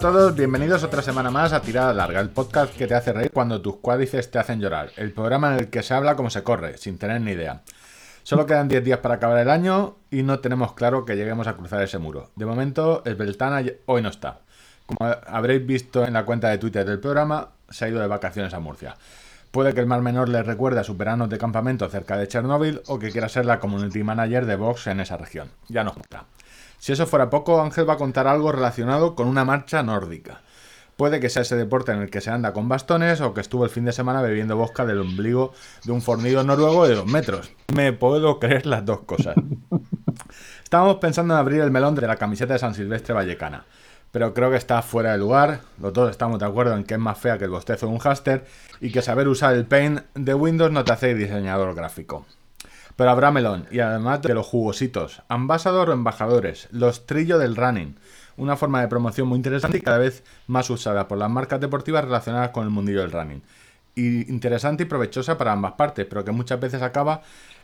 todos, bienvenidos otra semana más a Tirada Larga, el podcast que te hace reír cuando tus cuádriceps te hacen llorar, el programa en el que se habla como se corre, sin tener ni idea. Solo quedan 10 días para acabar el año y no tenemos claro que lleguemos a cruzar ese muro. De momento, el Beltana hoy no está. Como habréis visto en la cuenta de Twitter del programa, se ha ido de vacaciones a Murcia. Puede que el Mar Menor le recuerde a sus veranos de campamento cerca de Chernóbil o que quiera ser la community manager de Vox en esa región. Ya nos gusta. Si eso fuera poco, Ángel va a contar algo relacionado con una marcha nórdica. Puede que sea ese deporte en el que se anda con bastones o que estuvo el fin de semana bebiendo bosca del ombligo de un fornido noruego de dos metros. Me puedo creer las dos cosas. Estábamos pensando en abrir el melón de la camiseta de San Silvestre Vallecana, pero creo que está fuera de lugar. Los dos estamos de acuerdo en que es más fea que el bostezo de un haster y que saber usar el Paint de Windows no te hace diseñador gráfico. Pero habrá melón, y además de los jugositos, ambasador o embajadores, los trillo del running, una forma de promoción muy interesante y cada vez más usada por las marcas deportivas relacionadas con el mundillo del running. Y interesante y provechosa para ambas partes, pero que muchas veces acaba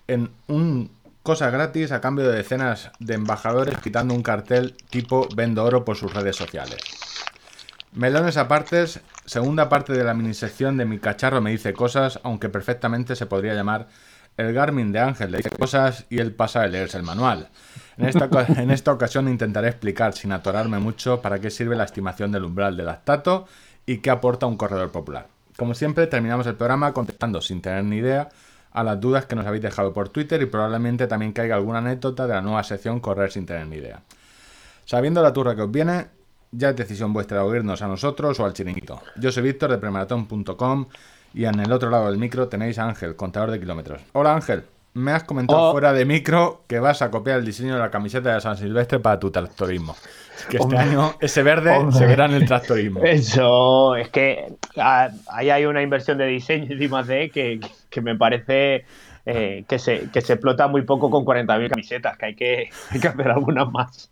en un cosa gratis a cambio de decenas de embajadores quitando un cartel tipo vendo oro por sus redes sociales. Melones apartes, segunda parte de la minisección de mi cacharro me dice cosas, aunque perfectamente se podría llamar el Garmin de Ángel le dice cosas y él pasa a leerse el manual. En esta, en esta ocasión intentaré explicar, sin atorarme mucho, para qué sirve la estimación del umbral del lactato y qué aporta un corredor popular. Como siempre, terminamos el programa contestando sin tener ni idea a las dudas que nos habéis dejado por Twitter y probablemente también caiga alguna anécdota de la nueva sección Correr sin tener ni idea. Sabiendo la turra que os viene, ya es decisión vuestra de oírnos a nosotros o al chiringuito. Yo soy Víctor de premaratón.com y en el otro lado del micro tenéis a Ángel, contador de kilómetros. Hola Ángel, me has comentado Oh. fuera de micro que vas a copiar el diseño de la camiseta de San Silvestre para tu tractorismo. Que este año ese verde Hombre. se verá en el tractorismo. Eso, es que ah, ahí hay una inversión de diseño y de que, que me parece eh, que, se, que se explota muy poco con 40.000 camisetas, que hay, que hay que hacer algunas más.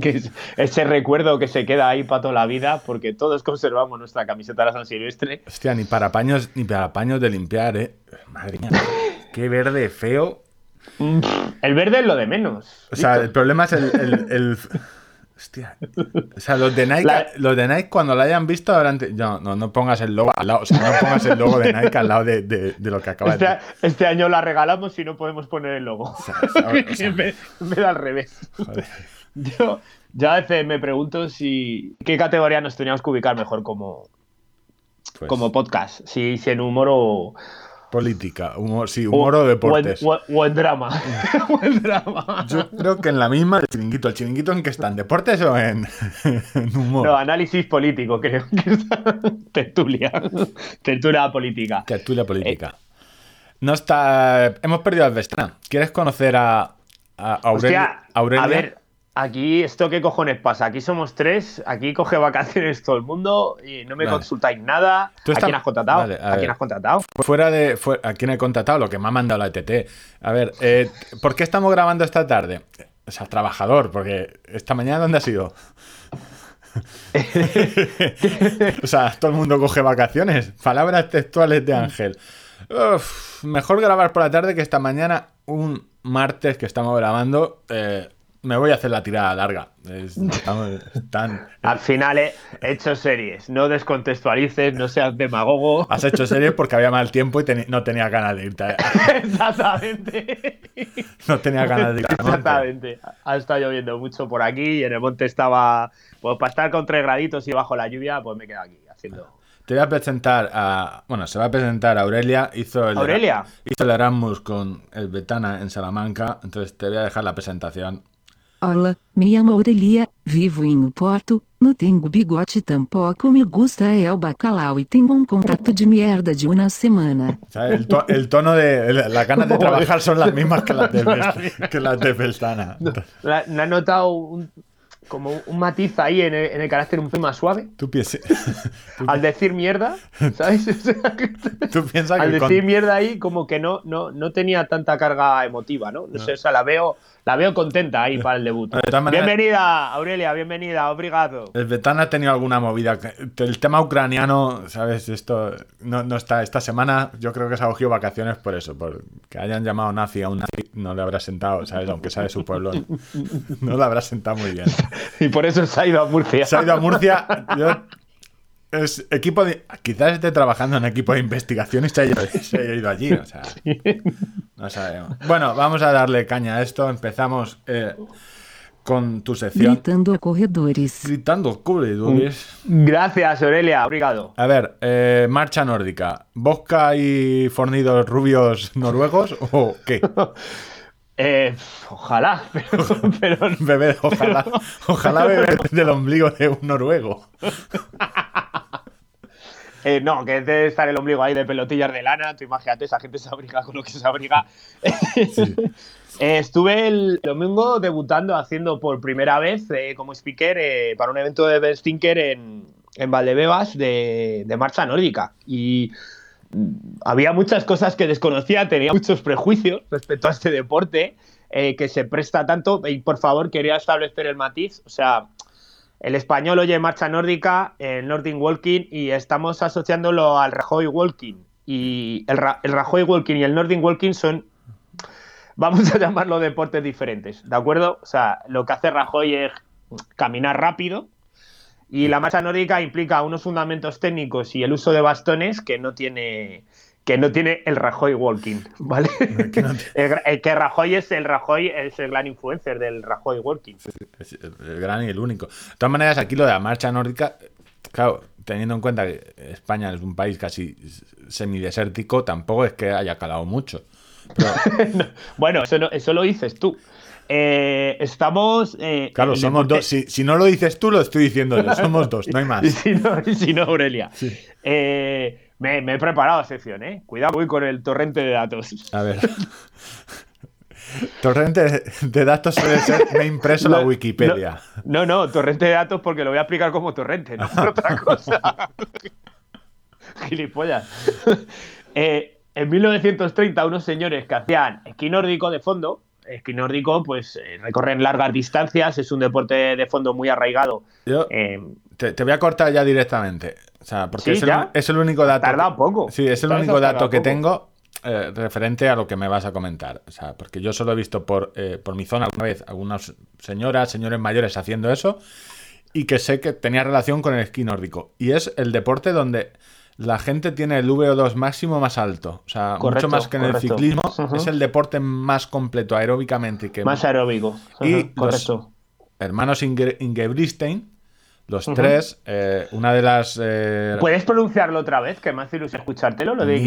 Que es- ese recuerdo que se queda ahí para toda la vida, porque todos conservamos nuestra camiseta de la San Silvestre. Hostia, ni para paños, ni para paños de limpiar, eh. Madre mía. Qué verde feo. Mm, El verde es lo de menos. O sea, el problema es el. el- el- Hostia. O sea, los de Nike, La- los de Nike cuando lo hayan visto habrán. No, no, no pongas el logo al lado. O sea, no pongas el logo de Nike al lado de, de- de lo que acaba Este, de este año la regalamos y no podemos poner el logo. sea, o sea, en vez de al revés. Joder. Yo ya a veces me pregunto si qué categoría nos teníamos que ubicar mejor como, Pues, como podcast. Si, si en humor o, Política, humor, sí, humor o, deportes. o en, o- o en drama. o en drama. Yo creo que en la misma el chiringuito. ¿El chiringuito en qué está? ¿En deportes o en, en humor? No, análisis político, creo que es tertulia. tertulia política. Tertulia política. No está. Hemos perdido a Vestana. ¿Quieres conocer a, a? Hostia, Aurelia? a ver, aquí, ¿esto qué cojones pasa? Aquí somos tres, aquí coge vacaciones todo el mundo y no me Vale. consultáis nada. Tú ¿A quién has contratado? Vale, a ¿A, ver. quién has contratado? Fuera de. ¿A quién he contratado? Lo que me ha mandado la ETT. A ver, eh, ¿por qué estamos grabando esta tarde? O sea, trabajador, porque esta mañana ¿dónde has ido? o sea, todo el mundo coge vacaciones. Palabras textuales de Ángel. Uf, mejor grabar por la tarde que esta mañana, un martes que estamos grabando. eh, me voy a hacer la tirada larga. Es- estamos- están- Al final he he hecho series. No descontextualices, no seas demagogo. has hecho series porque había mal tiempo y no tenía ganas de irte. Exactamente. No tenía ganas de irte. Exactamente. Ha estado lloviendo mucho por aquí y en el monte estaba. Pues para estar con tres graditos y bajo la lluvia, pues me quedo aquí haciendo. Te voy a presentar a. Bueno, se va a presentar a Aurelia. Hizo el, ¿Aurelia? Hizo el Erasmus con el Betana en Salamanca. Entonces te voy a dejar la presentación. Olá, me llamo Aurelia, vivo em Porto, não tenho bigode tampouco me gusta é o bacalhau e tenho um contrato de merda de uma semana. O sea, el, to- el tono de. el- Las ganas de trabajar son las mismas que las de, Best- que las de Betana. ¿No no has notado un- como un matiz ahí en el, en el carácter un poco más suave? Tú, pienses, tú, Al decir mierda, ¿sabes? O sea, que- tú piensas que Al el con- decir mierda ahí, como que no, no, no tenía tanta carga emotiva, ¿no? No sé, o sea, la veo, la veo contenta ahí para el debut. De maneras- Bienvenida, Aurelia, bienvenida, obrigado. El Betana ha tenido alguna movida. El tema ucraniano, ¿sabes? Esto no, no está. Esta semana yo creo que se ha cogido vacaciones por eso. Por que hayan llamado nazi a un nazi, no le habrá sentado, ¿sabes? Aunque sea de su pueblo, no le habrá sentado muy bien. y por eso se ha ido a Murcia. Se ha ido a Murcia. Yo- es equipo de, quizás esté trabajando en equipo de investigación y se haya, se haya ido allí. O sea, no sabemos. Bueno, vamos a darle caña a esto. Empezamos eh, con tu sección. Gritando corredores. Gritando corredores. Gracias, Aurelia. Obrigado. A ver, eh, marcha nórdica. ¿Bosca y fornidos rubios noruegos o qué? Eh, ojalá, pero, pero Beber, ojalá, ojalá beber del ombligo de un noruego. Eh, no, que debe estar el ombligo ahí de pelotillas de lana. Tú imagínate, esa gente se abriga con lo que se abriga. Eh, estuve el domingo debutando, haciendo por primera vez eh, como speaker para un evento de Ben Stinker en, en Valdebebas de, de marcha nórdica. Y había muchas cosas que desconocía, tenía muchos prejuicios respecto a este deporte eh, que se presta tanto. Por favor, quería establecer el matiz. O sea, el español oye marcha nórdica, el Nordic Walking, y estamos asociándolo al Rajoy Walking. Y el, Ra- Rajoy Walking y el Nordic Walking son, vamos a llamarlo deportes diferentes, ¿de acuerdo? O sea, lo que hace Rajoy es caminar rápido, y la marcha nórdica implica unos fundamentos técnicos y el uso de bastones que no tiene que no tiene el Rajoy Walking, ¿vale? Que no El, que Rajoy es el Rajoy, es el gran influencer del Rajoy Walking. Es el gran y el único. De todas maneras, aquí lo de la marcha nórdica, claro, teniendo en cuenta que España es un país casi semidesértico, tampoco es que haya calado mucho. Pero, Bueno, eso, no- eso lo dices tú. Eh, estamos. eh, claro, somos dos. Si, si no lo dices tú, lo estoy diciendo yo. Somos dos, no hay más. Y si no, y si no, Aurelia. Eh, me, me he preparado sección, ¿eh? Cuidado, voy con el torrente de datos. A ver. Torrente de datos suele ser me he impreso la No, Wikipedia. No, no, torrente de datos porque lo voy a explicar como torrente, no por otra cosa. Gilipollas. Eh, en 1930, unos señores que hacían esquí nórdico de fondo, esquí nórdico, pues eh, recorren largas distancias, es un deporte de fondo muy arraigado. Yo Eh, te, te voy a cortar ya directamente. O sea, porque Sí, es, el, ya. es el único dato. Tardado poco. Sí, es el único dato que poco. tengo eh, referente a lo que me vas a comentar. O sea, porque yo solo he visto por, eh, por mi zona alguna vez algunas señoras, señores mayores haciendo eso y que sé que tenía relación con el esquí nórdico. Y es el deporte donde la gente tiene el VO2 máximo más alto. O sea, Correcto, mucho más que en el correcto. ciclismo. Es el deporte más completo aeróbicamente que más aeróbico. Y Ajá, los- correcto. hermanos Inge los tres, eh, una de las... eh, ¿Puedes pronunciarlo otra vez? Que me hace ilusión escuchártelo, lo de sea,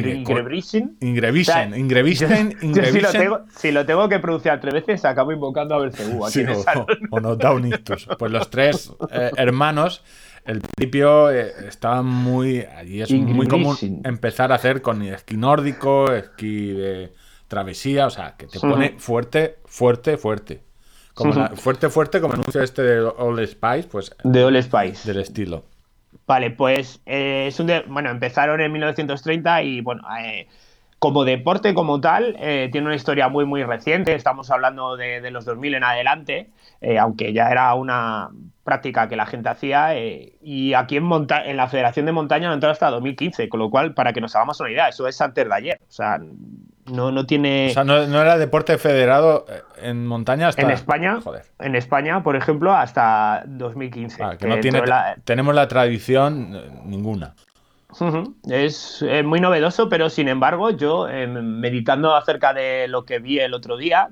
Ingrebisten, Yo si lo, Ingrebisen. tengo, si lo tengo que pronunciar tres veces, acabo invocando a Belcebú aquí Sí, en el o, salón. o nos da un ictus. Pues los tres eh, hermanos, el principio eh, estaban muy. Allí es muy común empezar a hacer con esquí nórdico, esquí de travesía, o sea, que te pone fuerte, fuerte, fuerte. Como la- fuerte, fuerte, como anuncio este de All Spice, pues De All Spice. del estilo. Vale, pues eh, es un de- bueno, empezaron en 1930 y bueno, eh, como deporte como tal, eh, tiene una historia muy muy reciente, estamos hablando de, de los 2000 en adelante, aunque ya era una práctica que la gente hacía eh, y aquí en, monta en la Federación de Montaña no entró hasta 2015, con lo cual, para que nos hagamos una idea, eso es antes de ayer, o sea, no, no tiene... O sea, no, no era deporte federado eh, en montaña hasta. en España, Joder. en España, por ejemplo, hasta 2015. Ah, que que no tiene, la- tenemos la tradición eh, ninguna. Ujú. Es eh, muy novedoso, pero sin embargo, yo eh, meditando acerca de lo que vi el otro día,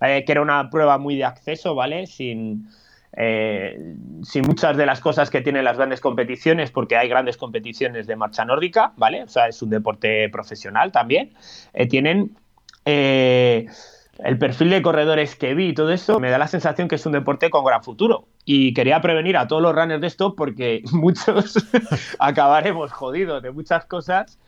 eh, que era una prueba muy de acceso, ¿vale? Sin, eh, sin muchas de las cosas que tienen las grandes competiciones, porque hay grandes competiciones de marcha nórdica, ¿vale? O sea, es un deporte profesional también. Eh, tienen eh, el perfil de corredores que vi y todo eso, me da la sensación que es un deporte con gran futuro. Y quería prevenir a todos los runners de esto porque muchos acabaremos jodidos de muchas cosas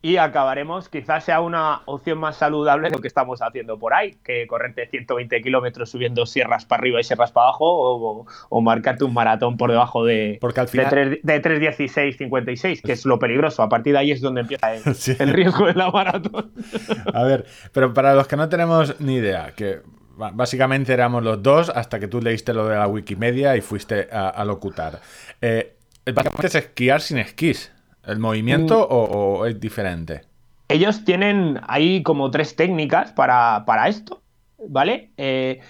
y acabaremos, quizás sea una opción más saludable de lo que estamos haciendo por ahí, que correrte 120 kilómetros subiendo sierras para arriba y sierras para abajo o, o marcarte un maratón por debajo de, Porque al final- de, 3, de 3.16.56, que es lo peligroso. A partir de ahí es donde empieza el, Sí. el riesgo de la maratón. A ver, pero para los que no tenemos ni idea, que básicamente éramos los dos hasta que tú leíste lo de la Wikimedia y fuiste a, a locutar. Eh, básicamente es esquiar sin esquís. ¿El movimiento Mm. o, o es diferente? Ellos tienen ahí como tres técnicas para, para esto, ¿vale? Eh,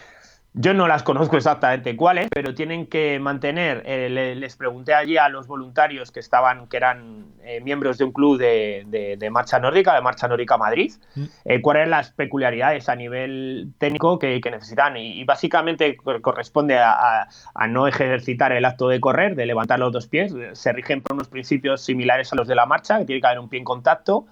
Yo no las conozco exactamente cuáles, pero tienen que mantener. eh, le- les pregunté allí a los voluntarios que estaban, que eran eh, miembros de un club de, de- de marcha nórdica, de marcha nórdica Madrid, Mm. eh, cuáles eran las peculiaridades a nivel técnico que, que necesitan. Y, y básicamente cor- corresponde a, a- a no ejercitar el acto de correr, de levantar los dos pies. Se rigen por unos principios similares a los de la marcha, que tiene que haber un pie en contacto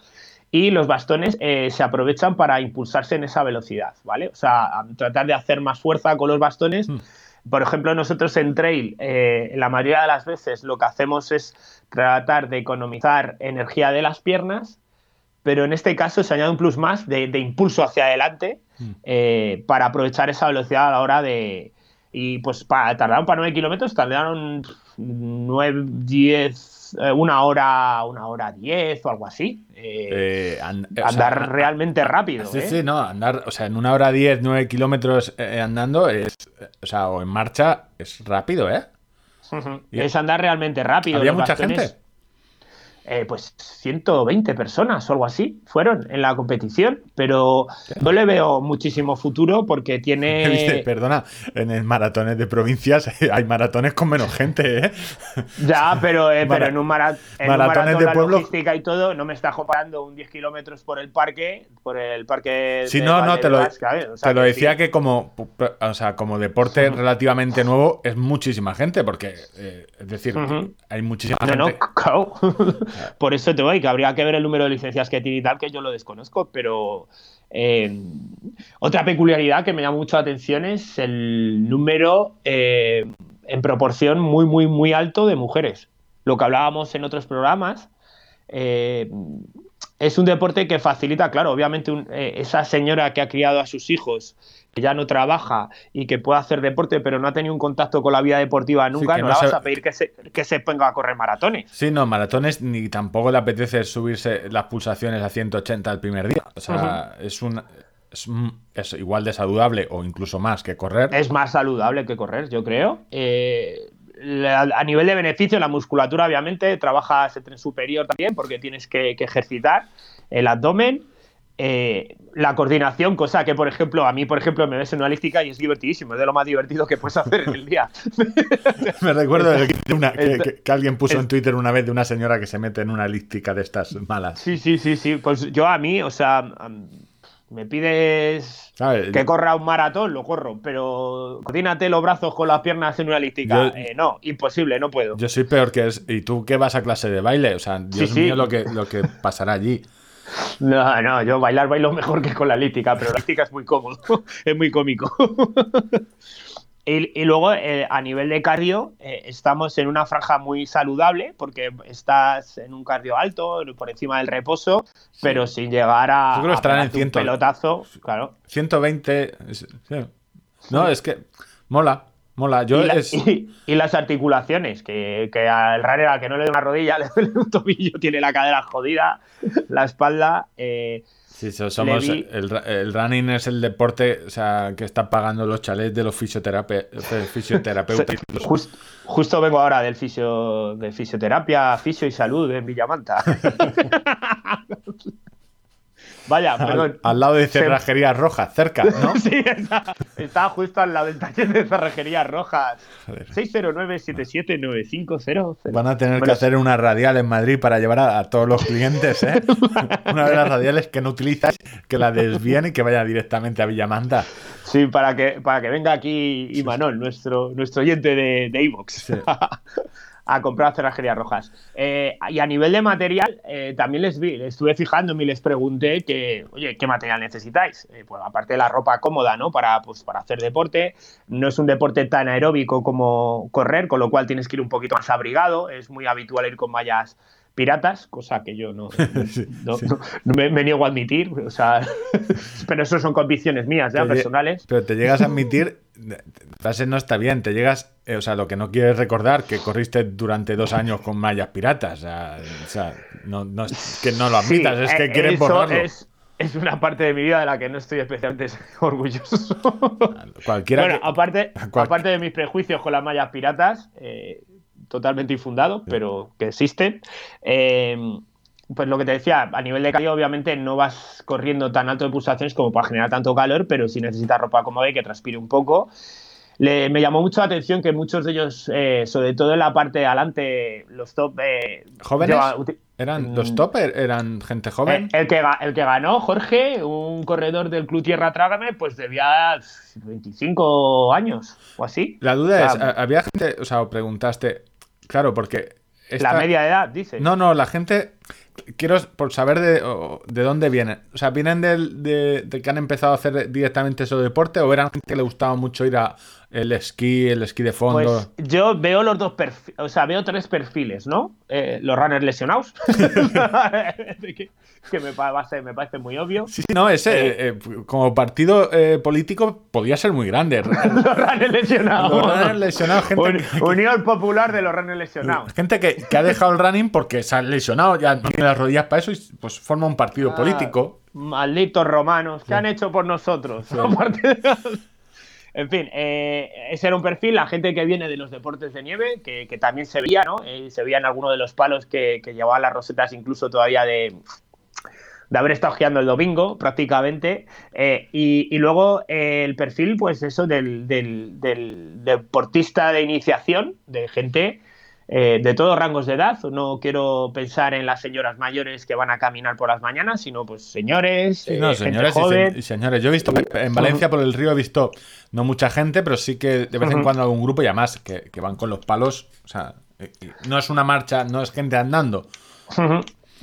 y los bastones eh, se aprovechan para impulsarse en esa velocidad, ¿vale? O sea, tratar de hacer más fuerza con los bastones. Mm. Por ejemplo, nosotros en trail, eh, la mayoría de las veces lo que hacemos es tratar de economizar energía de las piernas, pero en este caso se añade un plus más de, de impulso hacia adelante Mm. eh, para aprovechar esa velocidad a la hora de... Y pues para, tardaron para 9 kilómetros, tardaron 9, 10, eh, una hora, una hora 10 o algo así. Eh, Eh, and- sea, andar realmente rápido. Sí, ¿eh? sí, no, andar, o sea, en una hora 10, 9 kilómetros eh, andando es, eh, o sea, o en marcha es rápido, ¿eh? Y- Es andar realmente rápido. ¿Había mucha bastones, gente? Eh, pues 120 personas o algo así fueron en la competición, pero no le veo muchísimo futuro porque tiene... Perdona, en el maratones de provincias hay maratones con menos gente, ¿eh? Ya, pero, eh, Mara- pero en un, mara- en un maratones maratón de la pueblo- logística y todo no me está comparando un 10 kilómetros por el parque, por el parque Sí, de no, no, te lo, Valdebebas, ¿sabes? O sea te lo decía sí. que como, o sea, como deporte relativamente nuevo es muchísima gente, porque, eh, es decir, Ujú. hay muchísima No, no, gente. claro. Por eso te voy, que habría que ver el número de licencias que tiene y tal, que yo lo desconozco, pero eh, otra peculiaridad que me llama mucho la atención es el número eh, en proporción muy, muy, muy alto de mujeres. Lo que hablábamos en otros programas. eh, es un deporte que facilita, claro, obviamente esa señora que ha criado a sus hijos, ya no trabaja y que puede hacer deporte, pero no ha tenido un contacto con la vida deportiva nunca, no, no la se- vas a pedir que se, que se ponga a correr maratones. Sí, no, maratones ni tampoco le apetece subirse las pulsaciones a 180 el primer día. O sea, es un es, un- es igual de saludable o incluso más que correr. Es más saludable que correr, yo creo. Eh, a nivel de beneficio, la musculatura, obviamente, trabajas el tren superior también porque tienes que, que ejercitar el abdomen. Eh, la coordinación, cosa que, por ejemplo, a mí, por ejemplo, me ves en una elíptica y es divertidísimo, es de lo más divertido que puedes hacer en el día. Me recuerdo de que, una- que- Esta- que- que alguien puso en Twitter una vez de una señora que se mete en una elíptica de estas malas. Sí, sí, sí, sí. Pues yo a mí, o sea, me pides ¿Sabes? que corra un maratón, lo corro, pero coordínate los brazos con las piernas en una elíptica. Yo- Eh, no, imposible, no puedo. Yo soy peor que es. ¿Y tú qué vas a clase de baile? O sea, Dios sí. mío, lo que, lo que pasará allí. No, no, yo bailar bailo mejor que con la elíptica, pero la elíptica es muy cómodo, es muy cómico. Y, y luego, eh, a nivel de cardio, eh, estamos en una franja muy saludable porque estás en un cardio alto, por encima del reposo, pero sin llegar a, Yo creo que a en un 100. pelotazo. Claro. 120. es- sí. No, es que. Mola, mola. Yo y, la- es. y- y las articulaciones, que, que al Rarera que no le dé una rodilla, le duele un tobillo, tiene la cadera jodida, la espalda. eh, Sí, so- somos, vi- el, running es el deporte o sea, que está pagando los chalets de los fisioterape- eh, fisioterapeutas. Jus- justo vengo ahora del fisio, de fisioterapia, fisio y salud en Villamanta. Vaya, perdón. al, al lado de Se- cerrajería roja, cerca, ¿no? Sí, está, está justo al lado del taller de cerrajerías rojas. Joder. 609-779500. Van a tener que hacer una radial en Madrid para llevar a, a todos los clientes, ¿eh? una de las radiales que no utilizáis, que la desvíen y que vaya directamente a Villamanta. Sí, para que, para que venga aquí Imanol, nuestro, nuestro oyente de de Evox, Sí. a comprar cerrajerías rojas. Eh, y a nivel de material, eh, también les vi, estuve fijándome y les pregunté que, oye, ¿qué material necesitáis? Eh, pues aparte de la ropa cómoda, ¿no? Para, pues, para hacer deporte. No es un deporte tan aeróbico como correr, con lo cual tienes que ir un poquito más abrigado. Es muy habitual ir con mallas piratas, cosa que yo no, Sí, no- sí. no- no me, me niego a admitir. O sea, pero eso son convicciones mías, ya, Te personales. Pero te llegas a admitir, frase no está bien, te llegas, eh, o sea, lo que no quieres recordar, que corriste durante dos años con mallas piratas. O sea, no, no es que no lo Sí, admitas, es que eh, quieres eso borrarlo. Es, es una parte de mi vida de la que no estoy especialmente orgulloso. Cualquiera bueno, que- aparte, cual- aparte de mis prejuicios con las mallas piratas, eh, totalmente infundados, pero que existen. eh, pues lo que te decía, a nivel de calidad obviamente no vas corriendo tan alto de pulsaciones como para generar tanto calor, pero si necesitas ropa cómoda y que transpire un poco. Le, me llamó mucho la atención que muchos de ellos, eh, sobre todo en la parte de adelante, los top... Eh, ¿Jóvenes? lleva- ¿Eran Mm. los top? ¿Eran gente joven? el, el que, el que ganó, Jorge, un corredor del Club Tierra Trágame, pues debía 25 años o así. La duda o sea, es, ¿ha- ¿había gente, o sea, preguntaste, claro, porque... esta- La media edad, dice. No, no, la gente, quiero por saber de, de dónde vienen. O sea, ¿vienen del- de, de que han empezado a hacer directamente ese deporte o eran gente que le gustaba mucho ir a el esquí, el esquí de fondo? Pues yo veo los dos perfiles, o sea, veo tres perfiles, ¿no? Eh, los runners lesionados, que, que me, pa- va a ser- me parece muy obvio. Sí, no, ese, eh, eh, como partido político podía ser muy grande. Los runners lesionados. Los runners lesionados, gente Un- que- Unión Popular de los runners lesionados. Gente que, que ha dejado el running porque se ha lesionado, ya tiene las rodillas para eso y pues forma un partido Ah, político. Malditos romanos, ¿qué han hecho por nosotros? En fin, eh, ese era un perfil, la gente que viene de los deportes de nieve, que, también se veía, ¿no? Eh, se veía en alguno de los palos que, que llevaban las rosetas, incluso todavía de, de haber estado guiando el domingo, prácticamente. Eh, y, luego el perfil, pues eso, del- del deportista de iniciación, de gente eh, de todos rangos de edad. No quiero pensar en las señoras mayores que van a caminar por las mañanas, sino pues señores, Sí, no, eh, gente y, joven. se- y señores. Yo he visto en Valencia por el río he visto no mucha gente, pero sí que de vez en cuando algún grupo y además que, que van con los palos. O sea, eh, y no es una marcha, no es gente andando.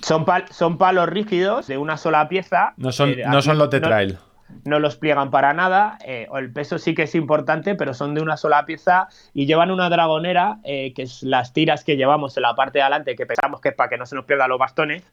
Son, pal- son palos rígidos de una sola pieza. No son, Eh, no son los de trail. no los pliegan para nada. eh, o el peso sí que es importante, pero son de una sola pieza y llevan una dragonera, eh, que es las tiras que llevamos en la parte de adelante, que pensamos que es para que no se nos pierdan los bastones.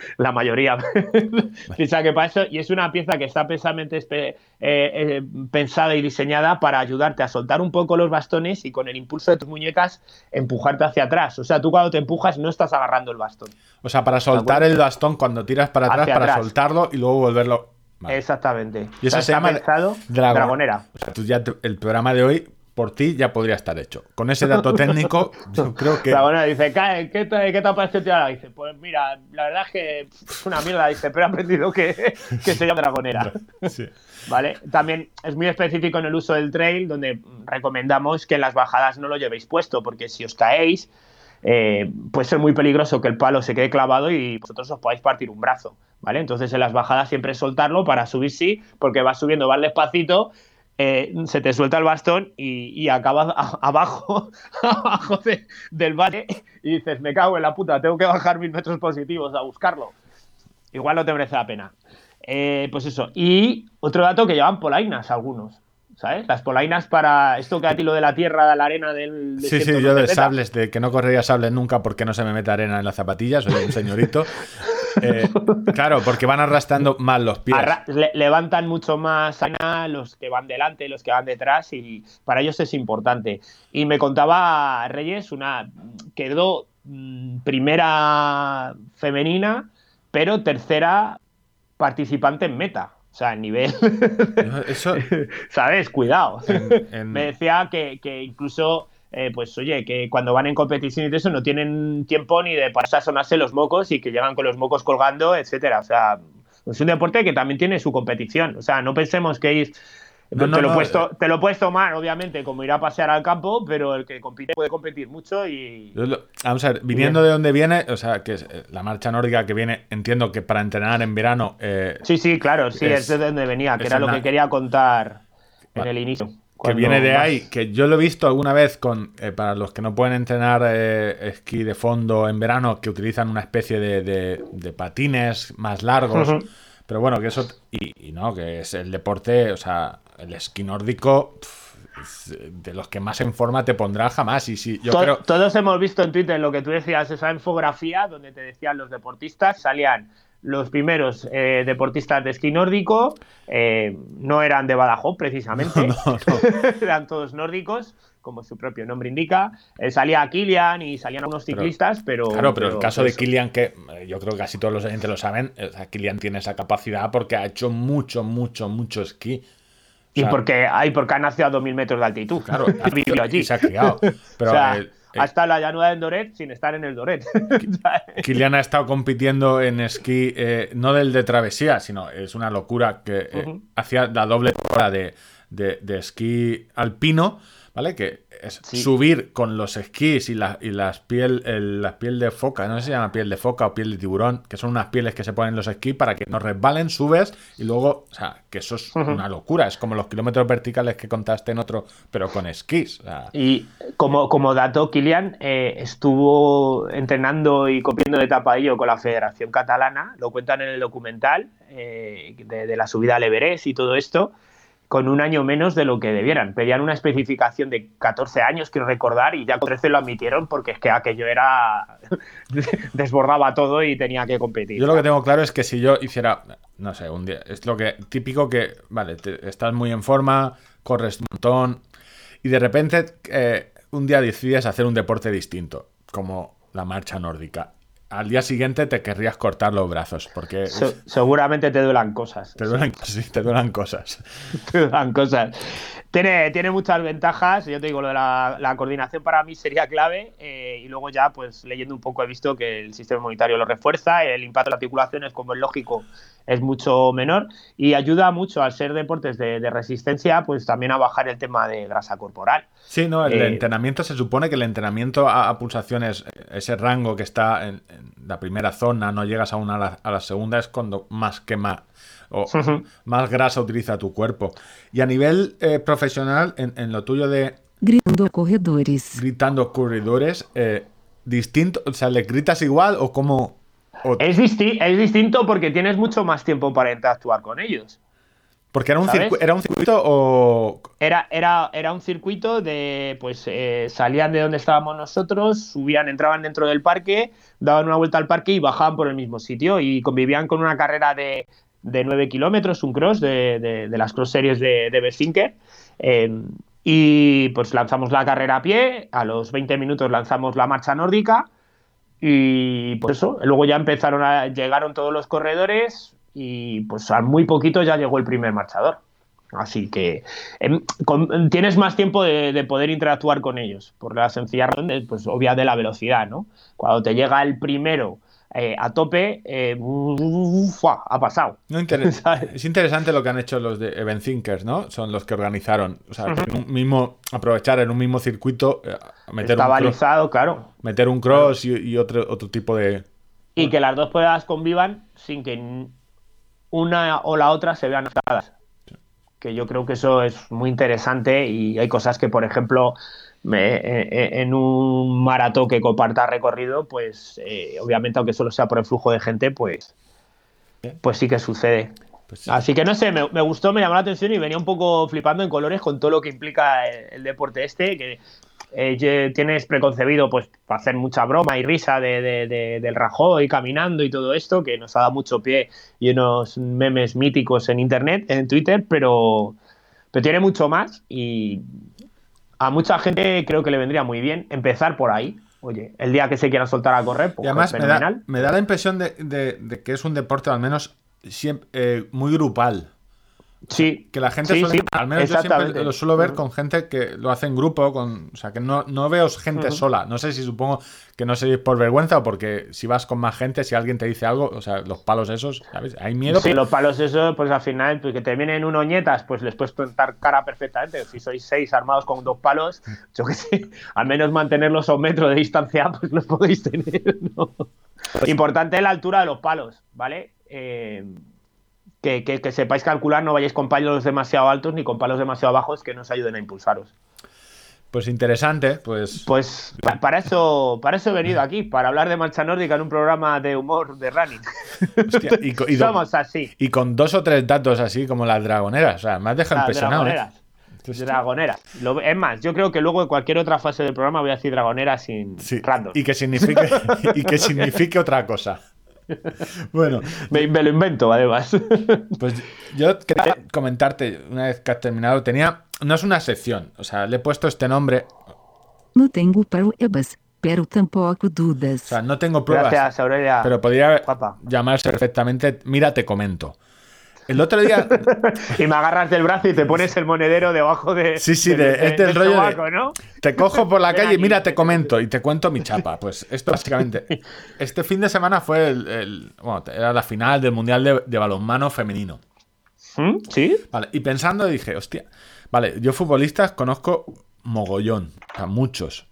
La mayoría piensa que para eso, y es una pieza que está precisamente eh, eh, pensada y diseñada para ayudarte a soltar un poco los bastones y con el impulso de tus muñecas empujarte hacia atrás. O sea, tú cuando te empujas no estás agarrando el bastón. O sea, para soltar el bastón cuando tiras para atrás, para atrás. soltarlo y luego volverlo. Vale. Exactamente. Y eso O sea, se llama dragon- dragonera. O sea, tú ya te- el programa de hoy por ti ya podría estar hecho. Con ese dato técnico, yo creo que. Dragonera dice, "¿Qué- ¿qué te, qué te ha parecido tío?" Dice, pues mira, la verdad es que es una mierda, dice, pero he aprendido que, que se llama dragonera. Sí. ¿Vale? También es muy específico en el uso del trail, donde recomendamos que en las bajadas no lo llevéis puesto, porque si os caéis, eh, puede ser muy peligroso que el palo se quede clavado y vosotros os podáis partir un brazo, ¿vale? Entonces en las bajadas siempre soltarlo para subir sí, porque vas subiendo, vas despacito, eh, se te suelta el bastón y, y acabas a- abajo, abajo de- del valle y dices, me cago en la puta, tengo que bajar mil metros positivos a buscarlo. Igual no te merece la pena. Eh, pues eso. Y otro dato que llevan polainas algunos. ¿Sabes? Las polainas para esto que a ti lo de la tierra, la arena del Sí, desierto sí, no yo de sables, de que no correría sables nunca porque no se me mete arena en las zapatillas, soy un señorito. Eh, claro, porque van arrastrando mal los pies. Arra- le- levantan mucho más arena los que van delante, los que van detrás y para ellos es importante. Y me contaba Reyes una quedó mm, primera femenina, pero tercera participante en meta. O sea, en nivel. Eso, ¿Sabes? Cuidado. En- en- Me decía que, que incluso, eh, pues oye, que cuando van en competición y todo eso no tienen tiempo ni de pasar a sonarse los mocos y que llegan con los mocos colgando, etcétera. O sea, es un deporte que también tiene su competición. O sea, no pensemos que ir. No, no, te, lo puedes eh. te lo puedes tomar, obviamente, como ir a pasear al campo, pero el que compite puede competir mucho y. vamos a ver, viniendo de donde viene, o sea, que es eh, la marcha nórdica que viene, entiendo que para entrenar en verano. eh, Sí, sí, claro, sí, Es- es, de donde venía, que era lo que quería contar en Vale. el inicio. que viene de más- ahí, que yo lo he visto alguna vez con eh, para los que no pueden entrenar eh, esquí de fondo en verano, que utilizan una especie de, de- de patines más largos. Pero bueno, que eso. Y, y no, que es el deporte, o sea, el esquí nórdico. de los que más en forma te pondrá jamás. Y sí, yo To- creo. Todos hemos visto en Twitter lo que tú decías, esa infografía donde te decían los deportistas, salían los primeros eh, deportistas de esquí nórdico, eh, no eran de Badajoz precisamente, No, no. eran todos nórdicos, como su propio nombre indica. Eh, salía Kilian y salían algunos ciclistas, pero... Claro, pero el caso de. Kilian, que eh, yo creo que casi todos los oyentes lo saben, o sea, Kilian tiene esa capacidad porque ha hecho mucho, mucho, mucho esquí. Y porque, ay, porque ha nacido a 2.000 metros de altitud. Claro, ha vivido allí. se ha criado. Pero o sea, el- ha estado la llanura del Doret sin estar en el Doret. Kilian ha estado compitiendo en esquí, eh, no del de travesía, sino es una locura que eh, hacía la doble hora de, de- de esquí alpino, ¿vale? Que es Sí. subir con los esquís y, la, y las piel, el- la piel de foca, no sé si se llama piel de foca o piel de tiburón, que son unas pieles que se ponen en los esquís para que no resbalen, subes y luego, o sea, que eso es una locura, es como los kilómetros verticales que contaste en otro, pero con esquís. o sea, Y como, como dato, Kilian eh, estuvo entrenando y copiando de tapadillo con la Federación Catalana, lo cuentan en el documental eh, de, de la subida al Everest y todo esto, con un año menos de lo que debieran. Pedían una especificación de 14 años, quiero recordar, y ya con 13 lo admitieron porque es que aquello era... desbordaba todo y tenía que competir. Yo lo que tengo claro es que si yo hiciera, no sé, un día, es lo que típico que, vale, te- estás muy en forma, corres un montón y de repente eh, un día decides hacer un deporte distinto, como la marcha nórdica. Al día siguiente te querrías cortar los brazos porque Se- seguramente te duelan cosas. te duelen, sí, te duelen cosas. te dan cosas. Tiene, tiene muchas ventajas. Yo te digo, lo de la, la coordinación para mí sería clave. eh, y luego ya, pues leyendo un poco, he visto que el sistema inmunitario lo refuerza. El impacto de las articulaciones, como es lógico, es mucho menor. Y ayuda mucho al ser deportes de, de resistencia, pues también a bajar el tema de grasa corporal. Sí, no, el Eh, entrenamiento se supone que el entrenamiento a, a pulsaciones, ese rango que está en, en la primera zona, no llegas aún a la, a la segunda, es cuando más quema o más grasa utiliza tu cuerpo. Y a nivel eh, profesional, en, en lo tuyo de Gritando corredores. gritando corredores, eh, distinto, o sea, ¿le gritas igual o cómo? o- Es, disti- es distinto porque tienes mucho más tiempo para interactuar con ellos. porque era un, era un circuito o... Era, era, era un circuito de, pues eh, salían de donde estábamos nosotros, subían, entraban dentro del parque, daban una vuelta al parque y bajaban por el mismo sitio y convivían con una carrera de, de 9 kilómetros, un cross de, de- de las cross series de, de Bersinker. Eh, y pues lanzamos la carrera a pie, a los 20 minutos lanzamos la marcha nórdica y pues eso, luego ya empezaron a, llegaron todos los corredores y pues a muy poquito ya llegó el primer marchador. Así que em, con- tienes más tiempo de, de poder interactuar con ellos, por la sencilla razón, pues obvia de la velocidad, ¿no? Cuando te llega el primero eh, a tope, eh, ¡fua! ha pasado. No inter- ¿Sabes? es interesante lo que han hecho los de Event Thinkers, ¿no? Son los que organizaron. O sea, que en un mismo, aprovechar en un mismo circuito, eh, meter, un cross, claro. meter un cross y, y otro, otro tipo de. Y que las dos pruebas convivan sin que una o la otra se vean afectadas. Que yo creo que eso es muy interesante y hay cosas que, por ejemplo, me- eh, eh, en un maratón que comparta recorrido, pues eh, obviamente, aunque solo sea por el flujo de gente, pues, pues sí que sucede. Pues, Así que no sé, me, me gustó, me llamó la atención y venía un poco flipando en colores con todo lo que implica el, el deporte este, que eh, tienes preconcebido pues para hacer mucha broma y risa de, de- de- del Rajoy caminando y todo esto, que nos ha dado mucho pie y unos memes míticos en internet, en Twitter, pero, pero tiene mucho más y a mucha gente creo que le vendría muy bien empezar por ahí. Oye, el día que se quiera soltar a correr, pues y además me da, me da la impresión de, de- de que es un deporte al menos siempre, eh, muy grupal. Sí, Que la gente Sí, suele, sí, al menos yo siempre lo suelo ver con gente que lo hace en grupo, con, o sea, que no, no veo gente sola. No sé si supongo que no es por vergüenza o porque si vas con más gente, si alguien te dice algo, o sea, los palos esos, ¿sabes? Hay miedo. Sí, los palos esos, pues al final, pues que te vienen uno ñetas, pues les puedes plantar cara perfectamente. Si sois seis armados con dos palos, yo qué sé, al menos mantenerlos a un metro de distancia, pues los podéis tener, ¿no? Importante la altura de los palos, ¿vale? Eh, que, que- que sepáis calcular, no vayáis con palos demasiado altos ni con palos demasiado bajos que nos ayuden a impulsaros. Pues interesante, pues. Pues pa- para eso, para eso he venido aquí, para hablar de marcha nórdica en un programa de humor de running. hostia, y, co- y con, Somos así. y con dos o tres datos así como las dragoneras. O sea, me has dejado impresionado. ¿eh? dragoneras. Hostia. Dragoneras. Lo- es más, yo creo que luego en cualquier otra fase del programa voy a decir dragoneras sin Sí, random. y que signifique y que signifique otra cosa. Bueno, Me, me lo invento, además. pues yo quería comentarte una vez que has terminado, tenía no es una sección, o sea, le he puesto este nombre, No tengo pruebas, pero tampoco o dudas. sea, no tengo pruebas, Gracias, Aurelia. pero podría Guapa. llamarse perfectamente Mira te comento. El otro día. y me agarras del brazo y te pones el monedero debajo de. Sí, sí, del- de, este el rollo. de- sobaco, ¿no? Te cojo por la calle y mira, te comento y te cuento mi chapa. Pues esto básicamente. Este fin de semana fue el. el- bueno, era la final del Mundial de, de Balonmano Femenino. ¿Mm? ¿Sí? Vale, y pensando dije, hostia, vale, yo futbolistas conozco mogollón, o sea, muchos.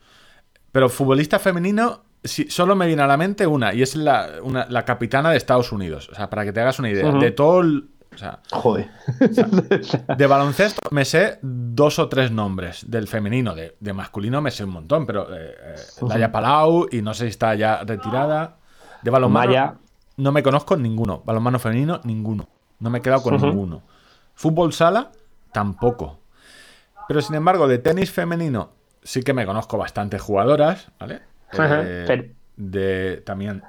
Pero futbolista femenino, sí, solo me viene a la mente una, y es la, una- la capitana de Estados Unidos. O sea, para que te hagas una idea. De todo el. O sea, Joder. de baloncesto me sé dos o tres nombres. Del femenino, de, de masculino me sé un montón, pero eh, eh, Laia Palau, y no sé si está ya retirada. De balonmano Maya. no me conozco ninguno. Balonmano femenino, ninguno. No me he quedado con ninguno. Fútbol sala, tampoco. Pero sin embargo, de tenis femenino sí que me conozco bastantes jugadoras, ¿vale? Eh, de también.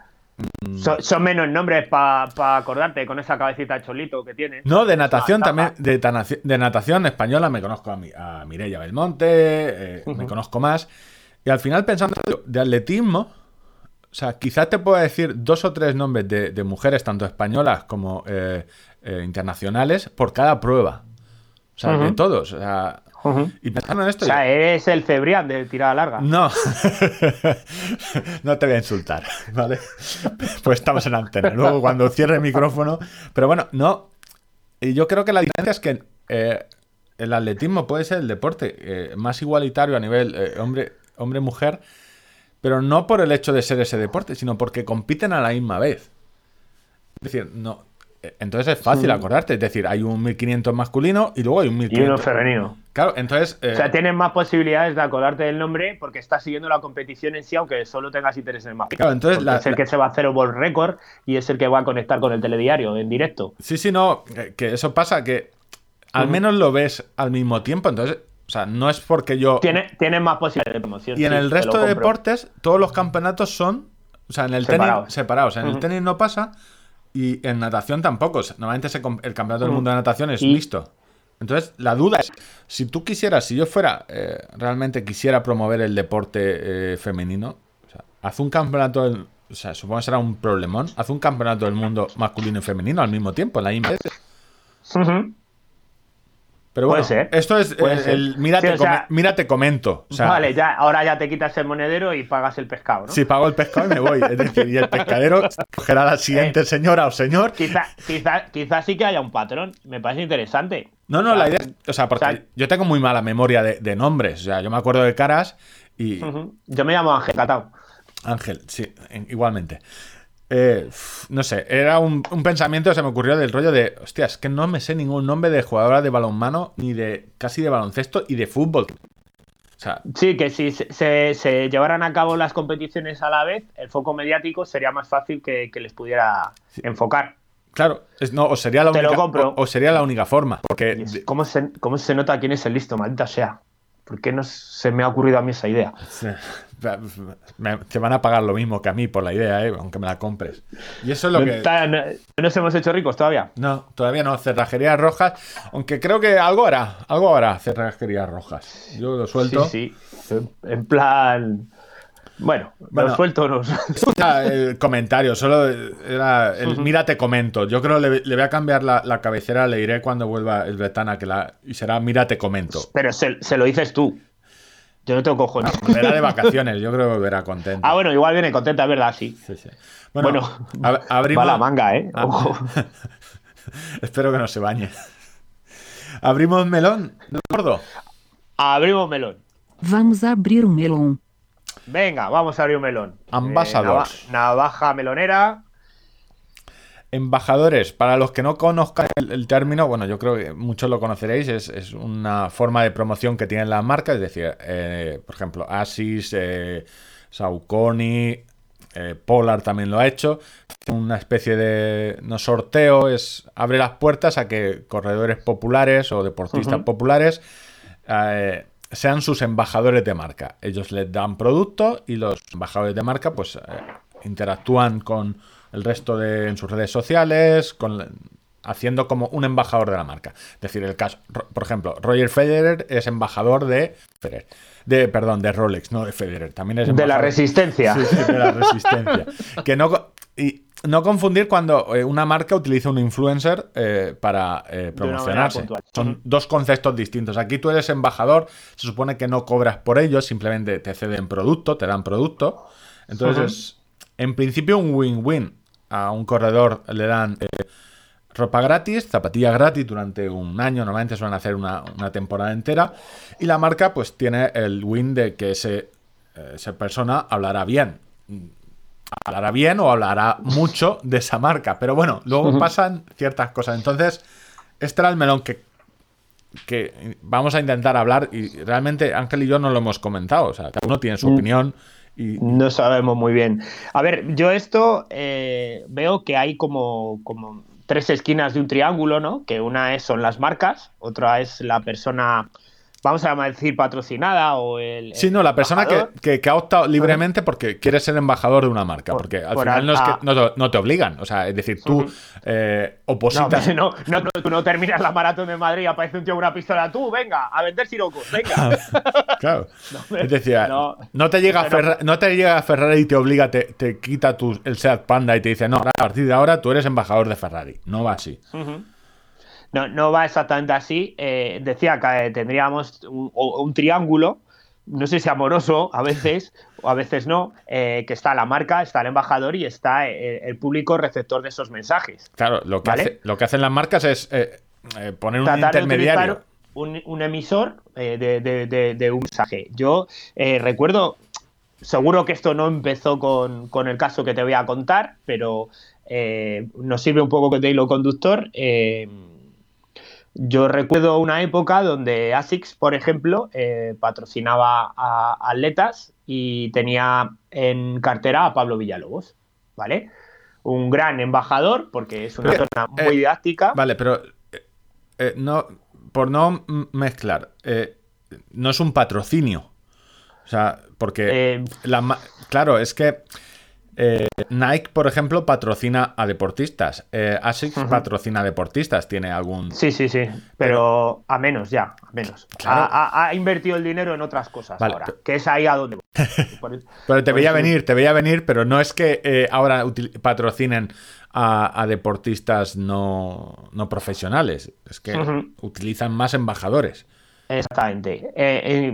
Son, son menos nombres para acordarte con esa cabecita cholito que tienes. No, de natación también. De, natación española me conozco a, mi, a Mireia Belmonte, eh, me conozco más. Y al final, pensando de atletismo, o sea, quizás te pueda decir dos o tres nombres de, de mujeres, tanto españolas como eh, eh, internacionales, por cada prueba. O sea, de todos. O sea, Y pensando en esto. O sea, eres el Cebrián de tirada larga. No, no te voy a insultar, ¿vale? Pues estamos en antena. Luego cuando cierre el micrófono. Pero bueno, no. Y yo creo que la diferencia es que eh, el atletismo puede ser el deporte eh, más igualitario a nivel eh, hombre, hombre-mujer, pero no por el hecho de ser ese deporte, sino porque compiten a la misma vez. Es decir, no. Entonces es fácil acordarte. Es decir, hay un 1500 masculino y luego hay un Y uno 1500. femenino. Claro, entonces. eh, O sea, tienes más posibilidades de acordarte del nombre porque estás siguiendo la competición en sí, aunque solo tengas interés en el más. Claro, entonces la- es el la- que se va a hacer world record y es el que va a conectar con el telediario en directo. Sí, sí, no, que, eso pasa, que al menos lo ves al mismo tiempo, entonces, o sea, no es porque yo... Tienes, tienes más posibilidades de promoción. Y en sí, el resto de deportes, todos los campeonatos son, o sea, en el Separados. tenis separados, en el tenis no pasa y en natación tampoco, normalmente se el campeonato del mundo de natación es Y- mixto. Entonces, la duda es, si tú quisieras, si yo fuera, eh, realmente quisiera promover el deporte eh, femenino, o sea, haz un campeonato, del- o sea, supongo que será un problemón, haz un campeonato del mundo masculino y femenino al mismo tiempo, en la misma. Pero Puede bueno, ser, esto es puede el, ser. el- mira, Sí, te o sea- come- mira, te comento. O sea, vale, ya, ahora ya te quitas el monedero y pagas el pescado, ¿no? Si pago el pescado y me voy. Es decir, y el pescadero cogerá a la siguiente señora o señor. Quizá, quizá, quizá sí que haya un patrón. Me parece interesante. No, no, O sea, la idea es. O sea, porque o sea- yo tengo muy mala memoria de, de nombres. O sea, yo me acuerdo de caras y. Yo me llamo Ángel Catao. Ángel, sí, en- igualmente. Eh, no sé, era un, un pensamiento que se me ocurrió del rollo de, hostia, es que no me sé ningún nombre de jugadora de balonmano, ni de casi de baloncesto y de fútbol. O sea, Sí, que si se, se- se llevaran a cabo las competiciones a la vez, el foco mediático sería más fácil que, que les pudiera enfocar. Claro, es- no, o sería la Te lo única, compro. o, o sería la única forma. Porque ¿Cómo se, ¿Cómo se nota quién es el listo, maldita sea? ¿Por qué no se me ha ocurrido a mí esa idea? me- te van a pagar lo mismo que a mí por la idea, ¿eh? aunque me la compres. Y eso es lo No, que. no- nos hemos hecho ricos todavía. No, todavía no. Cerrajerías rojas. Aunque creo que algo hará. Algo hará cerrajerías rojas. Yo lo suelto. Sí, sí. En plan. Bueno, Bueno. los suelto nos. Ah, el comentario, solo era el mira te comento. Yo creo que le, le voy a cambiar la, la cabecera, le diré cuando vuelva el Betana que la y será mira te comento. Pero se, se lo dices tú. Yo no tengo cojones. Volverá de vacaciones, yo creo que volverá contento. Ah, bueno, igual viene contenta, es verdad, sí. Sí, sí. Bueno, Bueno, ab- abrimos. va la manga, ¿eh? Ah. Ojo. Espero que no se bañe. Abrimos melón, gordo. Abrimos melón. Vamos abrir um melão. Venga, vamos a abrir un melón. Ambassadors. Eh, nava- navaja melonera. Embajadores, para los que no conozcan el, el término, bueno, yo creo que muchos lo conoceréis, es, es una forma de promoción que tienen las marcas, es decir, eh, por ejemplo, Asis, eh, Saucony, eh, Polar también lo ha hecho, una especie de no sorteo, es abre las puertas a que corredores populares o deportistas populares eh, sean sus embajadores de marca. Ellos les dan producto y los embajadores de marca pues eh, interactúan con el resto de en sus redes sociales, con haciendo como un embajador de la marca. Es decir, el caso, por ejemplo, Roger Federer es embajador de Federer, de perdón, de Rolex, no de Federer, también es De la embajador- resistencia. Sí, sí, de la resistencia. que no y no confundir cuando eh, una marca utiliza un influencer eh, para eh, promocionarse. Son dos conceptos distintos. Aquí tú eres embajador, se supone que no cobras por ello, simplemente te ceden producto, te dan producto. Entonces, en principio, un win-win. A un corredor le dan ropa gratis, zapatillas gratis durante un año, normalmente suelen hacer una, temporada entera, y la marca pues tiene el win de que ese, esa persona hablará bien hablará bien o hablará mucho de esa marca. Pero bueno, luego pasan ciertas cosas. Entonces, este era el melón que, que vamos a intentar hablar y realmente Ángel y yo no lo hemos comentado. O sea, cada uno tiene su mm. opinión. Y... No sabemos muy bien. A ver, yo esto eh, veo que hay como, como tres esquinas de un triángulo, ¿no? Que una es, son las marcas, otra es la persona vamos a decir, patrocinada o el... Sí, no, la persona que, ha optado libremente porque quiere ser embajador de una marca, porque al final no, es que, no, te obligan, o sea, es decir, tú eh, opositas... No, no, tú no terminas la maratón de Madrid y aparece un tío con una pistola, tú, venga, a vender sirocos, venga. claro, es decir, no, te llega a Ferrari, no te llega a Ferrari y te obliga, te, te quita tu, el Seat Panda y te dice, no, a partir de ahora tú eres embajador de Ferrari, no va así. No, no va exactamente así. Eh, decía que eh, tendríamos un, triángulo, no sé si amoroso a veces, o a veces no, eh, que está la marca, está el embajador y está el, público receptor de esos mensajes. Claro, lo que, lo que hacen las marcas es poner un intermediario. Un, emisor de, un mensaje. Yo recuerdo, seguro que esto no empezó con, con, el caso que te voy a contar, pero nos sirve un poco de hilo conductor. Yo recuerdo una época donde ASICS, por ejemplo, eh, patrocinaba a atletas y tenía en cartera a Pablo Villalobos, ¿vale? Un gran embajador, porque es una zona muy eh, didáctica. Vale, pero eh, no, por no mezclar, no es un patrocinio. O sea, porque, claro, es que eh, Nike, por ejemplo, patrocina a deportistas. Eh, Asics patrocina a deportistas. ¿Tiene algún...? Sí, sí, sí. Pero, a menos ya, a menos. Ha, invertido el dinero en otras cosas ahora, que es ahí a donde... pero te veía venir, te veía venir, pero no es que eh, ahora patrocinen a, deportistas no, profesionales. Es que utilizan más embajadores. Exactamente.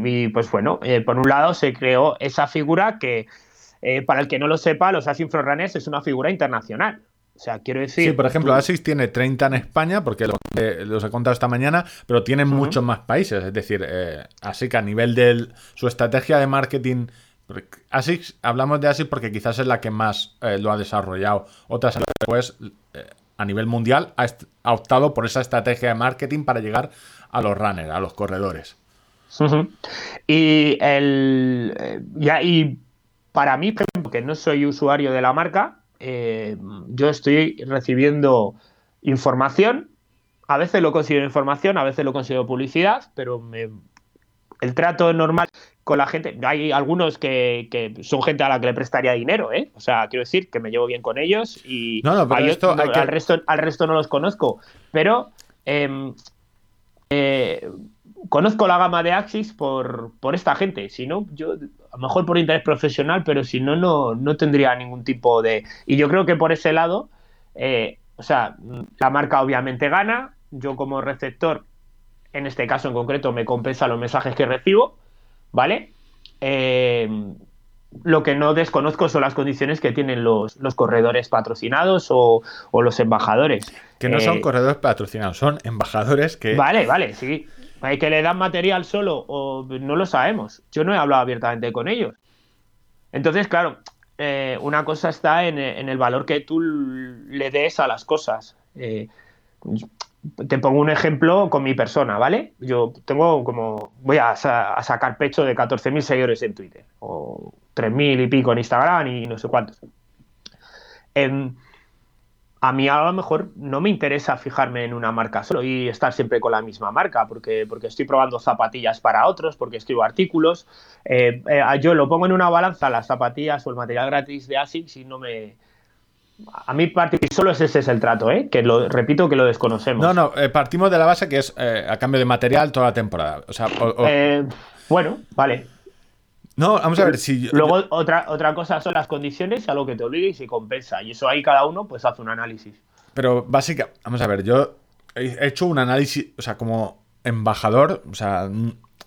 y pues bueno, por un lado se creó esa figura que eh, para el que no lo sepa, los Asics Runners es una figura internacional. O sea, quiero decir. Sí, por ejemplo, ASICS tiene 30 en España, porque los he contado esta mañana, pero tiene muchos más países. Es decir, eh, así que a nivel de su estrategia de marketing. ASICS, hablamos de ASICS porque quizás es la que más eh, lo ha desarrollado. Otras después, a nivel mundial, ha, optado por esa estrategia de marketing para llegar a los runners, a los corredores. Y el. ya, y para mí, que no soy usuario de la marca, eh, yo estoy recibiendo información. A veces lo considero información, a veces lo considero publicidad, pero el trato normal con la gente. Hay algunos que, son gente a la que le prestaría dinero, ¿eh? O sea, quiero decir que me llevo bien con ellos y al, resto, al resto no los conozco. Pero em, eh, conozco la gama de Axis por, por esta gente. Si no, yo a lo mejor por interés profesional, pero si no, no, tendría ningún tipo de... Y yo creo que por ese lado, eh, o sea, la marca obviamente gana, yo como receptor, en este caso en concreto, me compensa los mensajes que recibo, ¿vale? Eh, lo que no desconozco son las condiciones que tienen los, corredores patrocinados o, los embajadores. Que no son corredores patrocinados, son embajadores que... Vale, vale, sí. ¿Hay que le dan material solo o no lo sabemos? Yo no he hablado abiertamente con ellos. Entonces, claro, eh, una cosa está en, el valor que tú le des a las cosas. Eh, te pongo un ejemplo con mi persona, ¿vale? Yo tengo como, voy a, sacar pecho de 14.000 seguidores en Twitter, o 3.000 y pico en Instagram y no sé cuántos. En, a mí a lo mejor no me interesa fijarme en una marca solo y estar siempre con la misma marca, porque, porque estoy probando zapatillas para otros, porque escribo artículos. Eh, eh, yo lo pongo en una balanza, las zapatillas o el material gratis de ASICS y no me... A mí solo ese es el trato, ¿eh? que lo repito que lo desconocemos. No, no, eh, partimos de la base que es a cambio de material toda la temporada. O sea, bueno, vale. No, vamos a ver si. yo- Luego, otra, otra cosa son las condiciones a lo que te obliga y se compensa. Y eso ahí cada uno pues hace un análisis. Pero básicamente, vamos a ver, yo he hecho un análisis, o sea, como embajador, o sea,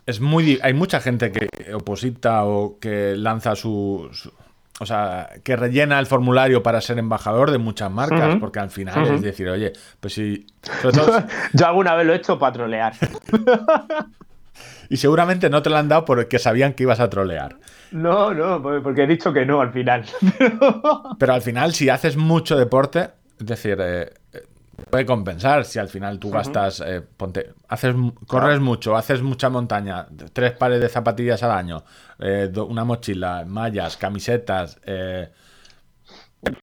es muy, hay mucha gente que oposita o que lanza su, su- o sea, que rellena el formulario para ser embajador de muchas marcas, porque al final es decir, oye, pues si, todo, Yo alguna vez lo he hecho para trolear. y seguramente no te lo han dado porque sabían que ibas a trolear. No, no, porque he dicho que no al final. Pero al final, si haces mucho deporte, es decir, eh, eh, puede compensar si al final tú gastas, eh, ponte, haces, corres mucho, haces mucha montaña, tres pares de zapatillas al año, eh, do- una mochila, mallas, camisetas, eh,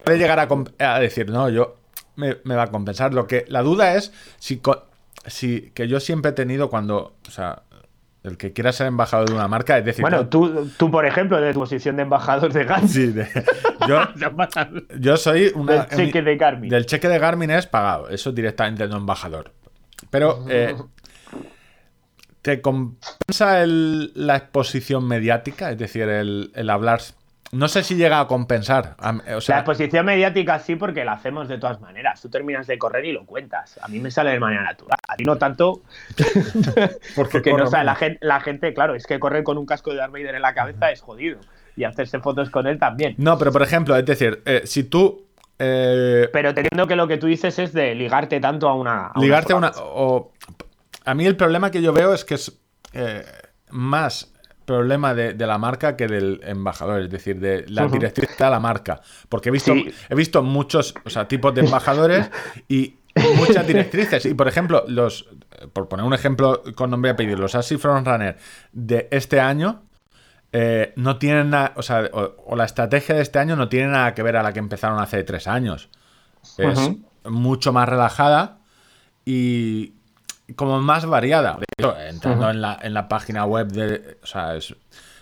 puede llegar a, decir, no, yo me, me va a compensar. Lo que la duda es si, si que yo siempre he tenido cuando, o sea, el que quiera ser embajador de una marca, es decir, bueno, tú, tú, por ejemplo, de tu posición de embajador de Gans, sí, de- yo, yo soy una, del cheque de Garmin. Del cheque de Garmin es pagado, eso directamente no embajador. Pero eh, ¿te compensa el- la exposición mediática? Es decir, el, el hablar. No sé si llega a compensar. la exposición mediática sí, porque la hacemos de todas maneras. Tú terminas de correr y lo cuentas. A mí me sale de manera natural. A ti no tanto. porque Porque no, o sea, la gente, la gente, claro, es que correr con un casco de Darth Vader en la cabeza es jodido. Y hacerse fotos con él también. No, pero por ejemplo, es decir, eh, si tú. eh, Pero teniendo que lo que tú dices es de ligarte tanto a una. a ligarte a una. O, a mí el problema que yo veo es que es eh, más problema de, de la marca que del embajador, es decir, de la Ujú. directriz de la marca. Porque he visto, Sí. he visto muchos o sea, tipos de embajadores y muchas directrices. Y por ejemplo, los. Por poner un ejemplo con nombre y apellido, los Asi Frontrunner de este año. eh, no tienen nada, o sea, o, o la estrategia de este año no tiene nada que ver a la que empezaron hace tres años. Es mucho más relajada y como más variada. De hecho, entrando en, la, en la página web de. O sea, es-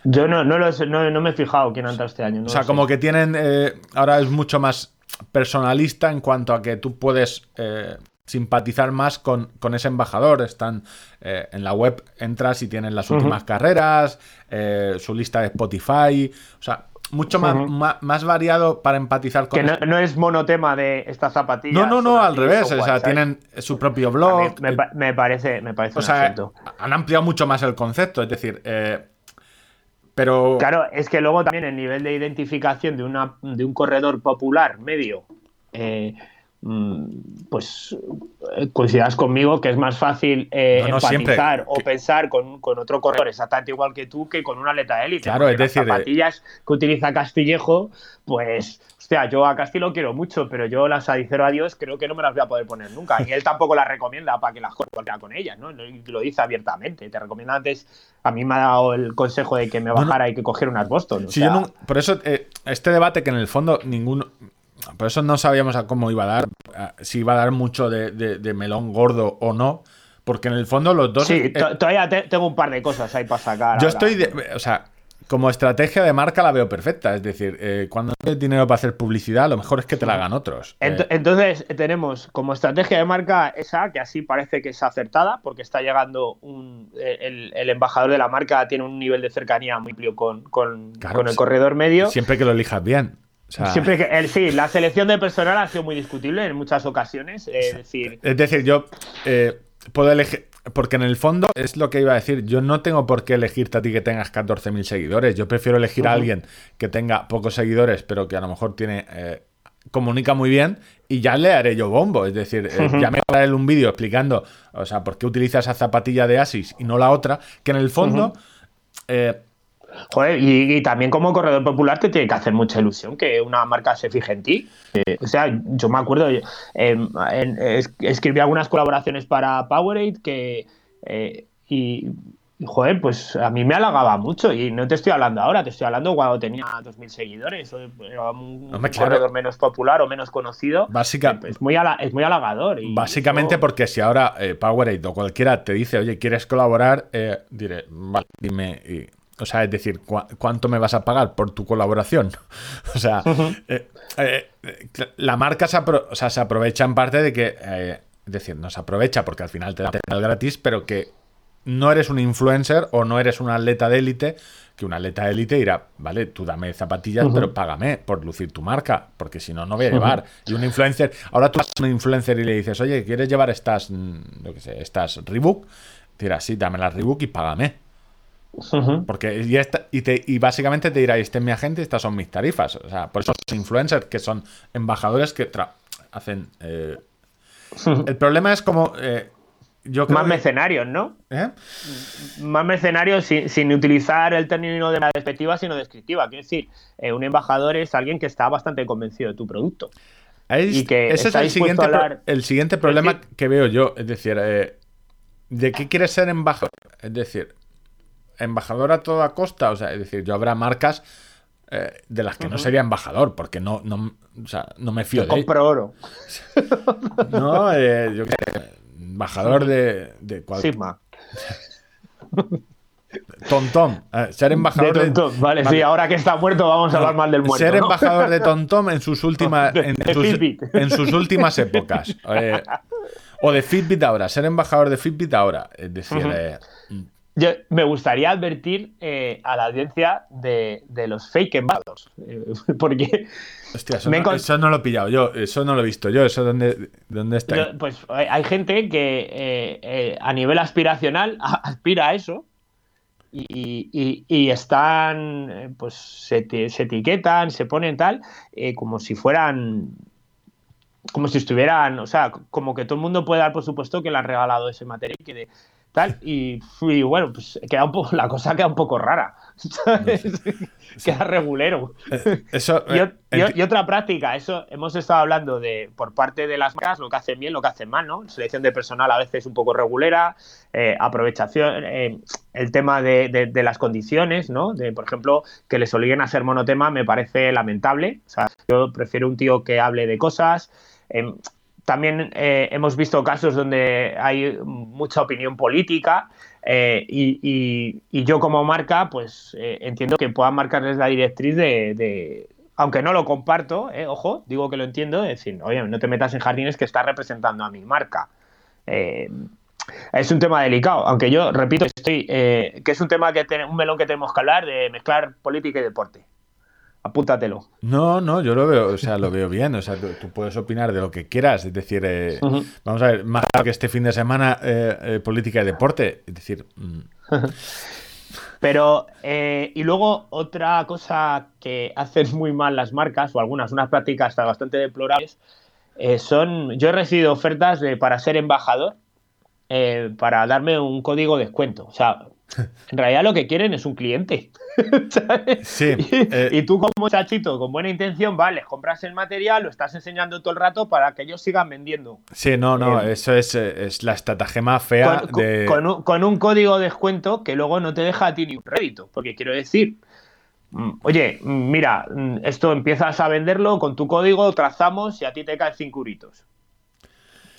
Yo no, no, lo sé, no, no me he fijado quién ha entrado este año. no o sea como que tienen. eh, ahora es mucho más personalista en cuanto a que tú puedes eh, simpatizar más con, con ese embajador. Están eh, en la web, entras y tienen las últimas carreras, su lista de Spotify. O sea, mucho más, más, variado para empatizar con Que no, no es monotema de esta zapatilla. No, no, no, al revés. O sea, tienen su propio blog. Me, eh, me parece, me parece O un sea, acierto. han ampliado mucho más el concepto, es decir, eh, pero Claro, es que luego también el nivel de identificación de, una, de un corredor popular medio, eh, pues eh, coincidas conmigo que es más fácil eh, No, no, empatizar siempre. o Que- pensar con, con otro corredor exactamente igual que tú que con un atleta de élite. Claro, es decir, eh, Las zapatillas que utiliza Castillejo, pues, hostia, yo a Casti lo quiero mucho, pero yo las adicero a Dios creo que no me las voy a poder poner nunca. Y él tampoco las recomienda para que las cualquiera con ellas, ¿no? Lo lo dice abiertamente. Te recomienda antes, a mí me ha dado el consejo de que me no. bajara y que cogiera unas Boston. o si sea, no- por eso eh, este debate que en el fondo ninguno, por eso no sabíamos a cómo iba a dar, a- si iba a dar mucho de, de- de melón gordo o no, porque en el fondo los dos... Sí, eh, to- todavía te- tengo un par de cosas ahí para sacar. yo ahora. estoy, de- o sea, como estrategia de marca la veo perfecta, es decir, eh, cuando no tienes dinero para hacer publicidad, lo mejor es que te la hagan otros. Eh, Ent- Entonces tenemos como estrategia de marca esa, que así parece que es acertada, porque está llegando un, el, el embajador de la marca, tiene un nivel de cercanía muy amplio con, con- Claro, con el corredor medio. siempre que lo elijas bien. O sea, Siempre que, sí, la selección de personal ha sido muy discutible en muchas ocasiones. eh, Es decir, Es decir, yo eh, puedo elegir. Porque en el fondo es lo que iba a decir. Yo no tengo por qué elegirte a ti que tengas 14.000 seguidores. Yo prefiero elegir a alguien que tenga pocos seguidores, pero que a lo mejor tiene. eh, comunica muy bien y ya le haré yo bombo. Es decir, eh, ya me haré él un vídeo explicando, o sea, por qué utiliza esa zapatilla de Asis y no la otra, que en el fondo. Eh, Joder, y, y también como corredor popular te tiene que hacer mucha ilusión que una marca se fije en ti. Eh, o sea, yo me acuerdo, eh, en- es- escribí algunas colaboraciones para Powerade que. eh, y, joder, pues a mí me halagaba mucho. Y no te estoy hablando ahora, te estoy hablando cuando tenía 2.000 seguidores. o Era un corredor menos popular o menos conocido. Básica- Eh, es, muy es muy halagador. y Básicamente eso- porque si ahora eh, Powerade o cualquiera te dice, oye, ¿quieres colaborar? Eh, diré, vale, dime. y- o sea, es decir, ¿cu- ¿cuánto me vas a pagar por tu colaboración? o sea, eh, eh, eh, la marca se, apro- o sea, se aprovecha en parte de que, eh, es decir, no se aprovecha porque al final te da el gratis, pero que no eres un influencer o no eres un atleta de élite que un atleta de élite dirá, vale, tú dame zapatillas, pero págame por lucir tu marca, porque si no, no voy a llevar. Y un influencer, ahora tú vas a un influencer y le dices, oye, ¿quieres llevar estas, mm, lo que sé, estas Reebok? Dirá, sí, dame las Reebok y págame. Porque y, esta, y, te, y, básicamente te dirá, este es mi agente y estas son mis tarifas. O sea, por eso los influencers que son embajadores que hacen... Eh, el problema es como... Eh, yo Más mercenarios, ¿no? ¿Eh? Más mercenarios sin, utilizar el término de manera despectiva, sino descriptiva. Quiero decir, un embajador es alguien que está bastante convencido de tu producto. y que ese es el siguiente, el siguiente problema que veo yo. Es decir, ¿de qué quieres ser embajador? Es decir, embajador a toda costa. O sea, es decir, yo habrá marcas eh, de las que no sería embajador, porque no, no, o sea, no me fío de. Compro oro. no, eh, yo embajador de. de Sigma. Tontón, eh, ser embajador de, Tontón. Vale, sí, ahora que está muerto vamos a hablar mal del muerto. Ser embajador de Tontón en sus últimas en, sus, en sus últimas épocas. o de Fitbit ahora, ser embajador de Fitbit ahora. Es decir, yo me gustaría advertir eh, a la audiencia de, los fake embajadores. Eh, porque. Hostia, eso, no, lo he pillado yo, eso no lo he visto yo, eso dónde, dónde está. pues hay gente que eh, a nivel aspiracional aspira a eso y, están, pues se, se, etiquetan, se ponen tal, como si fueran. Como si estuvieran, o sea, como que todo el mundo puede dar por supuesto que le han regalado ese material que de, tal, y, bueno, pues queda un poco, la cosa queda un poco rara. queda regulero. Eh, eso, eh, y, otra práctica, eso hemos estado hablando de por parte de las marcas, lo que hacen bien, lo que hacen mal, ¿no? Selección de personal a veces un poco regulera, eh, aprovechación, el tema de, las condiciones, ¿no? De, por ejemplo, que les obliguen a hacer monotema me parece lamentable. O sea, yo prefiero un tío que hable de cosas. También eh, hemos visto casos donde hay mucha opinión política eh, y, yo como marca, pues eh, entiendo que puedan marcarles la directriz de, aunque no lo comparto, ojo, digo que lo entiendo, es decir, oye, no te metas en jardines que estás representando a mi marca. es un tema delicado, aunque yo repito estoy, que es un tema que un melón que tenemos que hablar de mezclar política y deporte apúntatelo. No, no, yo lo veo, o sea, lo veo bien. O sea, tú, puedes opinar de lo que quieras. Es decir, eh, vamos a ver, más que este fin de semana, eh, eh, política y deporte. Es decir. Mm. Pero, y luego otra cosa que hacen muy mal las marcas, o algunas, unas prácticas hasta bastante deplorables, son. Yo he recibido ofertas de, para ser embajador, para darme un código de descuento. O sea, en realidad lo que quieren es un cliente. Sí, eh, y, tú como chachito, con buena intención, vale, compras el material, lo estás enseñando todo el rato para que ellos sigan vendiendo. Sí, no, no, eh, eso es, es, la estratagema fea con, de... Con un, código de descuento que luego no te deja a ti ni un crédito. Porque quiero decir, mm, oye, mm, mira, mm, esto empiezas a venderlo con tu código, trazamos y a ti te caen cinco euritos.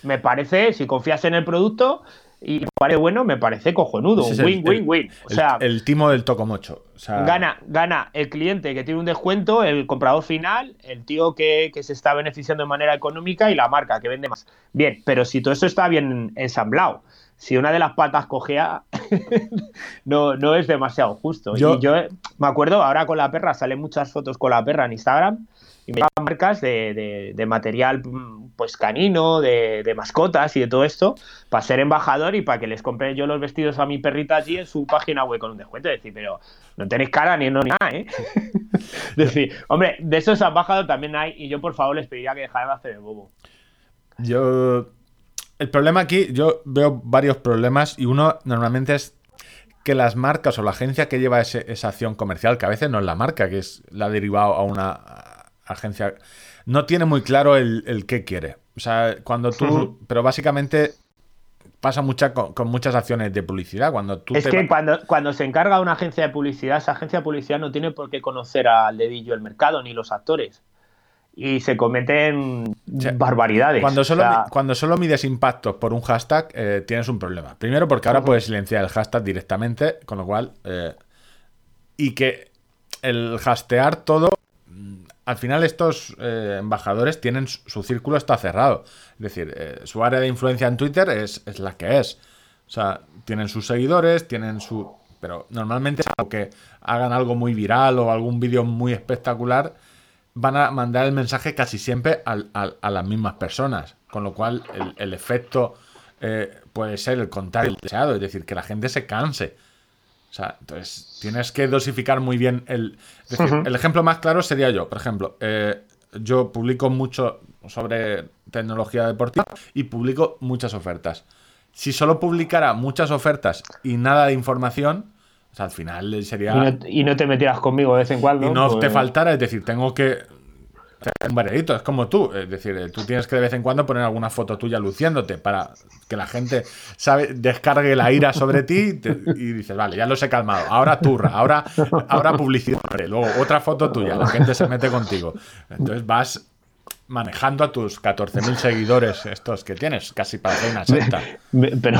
Me parece, si confías en el producto, y me parece bueno, me parece cojonudo. Win, win, win. O sea, el, timo del tocomocho. gana, gana el cliente que tiene un descuento, el comprador final, el tío que, se está beneficiando de manera económica y la marca que vende más. Bien, pero si todo eso está bien ensamblado, si una de las patas cogea, no, no es demasiado justo. Yo, y yo me acuerdo, ahora con la perra, salen muchas fotos con la perra en Instagram y me llevan marcas de, material pues canino, de, mascotas y de todo esto, para ser embajador y para que les compre yo los vestidos a mi perrita allí en su página web con un descuento. Es decir, pero no tenéis cara ni no ni nada, ¿eh? decir, hombre, de esos embajadores también hay y yo por favor les pediría que dejaran de hacer el bobo. Yo... El problema aquí, yo veo varios problemas y uno normalmente es que las marcas o la agencia que lleva esa acción comercial, que a veces no es la marca, que es la derivado a una agencia, no tiene muy claro el, el qué quiere. O sea, cuando tú, pero básicamente pasa mucha, con, muchas acciones de publicidad. Cuando tú es que cuando, cuando se encarga una agencia de publicidad, esa agencia de publicidad no tiene por qué conocer al dedillo el mercado ni los actores. Y se cometen barbaridades. Cuando solo, cuando solo mides impactos por un hashtag, eh, tienes un problema. Primero porque ahora puedes silenciar el hashtag directamente, con lo cual... Eh, y que el hastear todo al final estos eh, embajadores tienen su, círculo está cerrado. Es decir, eh, su área de influencia en Twitter es, la que es. O sea, tienen sus seguidores, tienen su... pero normalmente, aunque hagan algo muy viral o algún vídeo muy espectacular, van a mandar el mensaje casi siempre a las mismas personas. Con lo cual, el, el efecto eh, puede ser el contrario deseado, es decir, que la gente se canse. O sea, entonces tienes que dosificar muy bien el. es decir, el ejemplo más claro sería yo. Por ejemplo, eh, yo publico mucho sobre tecnología deportiva y publico muchas ofertas. Si solo publicara muchas ofertas y nada de información, o sea, al final sería. Y no, y no te metieras conmigo de vez en cuando. Y no te pues- faltara, es decir, tengo que. Un veredicto, es como tú, es decir, eh, tú tienes que de vez en cuando poner alguna foto tuya luciéndote para que la gente sabe, descargue la ira sobre ti y, te- y dices, vale, ya los he calmado, ahora turra, ahora, ahora publicidad, luego otra foto tuya, la gente se mete contigo. Entonces vas manejando a tus 14.000 seguidores estos que tienes, casi para hacer una secta. Pero.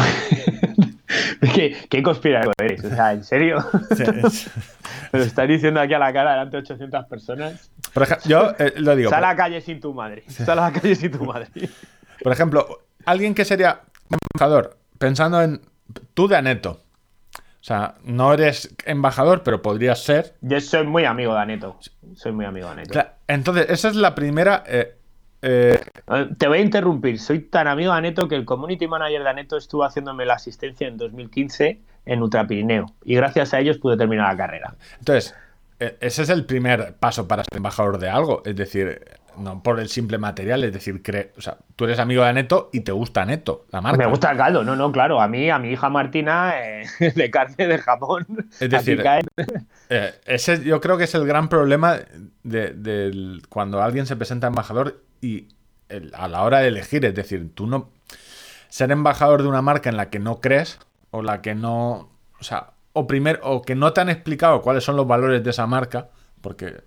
¿Qué, qué conspirador eres? O sea, ¿en serio? Me lo estás diciendo aquí a la cara delante de 800 personas. Por ejemplo, yo eh, lo digo. Sal a la calle sin tu madre. Sal a la calle sin tu madre. Por ejemplo, alguien que sería embajador, pensando en tú de Aneto. O sea, no eres embajador, pero podrías ser. Yo soy muy amigo de Aneto. Soy muy amigo de Aneto. Entonces, esa es la primera. eh, eh, Te voy a interrumpir. Soy tan amigo de Aneto que el community manager de Aneto estuvo haciéndome la asistencia en 2015 en Ultra Pirineo. Y gracias a ellos pude terminar la carrera. entonces, eh, ese es el primer paso para ser embajador de algo. Es decir, no por el simple material, es decir, cre- o sea, tú eres amigo de Aneto y te gusta Aneto, la marca. Me gusta el caldo, no, no, claro. A mí, a mi hija Martina, eh, de carne, de jamón. Es decir. Eh, ese yo creo que es el gran problema de, cuando alguien se presenta embajador y el- a la hora de elegir, es decir, tú no ser embajador de una marca en la que no crees o la que no, o sea, o primero o que no te han explicado cuáles son los valores de esa marca, porque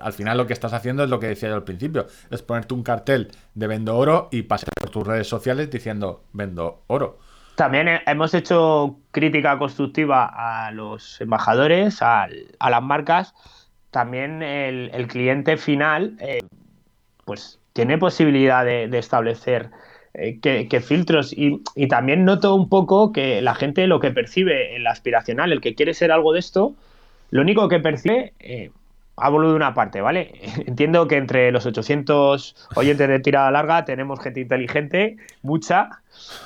al final lo que estás haciendo es lo que decía yo al principio, es ponerte un cartel de vendo oro y pasar por tus redes sociales diciendo vendo oro. También he- hemos hecho crítica constructiva a los embajadores, al- a las marcas. También el, el cliente final, eh, pues tiene posibilidad de, de establecer eh, qué, filtros. Y, y también noto un poco que la gente lo que percibe en la aspiracional, el que quiere ser algo de esto, lo único que percibe, eh, hablo de una parte, ¿vale? Entiendo que entre los 800 oyentes de tirada larga tenemos gente inteligente, mucha,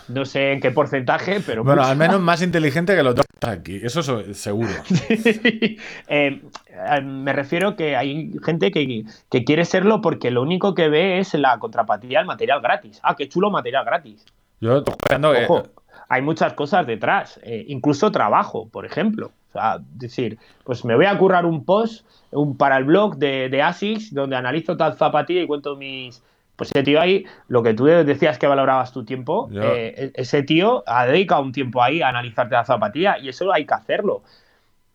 no sé en qué porcentaje, pero Bueno, mucha. al menos más inteligente que los dos aquí, eso so- seguro. Eh, eh, me refiero que hay gente que, que quiere serlo porque lo único que ve es la contrapartida del material gratis. Ah, qué chulo material gratis. Yo estoy que- Ojo, hay muchas cosas detrás, eh, incluso trabajo, por ejemplo. O sea, decir, pues me voy a currar un post un, para el blog de, de ASICS donde analizo tal zapatilla y cuento mis. Pues ese tío ahí, lo que tú decías que valorabas tu tiempo, Yo- eh, e- ese tío ha dedicado un tiempo ahí a analizarte la zapatilla y eso hay que hacerlo.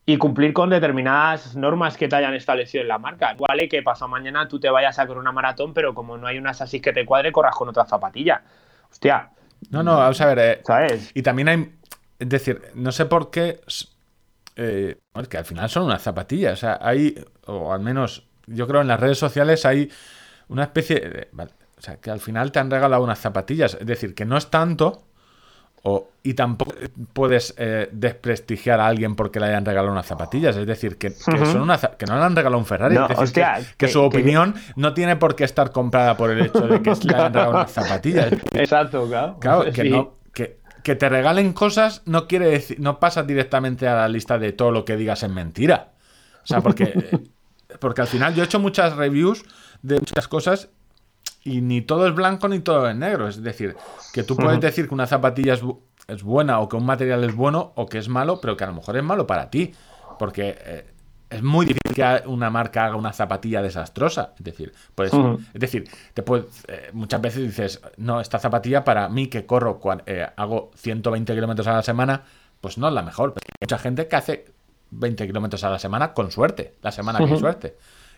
Y cumplir con determinadas normas que te hayan establecido en la marca. Vale que pasado mañana tú te vayas a correr una maratón, pero como no hay unas ASICS que te cuadre, corras con otra zapatilla. Hostia, No, no, vamos a ver. eh, ¿sabes? y también hay. Es decir, no sé por qué. eh, es que al final son unas zapatillas. O sea, hay. O al menos. Yo creo en las redes sociales hay una especie. de- vale, o sea, que al final te han regalado unas zapatillas. Es decir, que no es tanto. O, y tampoco puedes eh, desprestigiar a alguien porque le hayan regalado unas zapatillas. Es decir, que, que son una que no le han regalado un Ferrari. No, es decir, hostia, que, que que- su opinión no tiene por qué estar comprada por el hecho de que le hayan regalado unas zapatillas. Exacto, claro. Claro, que Sí. no. Que, te regalen cosas no quiere decir. No pasas directamente a la lista de todo lo que digas en mentira. O sea, porque. porque al final yo he hecho muchas reviews de muchas cosas y ni todo es blanco ni todo es negro. Es decir, que tú puedes decir que una zapatilla es, bu- es buena o que un material es bueno o que es malo, pero que a lo mejor es malo para ti. Porque eh, es muy difícil que una marca haga una zapatilla desastrosa. Es decir, puedes, es decir, te puedes, eh, muchas veces dices, no, esta zapatilla para mí que corro, eh, hago 120 kilómetros a la semana, pues no es la mejor. Pero hay mucha gente que hace 20 kilómetros a la semana con suerte, la semana que hay suerte.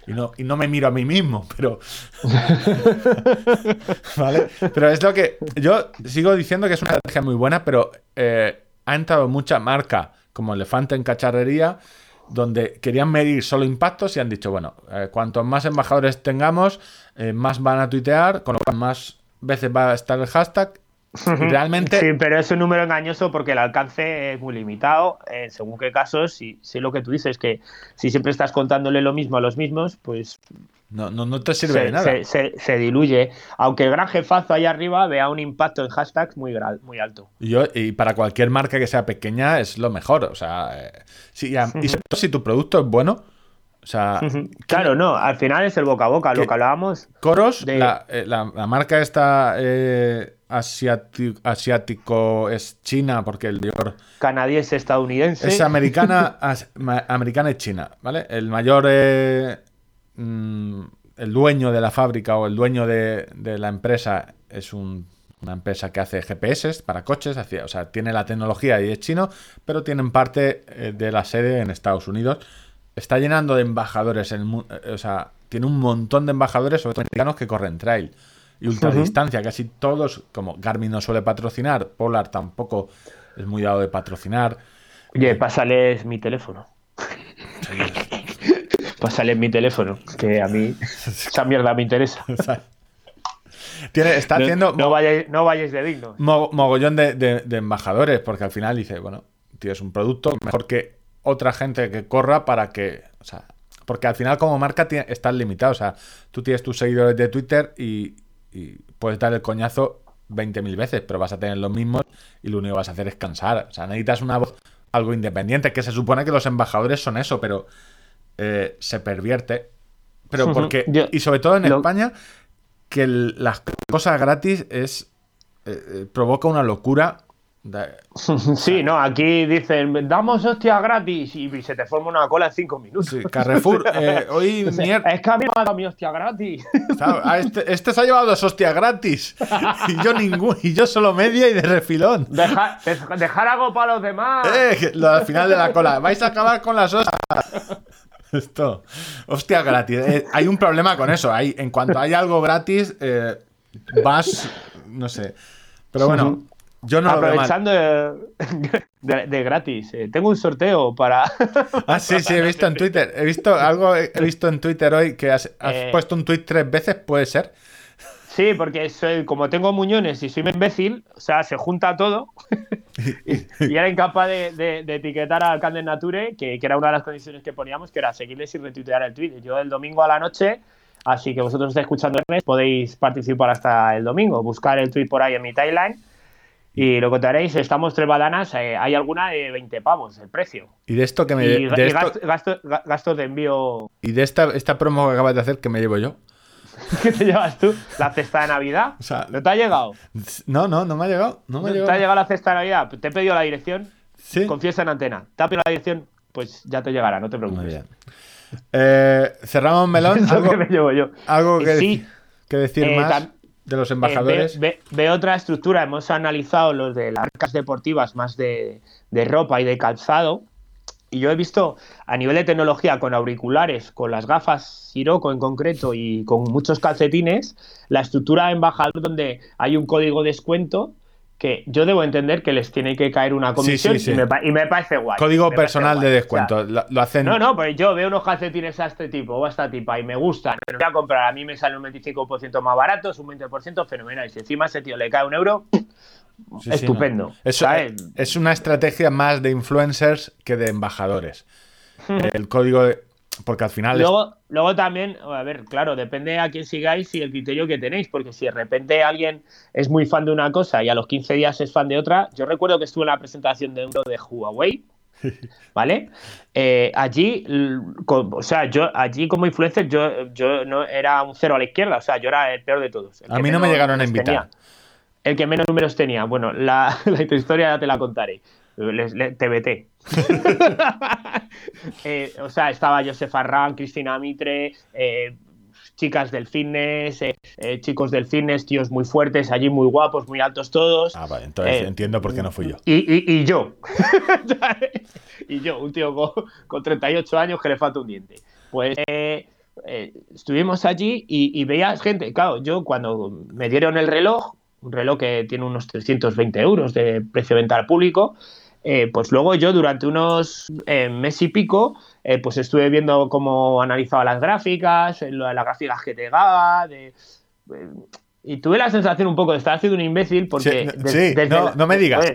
Y no, y no me miro a mí mismo, pero. ¿Vale? Pero es lo que. Yo sigo diciendo que es una estrategia muy buena, pero eh, ha entrado mucha marca como Elefante en Cacharrería, donde querían medir solo impactos y han dicho, bueno, eh, cuantos más embajadores tengamos, eh, más van a tuitear, con lo cual más veces va a estar el hashtag realmente, Sí, pero es un número engañoso porque el alcance es muy limitado. eh, según qué casos, si, si lo que tú dices, que si siempre estás contándole lo mismo a los mismos, pues no, no, no te sirve se, de nada. se- se- se diluye. Aunque el gran jefazo ahí arriba vea un impacto en hashtags muy, muy alto. Y, yo, y para cualquier marca que sea pequeña es lo mejor. O sea, eh, sí, y sobre todo si tu producto es bueno. O sea. Claro, no, al final es el boca a boca, lo que hablábamos. Coros, De- la, eh, la- la marca esta eh, asiati- asiático es China, porque el mayor Canadiense, estadounidense. es americana, as- ma- americana y China, ¿vale? El mayor, eh, mm, el dueño de la fábrica o el dueño de, de la empresa es un- una empresa que hace GPS para coches, hacia- o sea, tiene la tecnología y es chino, pero tienen parte eh, de la sede en Estados Unidos. Está llenando de embajadores, en eh, o sea, tiene un montón de embajadores, sobre todo americanos, que corren trail y ultradistancia. Casi todos, como Garmin no suele patrocinar, Polar tampoco es muy dado de patrocinar. Oye, pásales mi teléfono. pásales mi teléfono, que a mí esa mierda me interesa. Tiene, está No, haciendo no vayáis, no vayáis de dignos. mo- mogollón de, de- de embajadores, porque al final dice, bueno, tienes un producto mejor que otra gente que corra para que, o sea, porque al final como marca estás limitado, o sea, tú tienes tus seguidores de Twitter y, y puedes dar el coñazo 20.000 veces, pero vas a tener los mismos y lo único que vas a hacer es cansar, o sea, necesitas una voz algo independiente, que se supone que los embajadores son eso, pero eh, se pervierte. Pero porque, Yo- y sobre todo en lo- España, que el- las cosas gratis es eh, eh, provoca una locura. Sí, no, aquí dicen, damos hostia gratis y se te forma una cola en cinco minutos. sí, Carrefour, eh, hoy mier- Es que a mí me ha dado mi hostia gratis. este, este se ha llevado dos hostias gratis y yo ningún y yo solo media y de refilón. Dejar, dejar algo para los demás. Eh, lo al final de la cola. Vais a acabar con las hostias. Esto. Hostia, gratis. Eh, hay un problema con eso. Hay, en cuanto hay algo gratis, vas. No sé. Pero bueno, yo no lo. Aprovechando de, de- de gratis, eh, tengo un sorteo para. Ah, sí, sí, he visto en Twitter. He visto algo, he visto en Twitter hoy que has, has Eh. puesto un tweet tres veces, puede ser. Sí, porque soy, como tengo muñones y soy imbécil, o sea, se junta todo. y era incapaz de, de- de etiquetar al alcalde Nature, que, que era una de las condiciones que poníamos, que era seguirles y retuitear el tweet. Yo el domingo a la noche, así que vosotros estáis escuchando el mes, podéis participar hasta el domingo, buscar el tweet por ahí en mi timeline. Y lo contaréis, estamos tres bananas, eh, hay alguna de 20 pavos el precio. Y de esto que me. Y, de y esto- gasto- gasto- ga- gastos de envío y de esta, esta promo que acabas de hacer, que me llevo yo. ¿Qué te llevas tú? ¿La cesta de Navidad? O sea, ¿No te ha llegado? No, no, no me ha llegado. No me ha ¿No ¿Te ha llegado. la cesta de Navidad? Te he pedido la dirección. Sí. Confiesa en antena. Te ha pedido la dirección, pues ya te llegará, no te preocupes. Muy bien. Eh, cerramos melón. ¿Algo, que me llevo yo. algo que, Sí. que decir Eh, más de los Eh, embajadores? ve, ve- ve otra estructura. Hemos analizado los de las marcas deportivas más de, de ropa y de calzado. Y yo he visto a nivel de tecnología con auriculares, con las gafas Sirocco en concreto y con muchos calcetines, la estructura de embajador donde hay un código descuento que yo debo entender que les tiene que caer una comisión sí, sí. Y, me, y me parece guay. Código me personal guay. de O sea, descuento. lo, lo hacen. no, no, pues yo veo unos calcetines a este tipo o a esta tipa y me gustan, pero voy a comprar, a mí me sale un 25% más barato, es un 20% fenomenal. Y si encima a ese tío le cae un euro, estupendo. no. Es una estrategia más de influencers que de embajadores. El código de. Porque al final. es- Luego, luego también, a ver, claro, depende a quién sigáis y el criterio que tenéis, porque si de repente alguien es muy fan de una cosa y a los 15 días es fan de otra, yo recuerdo que estuve en la presentación de uno de Huawei, ¿vale? Eh, allí, o sea, yo allí como influencer, yo, yo no era un cero a la izquierda, o sea, yo era el peor de todos. A mí no me llegaron a invitar. tenía. El que menos números tenía. Bueno, la, la historia ya te la contaré. Les- le- TBT. Eh, o sea, estaba Josef Arran, Cristina Mitre, eh, chicas del fitness, eh, chicos del fitness, tíos muy fuertes, allí muy guapos, muy altos todos. Ah, vale, entonces entiendo por qué no fui yo. Y, y- y yo. y yo, un tío con, con 38 años que le falta un diente. Pues estuvimos allí y, y veías gente. Claro, yo cuando me dieron el reloj, un reloj que tiene unos 320 euros de precio de venta al público, eh, pues luego yo durante unos eh, mes y pico, eh, pues estuve viendo cómo analizaba las gráficas, eh, las gráficas que te daba, de, y tuve la sensación un poco de estar haciendo un imbécil porque... Sí, no, me digas.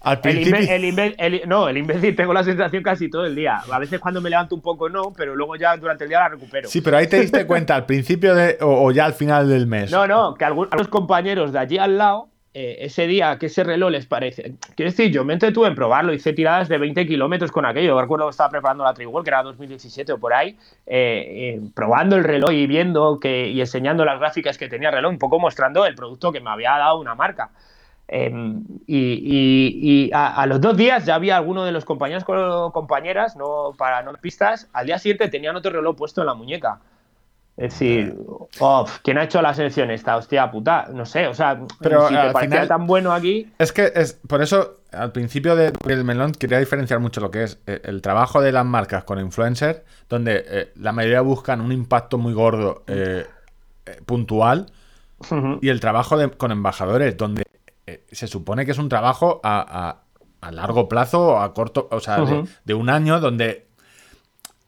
al principio... no, el imbécil tengo la sensación casi todo el día. A veces cuando me levanto un poco no, pero luego ya durante el día la recupero. Sí, pero ahí te diste cuenta al principio de, o, ya al final del mes. No, no, que algunos compañeros de allí al lado eh, ese día que ese reloj les parece. Quiero decir, yo me entretuve en probarlo, hice tiradas de 20 kilómetros con aquello. recuerdo que estaba preparando la Triwall, que era 2017 o por ahí, eh, eh, probando el reloj y viendo que, y enseñando las gráficas que tenía el reloj, un poco mostrando el producto que me había dado una marca. Em, y, a, los dos días ya había alguno de los compañeros compañeras, no para no pistas, al día siguiente tenían otro reloj puesto en la muñeca. Es decir, oh, ¿quién ha hecho la selección esta? Hostia puta, no sé, o sea, pero si te parecía tan bueno aquí. Es que es por eso al principio del melón quería diferenciar mucho lo que es eh, el trabajo de las marcas con influencers, donde eh, la mayoría buscan un impacto muy gordo eh, puntual, y el trabajo con embajadores, donde se supone que es un trabajo a, largo plazo o a corto, o sea, de un año, donde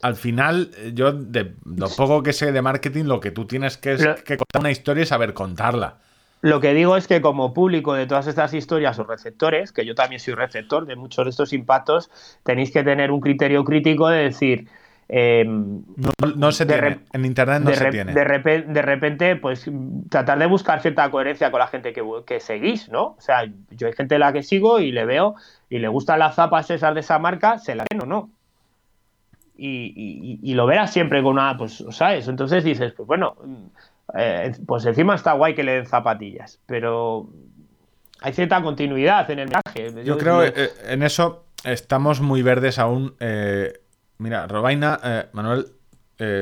al final, eh, yo de lo poco que sé de marketing, lo que tú tienes que es que contar una historia y saber contarla. Lo que digo es que como público de todas estas historias o receptores, que yo también soy receptor de muchos de estos impactos, tenéis que tener un criterio crítico de decir... Em, no, se tiene. En internet no se tiene. De repente, de repente, pues tratar de buscar cierta coherencia con la gente que, que, seguís, ¿no? O sea, yo hay gente a la que sigo y le veo y le gustan las zapas esas de esa marca, se la ven o no y, lo verás siempre con una, pues, ¿sabes? Entonces dices, pues bueno, eh, pues encima está guay que le den zapatillas, pero hay cierta continuidad en el viaje. Yo, creo que eh, en eso estamos muy verdes aún. Eh, mira, Robaina, Manuel,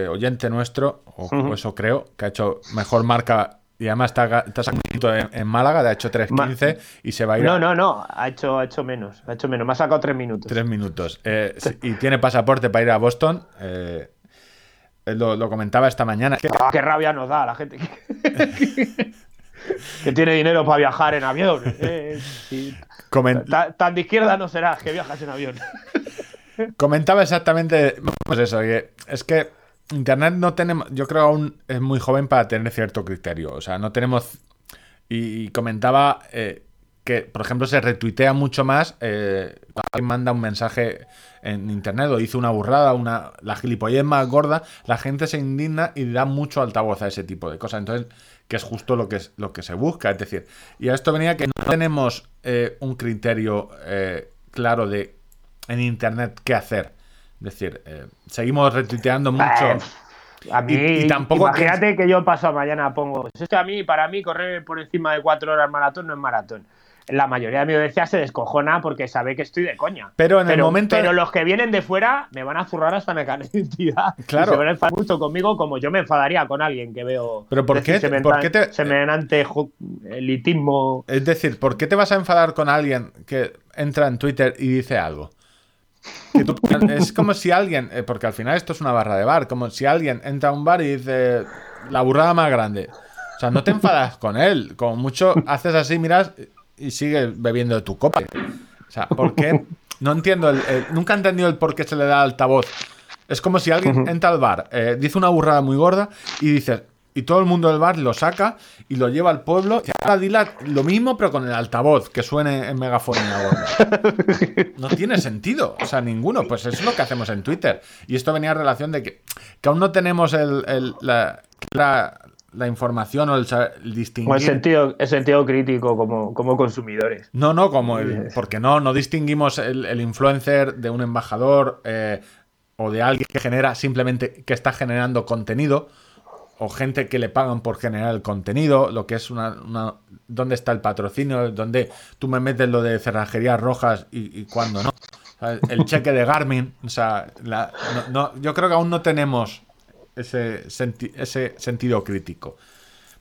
oyente nuestro, o, eso creo, que ha hecho mejor marca y además está, está en, en, Málaga, ha hecho 3.15 y se va a ir. No, no, no, ha hecho, ha hecho menos. Ha hecho menos, me ha sacado 3 minutos. 3 minutos. Eh, y tiene pasaporte para ir a Boston. Eh, lo, comentaba esta mañana. Ah, qué rabia nos da a la gente que, tiene dinero para viajar en avión. Eh, tan, de izquierda no serás que viajas en avión. comentaba exactamente pues eso, es que Internet no tenemos, yo creo aún es muy joven para tener cierto criterio. O sea, no tenemos... Y, comentaba eh, que, por ejemplo, se retuitea mucho más eh, alguien manda un mensaje en Internet o dice una burrada, una, la gilipollez más gorda, la gente se indigna y da mucho altavoz a ese tipo de cosas. Entonces, que es justo lo que, es, lo que se busca. Es decir, y a esto venía que no tenemos eh, un criterio eh, claro de en Internet qué hacer. Es decir, eh, seguimos retuiteando mucho. a mí, y, tampoco imagínate que... yo paso mañana pongo. Es que a mí, para mí, correr por encima de cuatro horas maratón no es maratón. La mayoría de mi audiencia se descojona porque sabe que estoy de coña. Pero en el momento. Pero los que vienen de fuera me van a zurrar hasta la cantidad. Claro. se van a enfadar mucho conmigo como yo me enfadaría con alguien que veo. Pero ¿por qué, ¿por qué te... semenante elitismo. Es decir, ¿por qué te vas a enfadar con alguien que entra en Twitter y dice algo? Es como si alguien, eh, porque al final esto es una barra de bar, como si alguien entra a un bar y dice la burrada más grande. O sea, no te enfadas con él, como mucho haces así, miras y sigues bebiendo de tu copa. O sea, ¿por qué? No entiendo, el, nunca he entendido el por qué se le da altavoz. Es como si alguien entra al bar, eh, dice una burrada muy gorda y dices, y todo el mundo del bar lo saca y lo lleva al pueblo. Y ahora dila lo mismo, pero con el altavoz que suene en megafonía. No tiene sentido, o sea, ninguno. Pues eso es lo que hacemos en Twitter. Y esto venía a relación de que, que aún no tenemos el, la, la, información o el, distinguir. el sentido, el sentido crítico como, como consumidores. No, no, como el. Porque no, no distinguimos el, influencer de un embajador eh, o de alguien que genera simplemente que está generando contenido o gente que le pagan por generar el contenido, lo que es una, una dónde está el patrocinio, dónde tú me metes lo de cerrajerías rojas y, y cuándo no. El cheque de Garmin, o sea, no, yo creo que aún no tenemos ese, ese sentido crítico.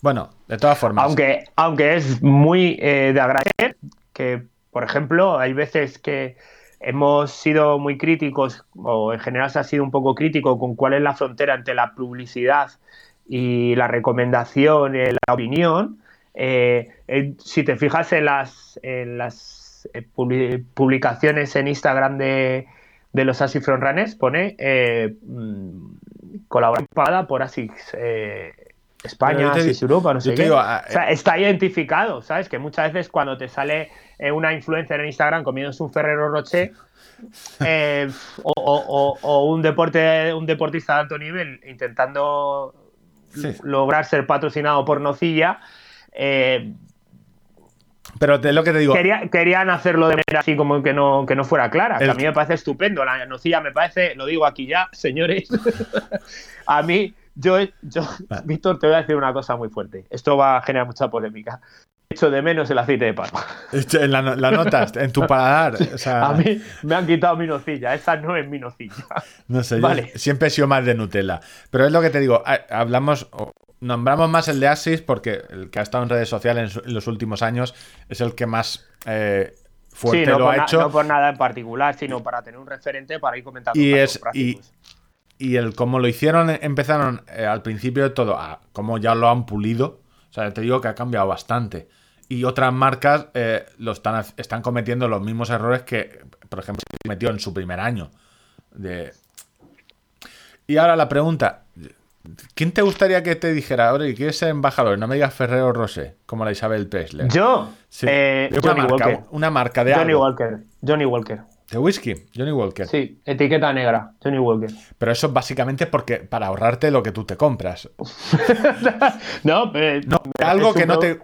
Bueno, de todas formas. Aunque, aunque es muy eh, de agradecer que, por ejemplo, hay veces que hemos sido muy críticos, o en general se ha sido un poco crítico con cuál es la frontera entre la publicidad y la recomendación, y la opinión, eh, si te fijas en las, en las eh, publicaciones en Instagram de, de los Asics Runners, pone eh, mm, colaboración pagada por Asics España, te es Europa, no sé qué. digo, o sea, está identificado, ¿sabes? Que muchas veces cuando te sale eh, una influencer en Instagram comiéndose un Ferrero Rocher eh, o, o- o- o un deporte un deportista de alto nivel intentando Sí. lograr ser patrocinado por Nocilla, eh, Pero te, lo que te digo, quería- querían hacerlo de manera así como que no, que no fuera clara. que a mí me parece estupendo. La nocilla me parece, lo digo aquí ya, señores. a mí, yo, yo. Víctor, te voy a decir una cosa muy fuerte. Esto va a generar mucha polémica. Echo de menos el aceite de palma. en la, la notas, en tu paladar. O sea, A mí me han quitado mi nocilla. Esta no es mi nocilla. No sé, yo Vale. siempre he sido más de Nutella. Pero es lo que te digo, ha- hablamos, nombramos más el de Axis porque el que ha estado en redes sociales en, los últimos años es el que más eh, fuerte Sí, no lo ha na- hecho. no por nada en particular, sino para tener un referente para ir comentando. Y es-. Y el cómo lo hicieron, empezaron eh, al principio de todo, a cómo ya lo han pulido. O sea, te digo que ha cambiado bastante. Y otras marcas eh, lo están, están cometiendo los mismos errores que, por ejemplo, metió en su primer año. De... Y ahora la pregunta: ¿quién te gustaría que te dijera, oye, ¿quieres ser embajador? No me digas Ferrero Rosé, como la Isabel Presley. Yo, Sí. eh, una, Johnny marca, Walker. una marca de Johnny algo. Walker. Johnny Walker. De whisky, Johnny Walker. Sí, etiqueta negra. Johnny Walker. Pero eso básicamente porque para ahorrarte lo que tú te compras. no, pero. No, algo que no te.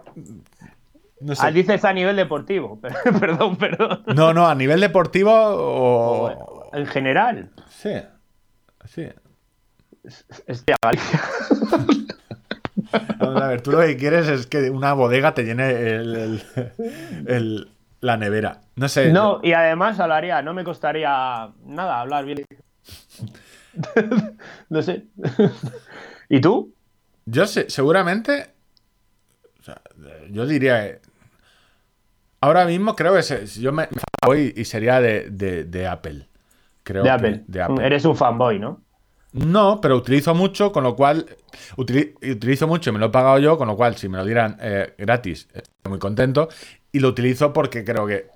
No Ah, sé. dices a nivel deportivo. perdón, perdón. No, no, a nivel deportivo o. En general. Sí. Sí. Este. Vamos a ver, tú lo que quieres es que una bodega te llene el, el- el- la nevera. No sé. No, y además hablaría, no me costaría nada hablar bien. no sé. ¿Y tú? Yo sé, seguramente. o sea, yo diría. Eh, Ahora mismo creo que se- yo me, voy y sería de, de- de Apple. Creo De que- Apple. de Apple. Eres un fanboy, ¿no? No, pero utilizo mucho, con lo cual utili- utilizo mucho y me lo he pagado yo, con lo cual si me lo dieran eh, gratis, estoy muy contento. Y lo utilizo porque creo que,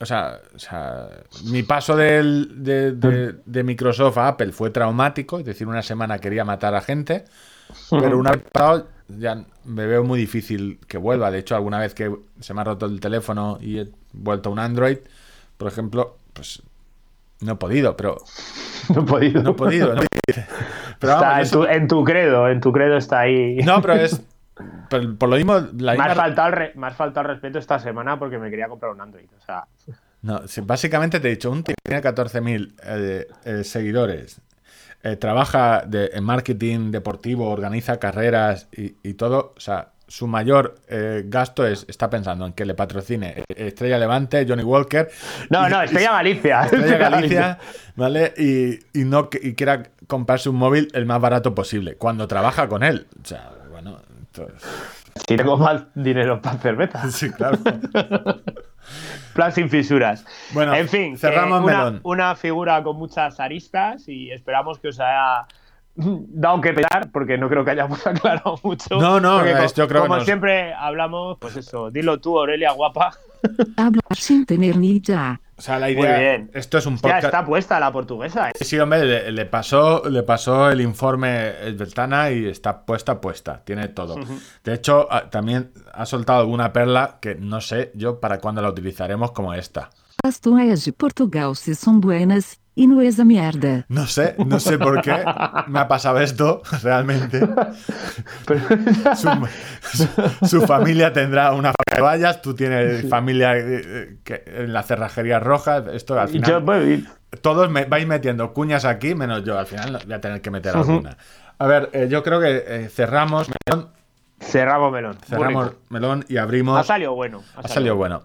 o sea, o sea, mi paso del- de, de- de Microsoft a Apple fue traumático, es decir, una semana quería matar a gente, pero una vez pasado ya me veo muy difícil que vuelva. De hecho, alguna vez que se me ha roto el teléfono y he vuelto a un Android, por ejemplo, pues no he podido, pero No he podido. no he podido. ¿no? Pero Está vamos, en, tu, en tu credo, en tu credo está ahí. No, pero es. Por, por lo mismo, la faltado el re- me has faltado el respeto esta semana porque me quería comprar un Android. O sea, No, básicamente te he dicho, un tío que tiene 14.000 eh, eh, seguidores, eh, trabaja de- en marketing deportivo, organiza carreras y, y todo. O sea, su mayor eh, gasto es está pensando en que le patrocine Estrella Levante, Johnny Walker. no, y- no, Estrella Galicia. Estrella Galicia, ¿vale? Y, y no y quiera comprarse un móvil el más barato posible, cuando trabaja con él. O sea, bueno, entonces- Si tengo más dinero para cerveza. sí, claro. Plan sin fisuras. Bueno, en fin, que cerramos una, melón. una figura con muchas aristas y esperamos que os haya dado que pegar, porque no creo que hayamos aclarado mucho. No, no, Porque es- yo creo que como nos- siempre hablamos, pues eso, dilo tú, Aurelia, guapa. Hablar sin tener ni idea. O sea, la Muy idea. bien. Esto es un Ya está puesta la portuguesa. ¿eh? Sí, hombre, le, le pasó, le pasó el informe el Beltana y está puesta, puesta. Tiene todo. De hecho, a- también ha soltado alguna perla que no sé yo para cuándo la utilizaremos como esta. As de Portugal se son buenas e no es a mierda. No sé, no sé por qué me ha pasado esto, realmente. Su, su- su familia tendrá una fábrica de vallas, tú tienes familia eh, que, en la cerrajería roja. Esto al Y final. yo, pues, Todos me vais metiendo cuñas aquí, menos yo. Al final voy a tener que meter alguna. A ver, eh, yo creo que eh, cerramos melón, cerramos melón. Cerramos melón y abrimos. Ha salido bueno. Ha salido bueno.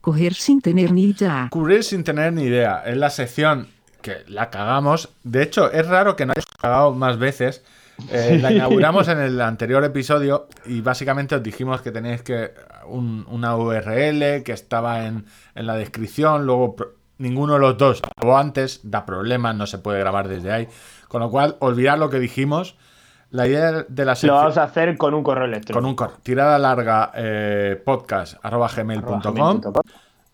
Correr sem tener ni idea. Cubrir sin tener ni idea. Es la sección que la cagamos. De hecho, es raro que no hayamos cagado más veces. Eh, La inauguramos en el anterior episodio y básicamente os dijimos que tenéis que un- una URL que estaba en, en la descripción. Luego ninguno de los dos o antes da problemas, no se puede grabar desde ahí. Con lo cual, olvidar lo que dijimos. La idea de la Lo sección vamos a hacer con un correo electrónico. con un correo. Tirada larga eh, podcast arroba gmail.com.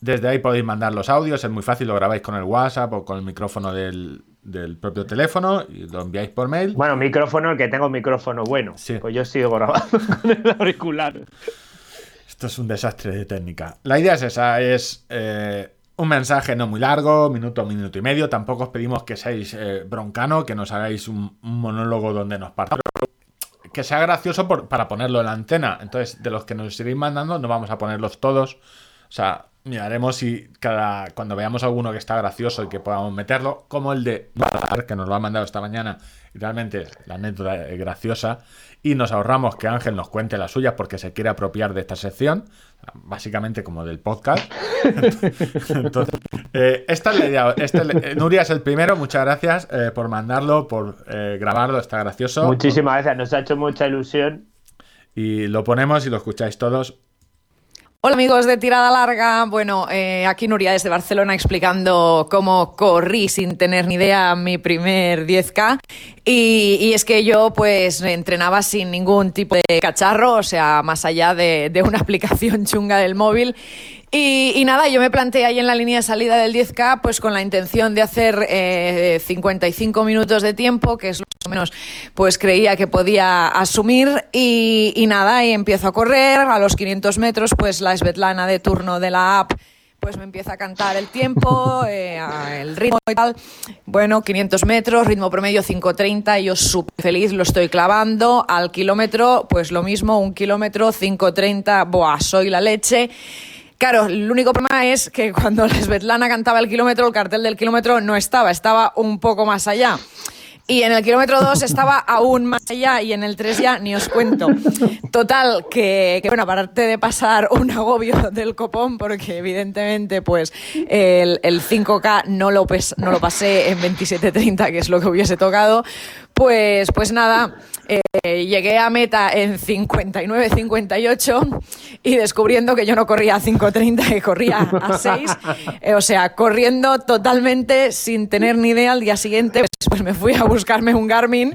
Desde ahí podéis mandar los audios, es muy fácil, lo grabáis con el WhatsApp o con el micrófono del, del propio teléfono y lo enviáis por mail. Bueno, micrófono, el que tengo micrófono bueno. Sí. Pues yo sigo grabando con el auricular. Esto es un desastre de técnica. La idea es esa, es eh, un mensaje no muy largo, minuto, minuto y medio. Tampoco os pedimos que seáis eh, broncano, que nos hagáis un, un monólogo donde nos partamos. Que sea gracioso por- para ponerlo en la antena. Entonces, de los que nos iréis mandando, no vamos a ponerlos todos. O sea, miraremos si cada cuando veamos alguno que está gracioso y que podamos meterlo, como el de que nos lo ha mandado esta mañana, y realmente la anécdota es graciosa, y nos ahorramos que Ángel nos cuente la suya porque se quiere apropiar de esta sección, básicamente como del podcast. Entonces, eh, esta es la idea. Este, eh, Nuria es el primero, muchas gracias eh, por mandarlo, por grabarlo, está gracioso. Muchísimas gracias, nos ha hecho mucha ilusión. Y lo ponemos y lo escucháis todos. Hola amigos de Tirada Larga. Bueno, eh, aquí Nuria desde Barcelona explicando cómo corrí sin tener ni idea mi primer 10K. Y, es que yo pues entrenaba sin ningún tipo de cacharro, o sea, más allá de una aplicación chunga del móvil. Y, y nada, yo me planteé ahí en la línea de salida del 10K pues con la intención de hacer eh, 55 minutos de tiempo, que es lo más o menos pues creía que podía asumir y, y nada, y empiezo a correr, a los 500 metros pues la Svetlana de turno de la app pues me empieza a cantar el tiempo, eh, el ritmo y tal. Bueno, 500 metros, ritmo promedio 5.30, y yo súper feliz, lo estoy clavando. Al kilómetro, pues lo mismo, un kilómetro 5.30, buah, soy la leche. Claro, el único problema es que cuando la Svetlana cantaba el kilómetro, el cartel del kilómetro no estaba, estaba un poco más allá. Y en el kilómetro 2 estaba aún más allá y en el 3 ya ni os cuento. Total, que, bueno, aparte de pasar un agobio del copón, porque evidentemente pues el, el 5K no lo, pes- no lo pasé en 27.30, que es lo que hubiese tocado, pues, pues nada, eh, llegué a meta en 59-58 y descubriendo que yo no corría a 5.30, que corría a 6. eh, o sea, corriendo totalmente sin tener ni idea. Al día siguiente, pues, pues me fui a buscarme un Garmin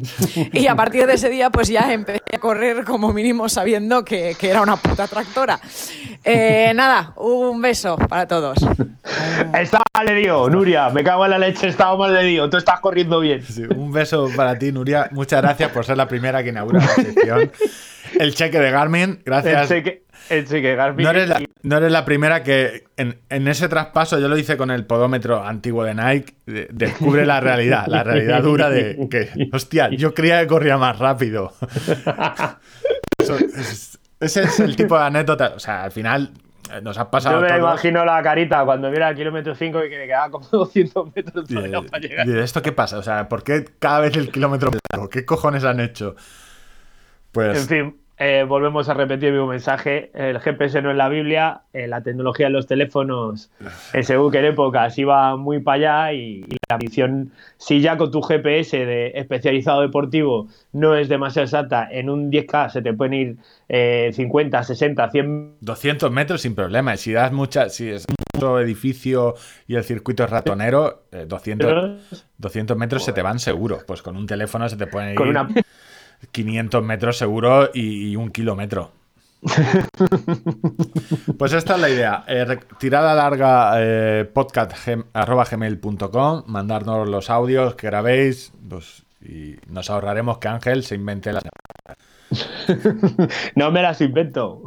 y a partir de ese día, pues ya empecé a correr como mínimo sabiendo que, que era una puta tractora. Eh, nada, un beso para todos. Estaba mal de Dios, Nuria, me cago en la leche, estaba mal de Dios, tú estás corriendo bien. Sí, un beso para ti, Nuria. Muchas gracias por ser la primera que inaugura la sección. El cheque de Garmin, El gracias. cheque, el cheque Garmin. No eres, la, no eres la primera que en, en ese traspaso, yo lo hice con el podómetro antiguo de Nike, de- descubre la realidad, la realidad dura de que, hostia, yo creía que corría más rápido. Eso es- ese es el tipo de anécdota, o sea, al final nos ha pasado Yo me a todos. imagino la carita cuando mira el kilómetro 5 y que le quedaba como 200 metros Y para llegar. y esto qué pasa? O sea, ¿por qué cada vez el kilómetro largo? ¿Qué cojones han hecho? Pues En fin, eh, volvemos a repetir el mismo mensaje. El GPS no es la Biblia, eh, la tecnología en los teléfonos, en según qué épocas, iba muy para allá y, y la misión, si ya con tu GPS de especializado deportivo no es demasiado exacta, en un 10K se te pueden ir eh, 50, 60, 100 200 metros sin problema. Y si das mucha, si es mucho edificio y el circuito es ratonero, eh, 200, metros 200 metros se te van seguro. Pues con un teléfono se te pueden ir con una... 500 metros seguro y, y un kilómetro. Pues esta es la idea. Eh, tirada larga eh, podcast gem- arroba gmail.com, mandarnos los audios que grabéis los- y nos ahorraremos que Ángel se invente la... No me las invento.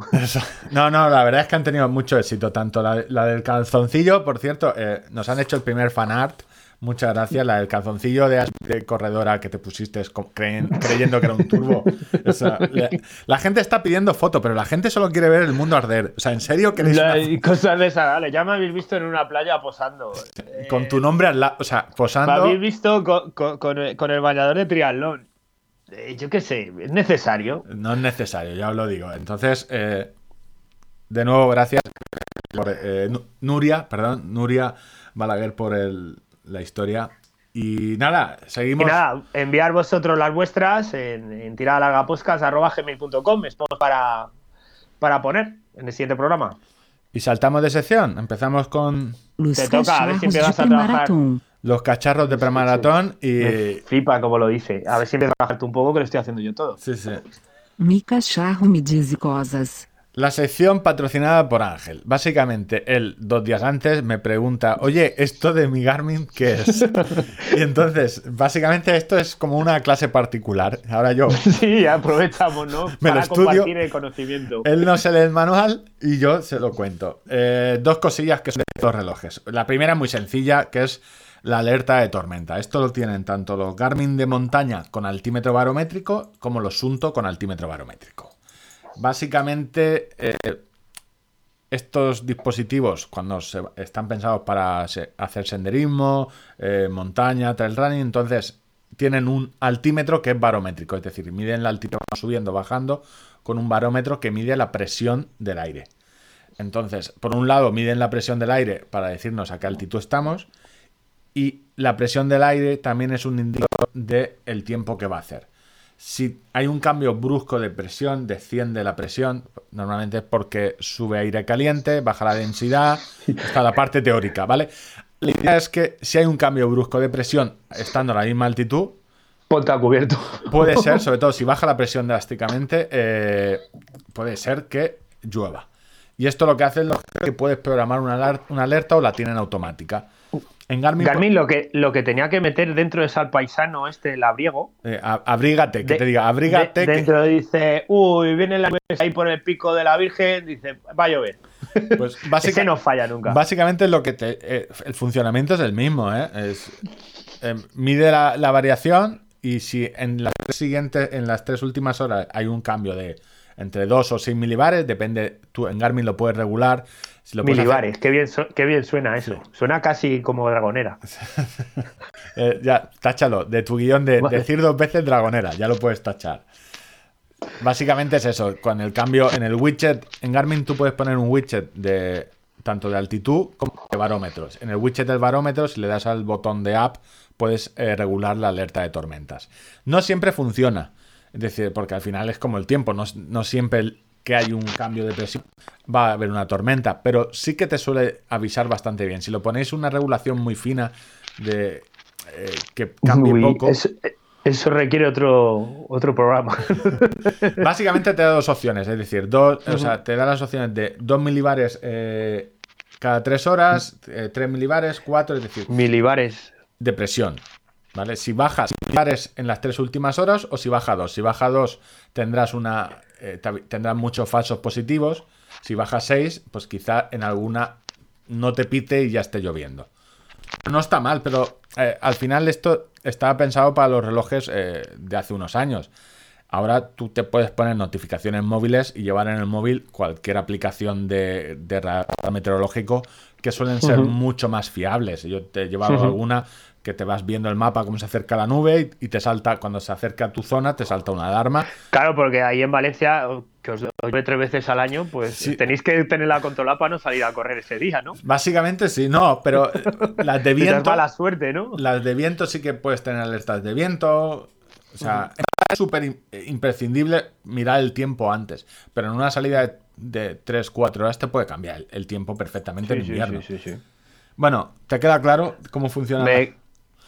No, no, la verdad es que han tenido mucho éxito. Tanto la, la del calzoncillo, por cierto, eh, nos han hecho el primer fanart. Muchas gracias. La del calzoncillo de, de corredora que te pusiste creen- creyendo que era un turbo. Esa- la, la gente está pidiendo foto, pero la gente solo quiere ver el mundo arder. O sea, ¿en serio queréis La- una y cosas desagradables. Ya me habéis visto en una playa posando. con tu nombre al lado? O sea, Me posando. habéis visto con, con- con el, con el bañador de triatlón. Eh, yo qué sé, es necesario. No es necesario, ya os lo digo. Entonces, eh, de nuevo, gracias por eh, Nu- Nuria, perdón, Nuria Balaguer por el- la historia. Y nada, Y seguimos. nada, enviar vosotros las vuestras en, en tiradalargapodcast.gmail.com es para, para poner en el siguiente programa. Y saltamos de sección. Empezamos con Los Te toca, a ver si empiezas a trabajar. los cacharros de premaratón y. Me flipa como lo dice. A ver si empieza a trabajarte un poco que lo estoy haciendo yo todo. Sí, sí. Mi cachorro me diz cosas. La sección patrocinada por Ángel. Básicamente, él dos días antes me pregunta, oye, ¿esto de mi Garmin qué es? y entonces, básicamente esto es como una clase particular. Ahora yo... Sí, aprovechamos, ¿no? Me lo Para estudio. compartir el conocimiento. Él no se lee el manual y yo se lo cuento. Eh, dos cosillas que son de los relojes. La primera es muy sencilla, que es la alerta de tormenta. Esto lo tienen tanto los Garmin de montaña con altímetro barométrico como los Sunto con altímetro barométrico. Básicamente, eh, estos dispositivos, cuando están pensados para hacer senderismo, eh, montaña, trail running, entonces tienen un altímetro que es barométrico, es decir, miden la altitud subiendo, bajando, con un barómetro que mide la presión del aire. Entonces, por un lado, miden la presión del aire para decirnos a qué altitud estamos, y la presión del aire también es un indicador del tiempo que va a hacer. Si hay un cambio brusco de presión, desciende la presión, normalmente es porque sube aire caliente, baja la densidad, está la parte teórica, ¿vale? La idea es que si hay un cambio brusco de presión estando a la misma altitud, Ponte a cubierto. puede ser, sobre todo si baja la presión drásticamente, eh, puede ser que llueva. Y esto lo que hace es lo que puedes programar una alerta o la tienen automática. En Garmin, Garmin lo que, lo que tenía que meter dentro es al paisano este, el abriego. eh, abrígate, que De- te diga, abrígate. de- que- dentro dice, uy, viene la nubes ahí por el pico de la Virgen, dice, va a llover. pues, Ese no falla nunca. Básicamente lo que te, eh, el funcionamiento es el mismo, ¿eh? Es, eh, mide la, la variación y si en las tres siguientes, en las tres últimas horas hay un cambio de entre 2 o 6 milibares, depende, tú en Garmin lo puedes regular. Si lo hacer- Milibares, qué bien, su- qué bien suena eso. Suena casi como dragonera. Eh, ya, táchalo, de tu guion de Vale. decir dos veces dragonera, ya lo puedes tachar. Básicamente es eso, con el cambio en el widget, en Garmin tú puedes poner un widget de tanto de altitud como de barómetros. En el widget del barómetro, si le das al botón de app, puedes eh, regular la alerta de tormentas. No siempre funciona, es decir, porque al final es como el tiempo, no, no siempre que hay un cambio de presión va a haber una tormenta, pero sí que te suele avisar bastante bien. Si lo ponéis una regulación muy fina de eh, que cambie Uy, poco, Eso, eso requiere otro, otro programa. básicamente te da dos opciones, es decir, dos, o sea, te da las opciones de 2 milibares eh, cada 3 horas, 3 milibares, 4, es decir, Milibares. de presión. ¿Vale? Si bajas en las tres últimas horas o si baja 2. Si baja 2 tendrás una eh, te- tendrás muchos falsos positivos. Si baja 6, pues quizá en alguna no te pite y ya esté lloviendo. No está mal, pero eh, al final esto estaba pensado para los relojes eh, de hace unos años. Ahora tú te puedes poner notificaciones móviles y llevar en el móvil cualquier aplicación de, de radar meteorológico que suelen ser mucho más fiables. Yo te he llevado alguna que te vas viendo el mapa, cómo se acerca la nube y, y te salta, cuando se acerca a tu zona, te salta una alarma. Claro, porque ahí en Valencia, que os os llueve tres veces al año, pues Sí. tenéis que tenerla controlada para no salir a correr ese día, ¿no? Básicamente sí, no, pero eh, las de viento... mala suerte, ¿no? Las de viento sí que puedes tener alertas de viento. O sea, es súper im- imprescindible mirar el tiempo antes. Pero en una salida de, de 3, 4 horas te puede cambiar el, tiempo perfectamente en Sí, sí, invierno. sí, sí, sí. Bueno, ¿te queda claro cómo funciona? Me,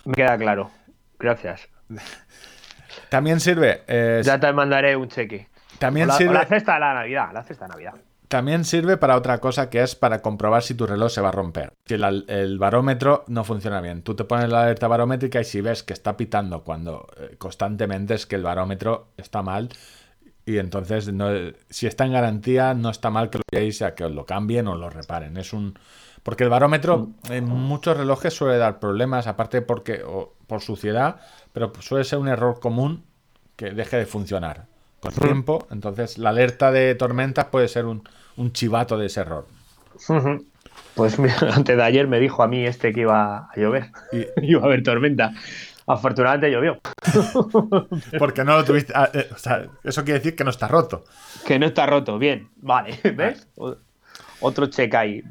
me queda claro. Gracias. También sirve. eh, Ya te mandaré un cheque. también O la, sirve. o la cesta de la Navidad, la cesta de Navidad. También sirve para otra cosa que es para comprobar si tu reloj se va a romper. Si el barómetro no funciona bien. Tú te pones la alerta barométrica y si ves que está pitando cuando eh, constantemente es que el barómetro está mal. Y entonces, no- si está en garantía, no está mal que lo veáis a que os lo cambien o lo reparen. Es un. Porque el barómetro en muchos relojes suele dar problemas, aparte porque o por suciedad, pero suele ser un error común que deje de funcionar con el tiempo. Entonces, la alerta de tormentas puede ser un, un chivato de ese error. Pues mira, antes de ayer me dijo a mí este que iba a llover. Y- iba a haber tormenta. Afortunadamente llovió. Porque no lo tuviste. ah, eh, o sea, eso quiere decir que no está roto. Que no está roto. Bien, vale. ¿Ves? Otro check ahí.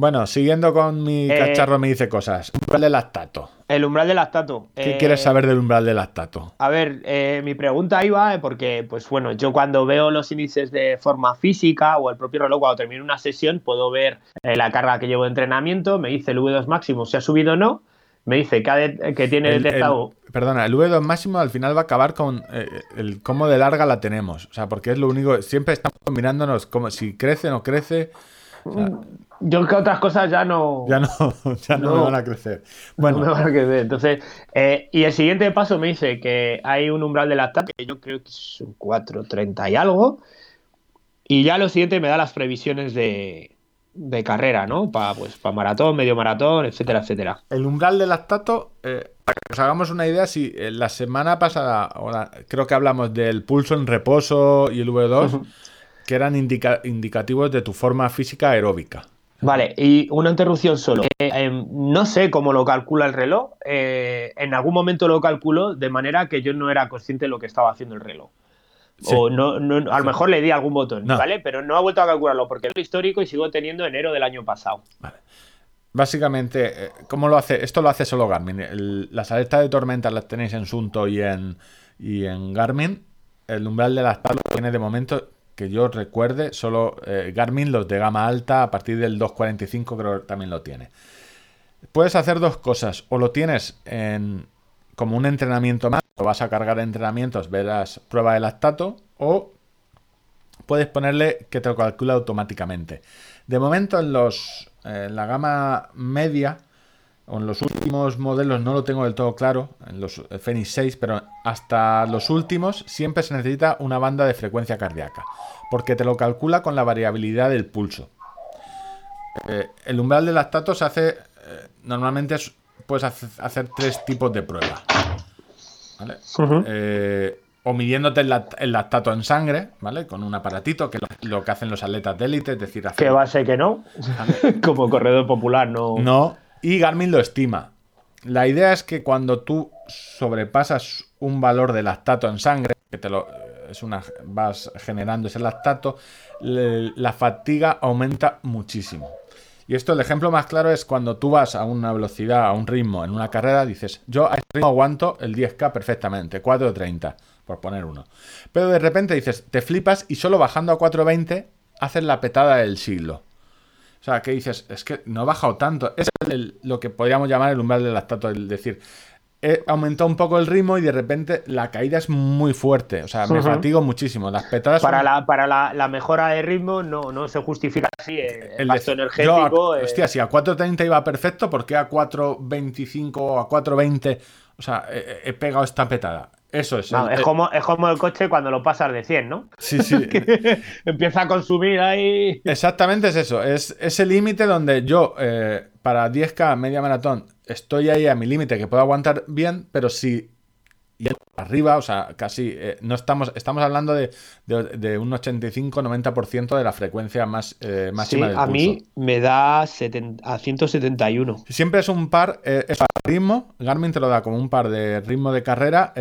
Bueno, siguiendo con mi Eh, cacharro, me dice cosas. Umbral de lactato. El umbral del lactato. ¿Qué Eh, quieres saber del umbral de lactato? A ver, eh, mi pregunta iba eh, porque, pues bueno, yo cuando veo los índices de forma física o el propio reloj cuando termino una sesión, puedo ver la carga que llevo de entrenamiento, me dice el V2 máximo si ha subido o no, me dice que, ha de- que tiene El- detectado. el- perdona, el V2 máximo al final va a acabar con eh, el cómo de larga la tenemos. O sea, porque es lo único. Siempre estamos mirándonos como si crece o no crece. Yo que otras cosas ya no. Ya no, ya no, No. me van a crecer. no Bueno, me van a creer. Entonces, eh, y el siguiente paso me dice que hay un umbral de lactato que yo creo que es un 4.30 y algo. Y ya lo siguiente me da las previsiones de, de carrera, ¿no? Para pues, pa maratón, medio maratón, etcétera, etcétera. el umbral de lactato, eh, para que nos hagamos una idea, si eh, la semana pasada, la- creo que hablamos del pulso en reposo y el V2, que eran indica- indicativos de tu forma física aeróbica. Vale, y una interrupción solo. Eh, em, no sé cómo lo calcula el reloj. eh, en algún momento lo calculó de manera que yo no era consciente de lo que estaba haciendo el reloj. Sí. O no, no- a lo mejor le di algún botón, No. ¿vale? Pero no ha vuelto a calcularlo porque es histórico y sigo teniendo enero del año pasado. Básicamente, eh, ¿cómo lo hace? Esto lo hace solo Garmin. El- las alertas de tormenta las tenéis en Sunto y en, y en Garmin. El umbral de las tablas tiene de momento, que yo recuerde, solo eh, Garmin, los de gama alta, a partir del 245 creo que también lo tiene. Puedes hacer dos cosas. O lo tienes en, como un entrenamiento más, o vas a cargar entrenamientos, verás prueba de lactato, o puedes ponerle que te lo calcula automáticamente. De momento en los en la gama media en los últimos modelos no lo tengo del todo claro, en los eh, Fenix 6, pero hasta los últimos siempre se necesita una banda de frecuencia cardíaca, porque te lo calcula con la variabilidad del pulso. Eh, el umbral de lactato se hace, eh, normalmente es- puedes hace- hacer tres tipos de pruebas. ¿vale? Eh, o midiéndote el, lact- el lactato en sangre, ¿vale? Con un aparatito, que lo, lo que hacen los atletas de élite, es decir, hacer- Que va a ser que no. Como corredor popular, no. no, y Garmin lo estima. La idea es que cuando tú sobrepasas un valor de lactato en sangre, que te lo es una vas generando ese lactato, la fatiga aumenta muchísimo. Y esto, el ejemplo más claro es cuando tú vas a una velocidad, a un ritmo en una carrera, dices, yo a este ritmo aguanto el 10K perfectamente, 4.30, por poner uno. Pero de repente dices, te flipas y solo bajando a 4.20 haces la petada del siglo. O sea, que dices, es que no he bajado tanto. Es el- lo que podríamos llamar el umbral del lactato, es decir, he aumentado un poco el ritmo y de repente la caída es muy fuerte. O sea, me fatigo muchísimo. Las petadas Para, son- la, para la, la mejora de ritmo no, no se justifica así eh, el, gasto energético. yo eh, Hostia, si a 4.30 iba perfecto, ¿por qué a 4.25 o a 4.20? O sea, he, he pegado esta petada. Eso es. no, el- es, como, es como el coche cuando lo pasas de 100, ¿no? Sí, sí. Empieza a consumir ahí. Exactamente es eso. Es ese límite donde yo, eh, para 10K media maratón, estoy ahí a mi límite que puedo aguantar bien, pero si y arriba, o sea, casi eh, no estamos, estamos hablando de, de- de un 85-90% de la frecuencia más eh, Sí, máxima del a pulso. mí me da 70 a 171. Siempre es un par, eh, es par ritmo. Garmin te lo da como un par de ritmo de carrera,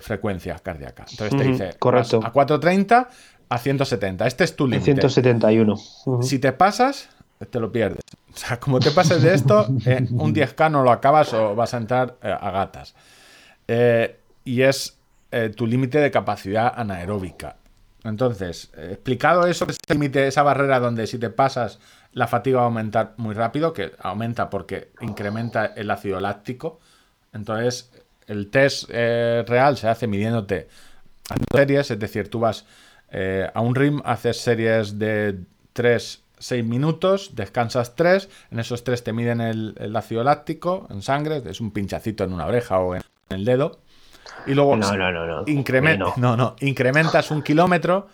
frecuencia cardíaca. Entonces te dice correcto. a 430 a 170. Este es tu límite. 171. Ujú. Si te pasas, te lo pierdes. O sea, como te pases de esto, un 10K no lo acabas o vas a entrar a gatas. Eh, y es eh, tu límite de capacidad anaeróbica. Entonces, eh, explicado eso, ese límite, esa barrera donde si te pasas la fatiga va a aumentar muy rápido, que aumenta porque incrementa el ácido láctico. Entonces, el test eh, real se hace midiéndote haciendo series, es decir, tú vas a un rim, haces series de 3, 6 minutos, descansas 3, en esos 3 te miden el, el ácido láctico en sangre, es un pinchacito en una oreja o en el dedo, y luego No, no, no, no. incremen- No. no, no, incrementas un kilómetro,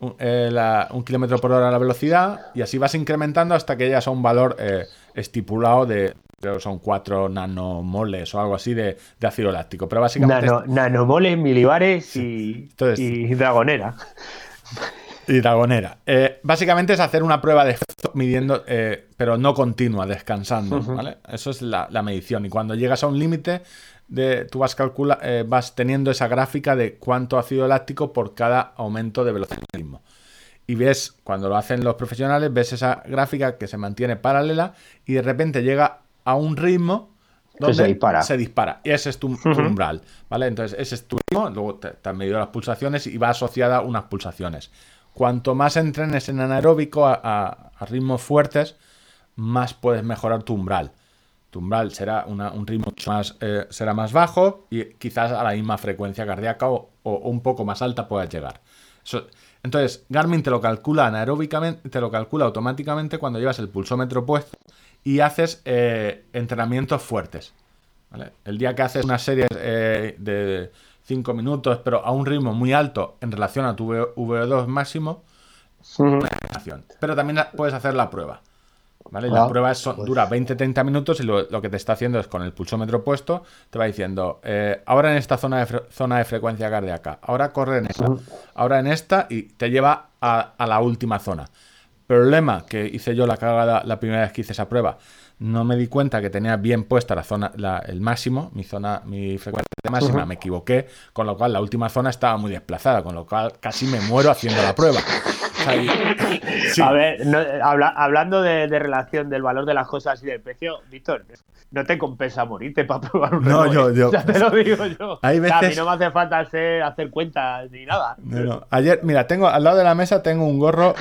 un, eh, la- un kilómetro por hora la velocidad, y así vas incrementando hasta que llegas a un valor eh, estipulado de, creo que son 4 nanomoles o algo así de, de ácido láctico. Pero básicamente Nano, nanomoles, milibares y, Entonces- y dragonera. Y dragonera. Eh, básicamente es hacer una prueba de midiendo, eh, pero no continua, descansando. ¿vale? Eso es la, la medición. Y cuando llegas a un límite, de, tú vas, calcula, eh, vas teniendo esa gráfica de cuánto ácido láctico por cada aumento de velocidad del. Y ves, cuando lo hacen los profesionales, ves esa gráfica que se mantiene paralela y de repente llega a un ritmo donde se dispara. se dispara. Y ese es tu, tu umbral, ¿vale? Entonces, ese es tu ritmo, luego te, te han medido las pulsaciones y va asociada a unas pulsaciones. Cuanto más entrenes en anaeróbico a, a- a ritmos fuertes, más puedes mejorar tu umbral. Tu umbral será un ritmo más, eh, será más bajo y quizás a la misma frecuencia cardíaca o, un poco más alta puedas llegar. entonces, Garmin te lo calcula anaeróbicamente, te lo calcula automáticamente cuando llevas el pulsómetro puesto y haces eh, entrenamientos fuertes. El día que haces una serie eh, de 5 minutos, pero a un ritmo muy alto en relación a tu VO2 máximo, pero también puedes hacer la prueba. ¿Vale? la ah, prueba es, pues dura 20-30 minutos y lo, que te está haciendo es con el pulsómetro puesto, te va diciendo, eh, ahora en esta zona de, zona de frecuencia cardíaca, ahora corre en esta, ahora en esta y te lleva a, la última zona. Problema que hice yo la cagada la primera vez que hice esa prueba, no me di cuenta que tenía bien puesta la zona, el máximo, mi zona, mi frecuencia máxima, me equivoqué, con lo cual la última zona estaba muy desplazada, con lo cual casi me muero haciendo la prueba. A ver, hablando de, relación del valor de las cosas y del precio, Víctor, no te compensa morirte para probar un. No, yo, yo. Ya te lo digo yo. a mí no me hace falta hacer, cuentas ni nada. Ayer, mira, tengo al lado de la mesa tengo un gorro.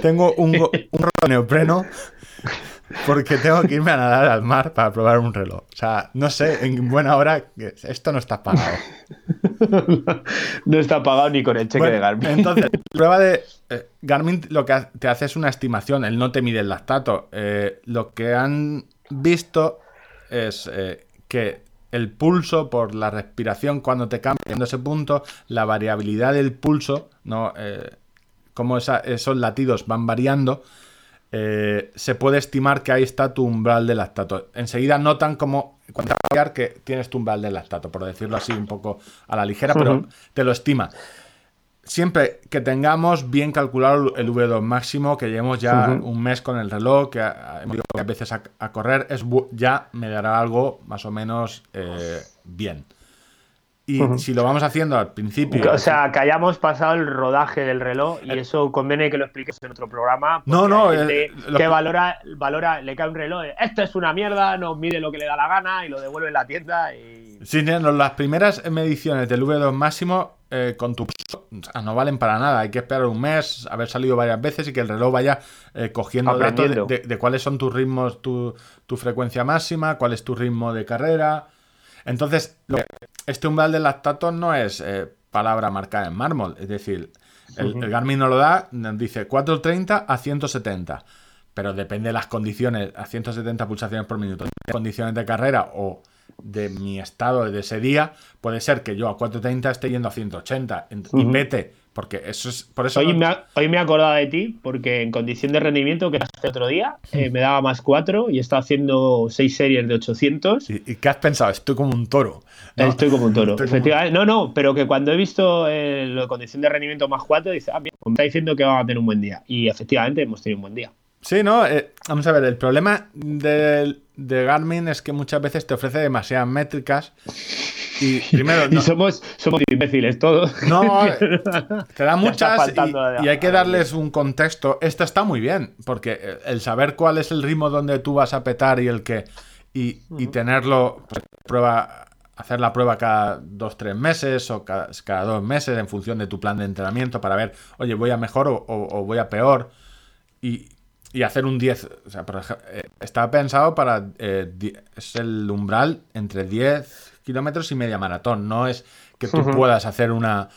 Tengo un, un gorro neopreno porque tengo que irme a nadar al mar para probar un reloj. O sea, no sé, en buena hora, esto no está pagado. no está pagado ni con el cheque de Garmin. Entonces, prueba de. Eh, Garmin lo que te hace es una estimación, él no te mide el lactato. Eh, lo que han visto es eh, que el pulso por la respiración, cuando te cambia en ese punto, la variabilidad del pulso, ¿no? cómo esos latidos van variando eh, se puede estimar que ahí está tu umbral de lactato. Enseguida notan como cuando que tienes tu umbral de lactato, por decirlo así un poco a la ligera, pero te lo estima. Siempre que tengamos bien calculado el V2 máximo, que llevemos ya un mes con el reloj, que hemos ido a veces a, correr, es ya me dará algo más o menos eh, bien. Y si lo vamos haciendo al principio. O sea, que hayamos pasado el rodaje del reloj y eso conviene que lo expliques en otro programa. No, no. Eh, que valora, valora, le cae un reloj. Esto es una mierda, nos mide lo que le da la gana y lo devuelve en la tienda. Y... Sí, las primeras mediciones del V2 máximo eh, con tu. no valen para nada. Hay que esperar un mes, haber salido varias veces y que el reloj vaya eh, cogiendo datos de, cuáles son tus ritmos, tu, tu frecuencia máxima, cuál es tu ritmo de carrera. Entonces, este umbral de lactato no es eh, palabra marcada en mármol, es decir, el, Garmin no lo da, dice 430 a 170, pero depende de las condiciones, a 170 pulsaciones por minuto, condiciones de carrera o de mi estado de ese día, puede ser que yo a 430 esté yendo a 180 y vete porque eso es. Por eso hoy, me hoy me he acordado de ti, porque en condición de rendimiento, que hace otro día, eh, me daba más 4 y estaba haciendo 6 series de 800. ¿Y, qué has pensado? Estoy como un toro. Estoy como un toro, efectivamente. No, no, pero que cuando he visto eh, la condición de rendimiento más 4, dice, ah, bien, me está diciendo que vamos a tener un buen día. Y efectivamente hemos tenido un buen día. Sí, no, eh, vamos a ver, el problema de, Garmin es que muchas veces te ofrece demasiadas métricas y primero... y somos, somos imbéciles todos. No, te da muchas y, hay que darles un contexto. Esto está muy bien, porque el saber cuál es el ritmo donde tú vas a petar y el que... Y, tenerlo, pues, prueba, hacer la prueba cada dos, tres meses o cada, dos meses en función de tu plan de entrenamiento para ver, oye, voy a mejor o voy a peor. Y, y hacer un 10. O sea, por ejemplo, eh, estaba pensado para. Eh, es el umbral entre 10 kilómetros y media maratón. No es que tú puedas hacer una,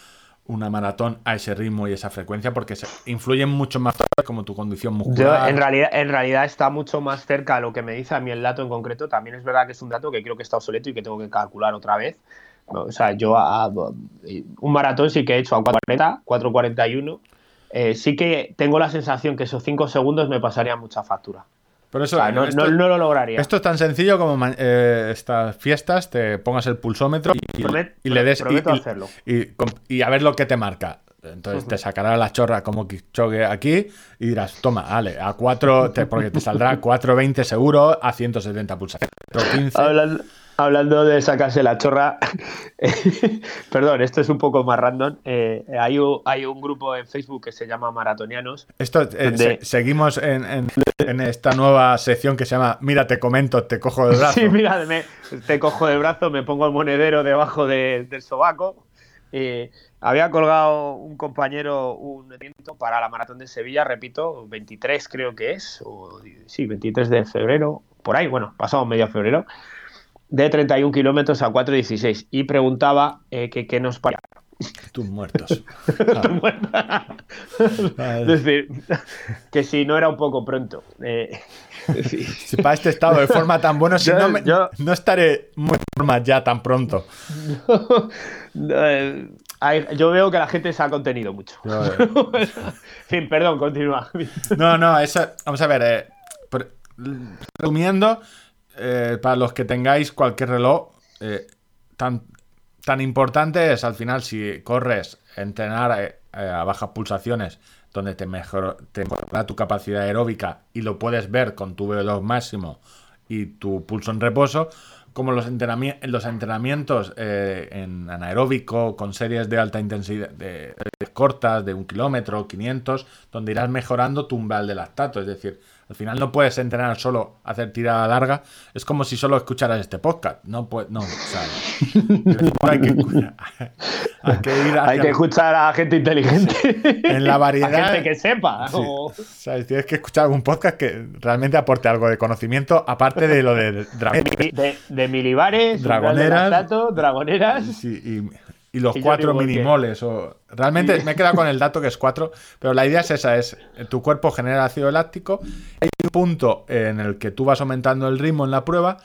una maratón a ese ritmo y esa frecuencia porque se, influyen mucho más como tu condición muscular. en, realidad, en realidad está mucho más cerca a lo que me dice a mí el dato en concreto. También es verdad que es un dato que creo que está obsoleto y que tengo que calcular otra vez. O sea, yo a, un maratón sí que he hecho a 4.40, 4.41 eh, sí que tengo la sensación que esos 5 segundos me pasarían mucha factura. Por eso, no, lo lograría. Esto es tan sencillo como eh, estas fiestas, te pongas el pulsómetro y, le des y, a ver lo que te marca. Entonces te sacará la chorra como choque aquí y dirás, toma, vale, a 4, porque te saldrá 4.20 seguro a 170 pulsaciones. Hablando de sacarse la chorra, perdón, esto es un poco más random. Eh, hay, un, hay, un, grupo en Facebook que se llama Maratonianos. Esto, eh, seguimos en, esta nueva sección que se llama Mira, te comento, te cojo del brazo. Sí, mira, te cojo del brazo, me pongo el monedero debajo del sobaco. Eh, había colgado un compañero un evento para la maratón de Sevilla, repito, 23 creo que es, o, sí, 23 de febrero, por ahí, bueno, pasado medio febrero, de 31 kilómetros a 4.16 y preguntaba eh, que qué nos parecía. Tus muertos. es decir, que si no era un poco pronto. Eh, si para este estado de forma tan bueno, si Yo- no, me- yo- no estaré muy en forma ya tan pronto. eh, hay- yo veo que la gente se ha contenido mucho. Eh, en fin, perdón, continúa. No, no, eso, vamos a ver, por- resumiendo, eh, para los que tengáis cualquier reloj, eh, tan, tan importante es al final si corres, entrenar eh, a bajas pulsaciones, donde te, mejor, te mejora tu capacidad aeróbica y lo puedes ver con tu VO2 máximo y tu pulso en reposo, como los, los entrenamientos en anaeróbico con series de alta intensidad, cortas, de un kilómetro, 500, donde irás mejorando tu umbral de lactato. Es decir, al final no puedes entrenar solo, hacer tirada larga. Es como si solo escucharas este podcast. No, puede, no, o sea, hay que, hay que ir Hay que escuchar a gente inteligente. En la variedad- A gente que sepa. Sí. o- ¿Sabes? Tienes que escuchar algún podcast que realmente aporte algo de conocimiento, aparte de lo de Dragon De, de milibares, Dragoneras. de dragoneras. Sí, y, y los Y cuatro minimoles. O... Realmente me he quedado con el dato que es cuatro, pero la idea es esa, es tu cuerpo genera ácido láctico, hay un punto en el que tú vas aumentando el ritmo en la prueba,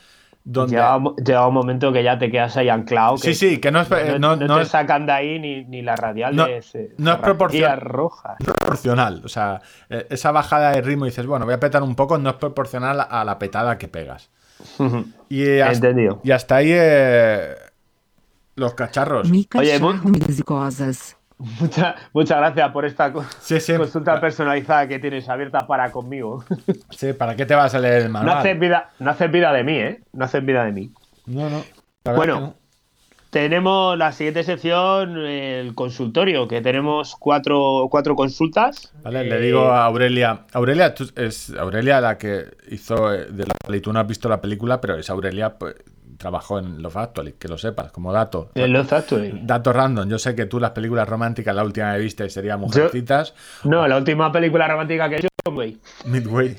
donde... Llega, un- llega un momento que ya te quedas ahí anclado. Sí, que sí, que no es, no, no no te es sacan de ahí ni, ni las radiales. No- eh, no es radiales proporcion- rojas. proporcional. O sea, eh, esa bajada de ritmo y dices, bueno, voy a petar un poco, no es proporcional a la petada que pegas. Y hasta, Entendido. y hasta ahí eh, los cacharros. Oye, y cosas. Mucha- muchas gracias por esta co- Sí, sí. consulta personalizada que tienes abierta para conmigo. Sí, ¿para qué te vas a leer el No manual? haces vida, no haces vida de mí, ¿eh? No haces vida de mí. No, no. Bueno, no. Tenemos la siguiente sección, el consultorio, que tenemos cuatro, cuatro consultas. Vale, le Eh, digo a Aurelia. Aurelia tú- es Aurelia la que hizo eh, de la peli. Tú no has visto la película, pero es Aurelia, pues, trabajó en Love Actually, que lo sepas, como dato. en Love Actually. Dato random. Yo sé que tú las películas románticas, la última que viste sería Mujercitas, No, la última película romántica que he hecho. Midway.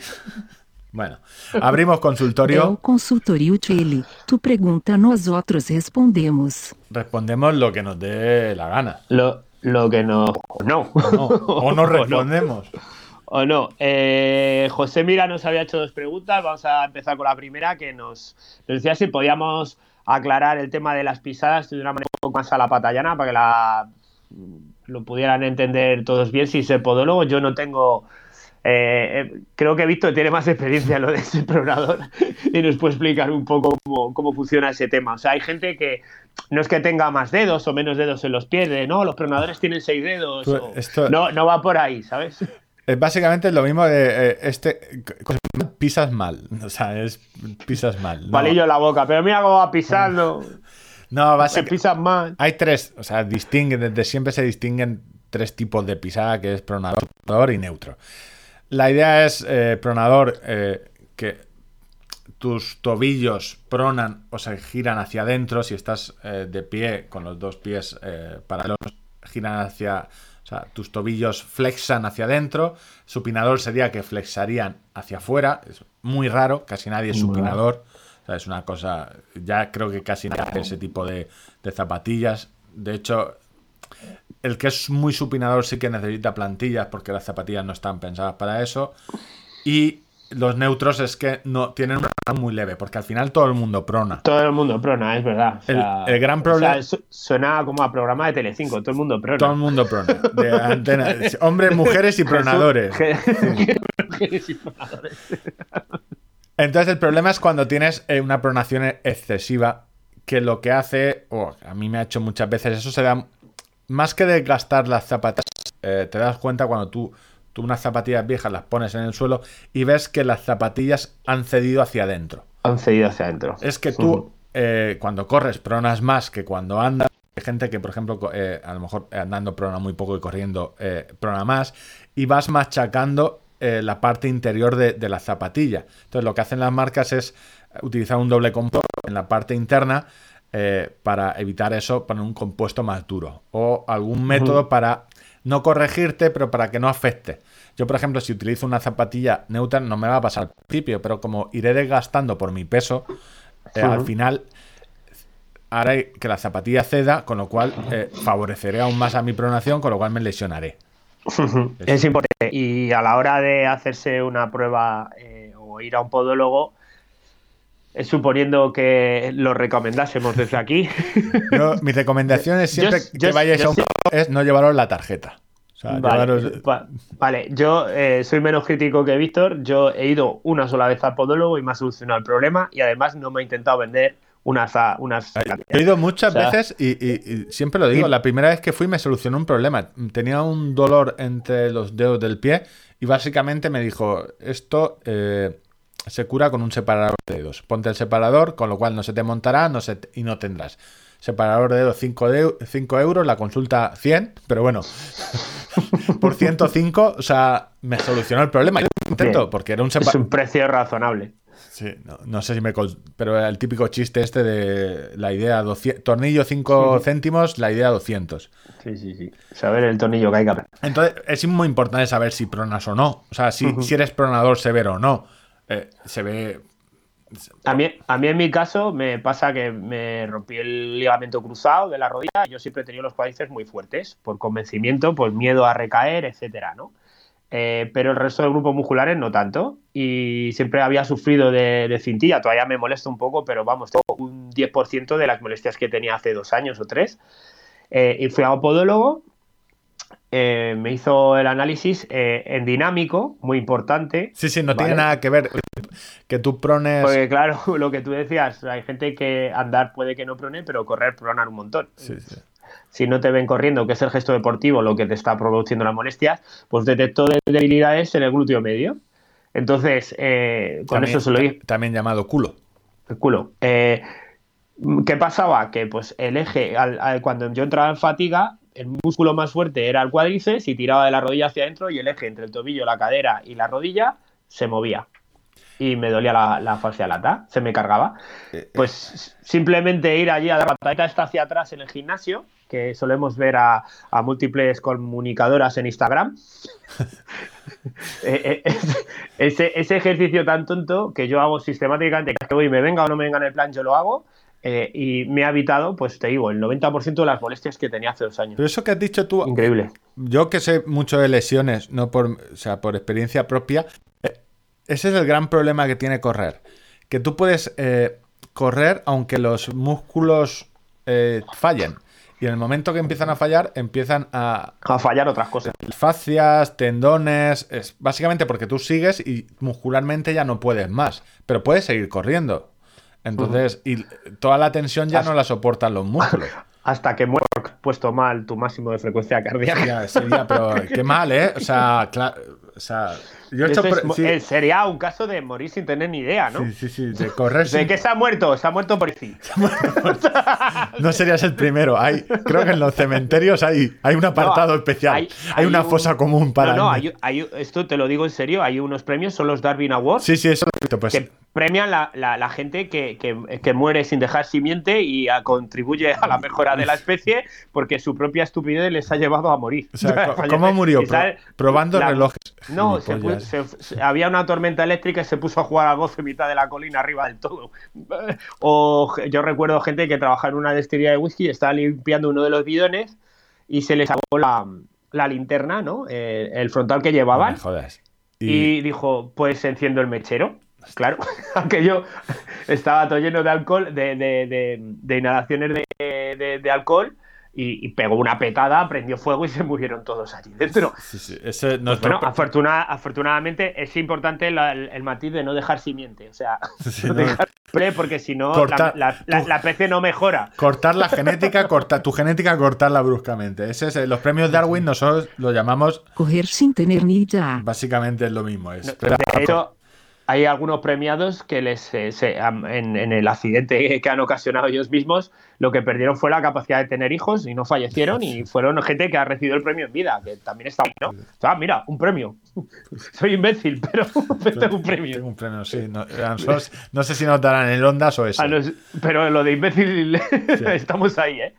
bueno, abrimos consultorio. consultorio Chile. Tu pergunta, nós outros respondemos. Respondemos lo que nos dé la gana. Lo, lo que no. o No. No, o no respondemos. O no. Eh, José Mira nos había hecho dos preguntas. Vamos a empezar con la primera, que nos, nos decía si podíamos aclarar el tema de las pisadas de una manera un poco más a la patallana para que la, lo pudieran entender todos bien. Si ser podólogo, yo no tengo. eh, eh, creo que Víctor tiene más experiencia en lo de ese pronador y nos puede explicar un poco cómo, cómo funciona ese tema. O sea, hay gente que no es que tenga más dedos o menos dedos en los pies, de no, los pronadores tienen seis dedos. Tú, o- esto- No, no va por ahí, ¿sabes? Es básicamente lo mismo de eh, este. Pisas mal. O sea, es pisas mal. No, palillo en la boca. Pero mira cómo va pisando. no Se básicamente. pisas mal. Hay tres, o sea, distinguen, desde siempre se distinguen tres tipos de pisada, que es pronador pronador y neutro. La idea es, eh, pronador, eh, que tus tobillos pronan o se giran hacia adentro, si estás eh, de pie con los dos pies paralelos, giran hacia, o sea, tus tobillos flexan hacia adentro, supinador sería que flexarían hacia afuera, es muy raro, casi nadie es supinador, o sea, es una cosa, ya creo que casi nadie hace ese tipo de, de zapatillas, de hecho, el que es muy supinador sí que necesita plantillas porque las zapatillas no están pensadas para eso. Y los neutros es que no tienen una prona muy leve, porque al final todo el mundo prona. Todo el mundo prona, es verdad. O sea, El- el gran o problema- sea, su- suena como a programa de Telecinco. Todo el mundo prona. Todo el mundo prona. De antena, hombres, mujeres y pronadores. Mujeres y pronadores. Entonces el problema es cuando tienes eh, una pronación excesiva, que lo que hace, o a mí me ha hecho muchas veces, eso se da, más que desgastar las zapatillas, eh, te das cuenta cuando tú, tú unas zapatillas viejas las pones en el suelo y ves que las zapatillas han cedido hacia adentro. Han cedido hacia adentro. Es que tú, eh, cuando corres, pronas más que cuando andas. Hay gente que, por ejemplo, eh, a lo mejor andando prona muy poco y corriendo eh, prona más. Y vas machacando la parte interior de, de la zapatilla. Entonces, lo que hacen las marcas es utilizar un doble compuesto en la parte interna eh, para evitar eso, poner un compuesto más duro. O algún método para no corregirte, pero para que no afecte. Yo, por ejemplo, si utilizo una zapatilla neutra, no me va a pasar al principio, pero como iré desgastando por mi peso, eh, al final haré que la zapatilla ceda, con lo cual eh, favoreceré aún más a mi pronación, con lo cual me lesionaré. Es importante. Y a la hora de hacerse una prueba eh, o ir a un podólogo, suponiendo que lo recomendásemos desde aquí. Yo, mi recomendación es siempre Yo- que yo- vayáis a un es no llevaros la tarjeta. O sea, Vale, llevaros- va- vale, yo eh, soy menos crítico que Víctor. Yo he ido una sola vez al podólogo y me ha solucionado el problema. Y además no me ha intentado vender unas. unas He ido muchas O sea, veces y, y- y siempre lo digo, y- la primera vez que fui me solucionó un problema. Tenía un dolor entre los dedos del pie y básicamente me dijo, esto eh, se cura con un separador de dedos. Ponte el separador, con lo cual no se te montará no se y no tendrás. Separador de dedos 5, euros, la consulta 100, pero bueno, por 105, o sea, me solucionó el problema. Yo contento, Bien. porque era un Es un precio razonable. Sí, no, no sé si me... Pero el típico chiste este de la idea 200... Tornillo 5 céntimos, la idea 200. Sí, sí, sí. Saber el tornillo que hay que. Entonces, es muy importante saber si pronas o no. O sea, si, si eres pronador severo o no. Eh, se ve... A mí, a mí en mi caso me pasa que me rompí el ligamento cruzado de la rodilla. Yo siempre he tenido los cuádriceps muy fuertes, por convencimiento, por miedo a recaer, etcétera, ¿no? Eh, pero el resto de grupos musculares no tanto. Y siempre había sufrido de, de cintilla. Todavía me molesta un poco, pero vamos, tengo un 10% de las molestias que tenía hace dos años o tres. Eh, y fui a un podólogo. Eh, me hizo el análisis eh, en dinámico, muy importante. Sí, sí, no Vale. tiene nada que ver que tú prones... Porque claro, lo que tú decías, hay gente que andar puede que no prone, pero correr pronar un montón. Sí, sí. Si no te ven corriendo, que es el gesto deportivo lo que te está produciendo las molestias, pues detectó de- debilidades en el glúteo medio. Entonces, eh, con También, eso se lo también llamado culo. El culo. ¿Qué pasaba? Que pues el eje, al- al- cuando yo entraba en fatiga, el músculo más fuerte era el cuádriceps y tiraba de la rodilla hacia adentro y el eje entre el tobillo, la cadera y la rodilla se movía. Y me dolía la, la fascia lata, se me cargaba. Eh, Pues simplemente ir allí a dar la patadita esta hacia atrás en el gimnasio, que solemos ver a, a múltiples comunicadoras en Instagram. Eh, eh, ese, ese ejercicio tan tonto que yo hago sistemáticamente, que voy, me venga o no me venga en el plan, yo lo hago. Eh, y me ha evitado, pues te digo, el 90% de las molestias que tenía hace dos años. Pero eso que has dicho tú, Increíble. yo que sé mucho de lesiones, no por, o sea, por experiencia propia, eh, ese es el gran problema que tiene correr. Que tú puedes eh, correr aunque los músculos eh, fallen. Y en el momento que empiezan a fallar, empiezan a A fallar otras cosas. fascias, tendones, es básicamente porque tú sigues y muscularmente ya no puedes más, pero puedes seguir corriendo. Entonces, y toda la tensión ya no la soportan los músculos. Hasta que porque has puesto mal tu máximo de frecuencia cardíaca. Ya, sería, pero qué mal, ¿eh? O sea, claro, o sea, yo he hecho Eso es pre- mo- sí, eh, sería un caso de morir sin tener ni idea, ¿no? sí, sí, sí, de correr ¿De qué se ha muerto? Se ha muerto por sí. No serías el primero. Hay, creo que en los cementerios hay, hay un apartado No, especial. Hay, una un- fosa común para. No, no, hay, hay- esto te lo digo en serio, hay unos premios, son los Darwin Awards, Sí, sí, eso lo he visto. Pues que premian la, la- la gente que, que- que muere sin dejar simiente y a- contribuye a la mejora de la especie porque su propia estupidez les ha llevado a morir. O sea, Fallecer. ¿cómo murió? Pro- probando la- relojes. No, se pu- Se- se- había una tormenta eléctrica y se puso a jugar al golf en mitad de la colina arriba del todo. O yo recuerdo gente que trabajaba en una destilería de whisky, estaba limpiando uno de los bidones y se le sacó la, la linterna, ¿no? Eh, el frontal que No llevaban. me jodas. Y, Y dijo, pues enciendo el mechero. Claro, aquello estaba todo lleno de alcohol, de, de- de- de inhalaciones de alcohol, y, y pegó una petada, prendió fuego y se murieron todos allí dentro. sí, sí, ese Pues bueno, afortuna- afortunadamente es importante la- el, el matiz de no dejar simiente, o sea, Sí, no no. dejar pre, porque si no la, la- la- la especie no mejora. Cortar la genética, cortar tu genética, cortarla bruscamente. Ese es, eh, los premios Darwin nosotros lo llamamos Correr sin tener ni idea. básicamente es lo mismo. Es, No, de hecho, hay algunos premiados que les eh, se- en, en el accidente que han ocasionado ellos mismos, lo que perdieron fue la capacidad de tener hijos y no fallecieron y fueron gente que ha recibido el premio en vida, que también está ¿no? Sea, mira, un premio. Soy imbécil, pero tengo un premio. tengo un premio, sí. No, no sé si nos darán el Ondas o los- pero lo de imbécil estamos ahí, ¿eh?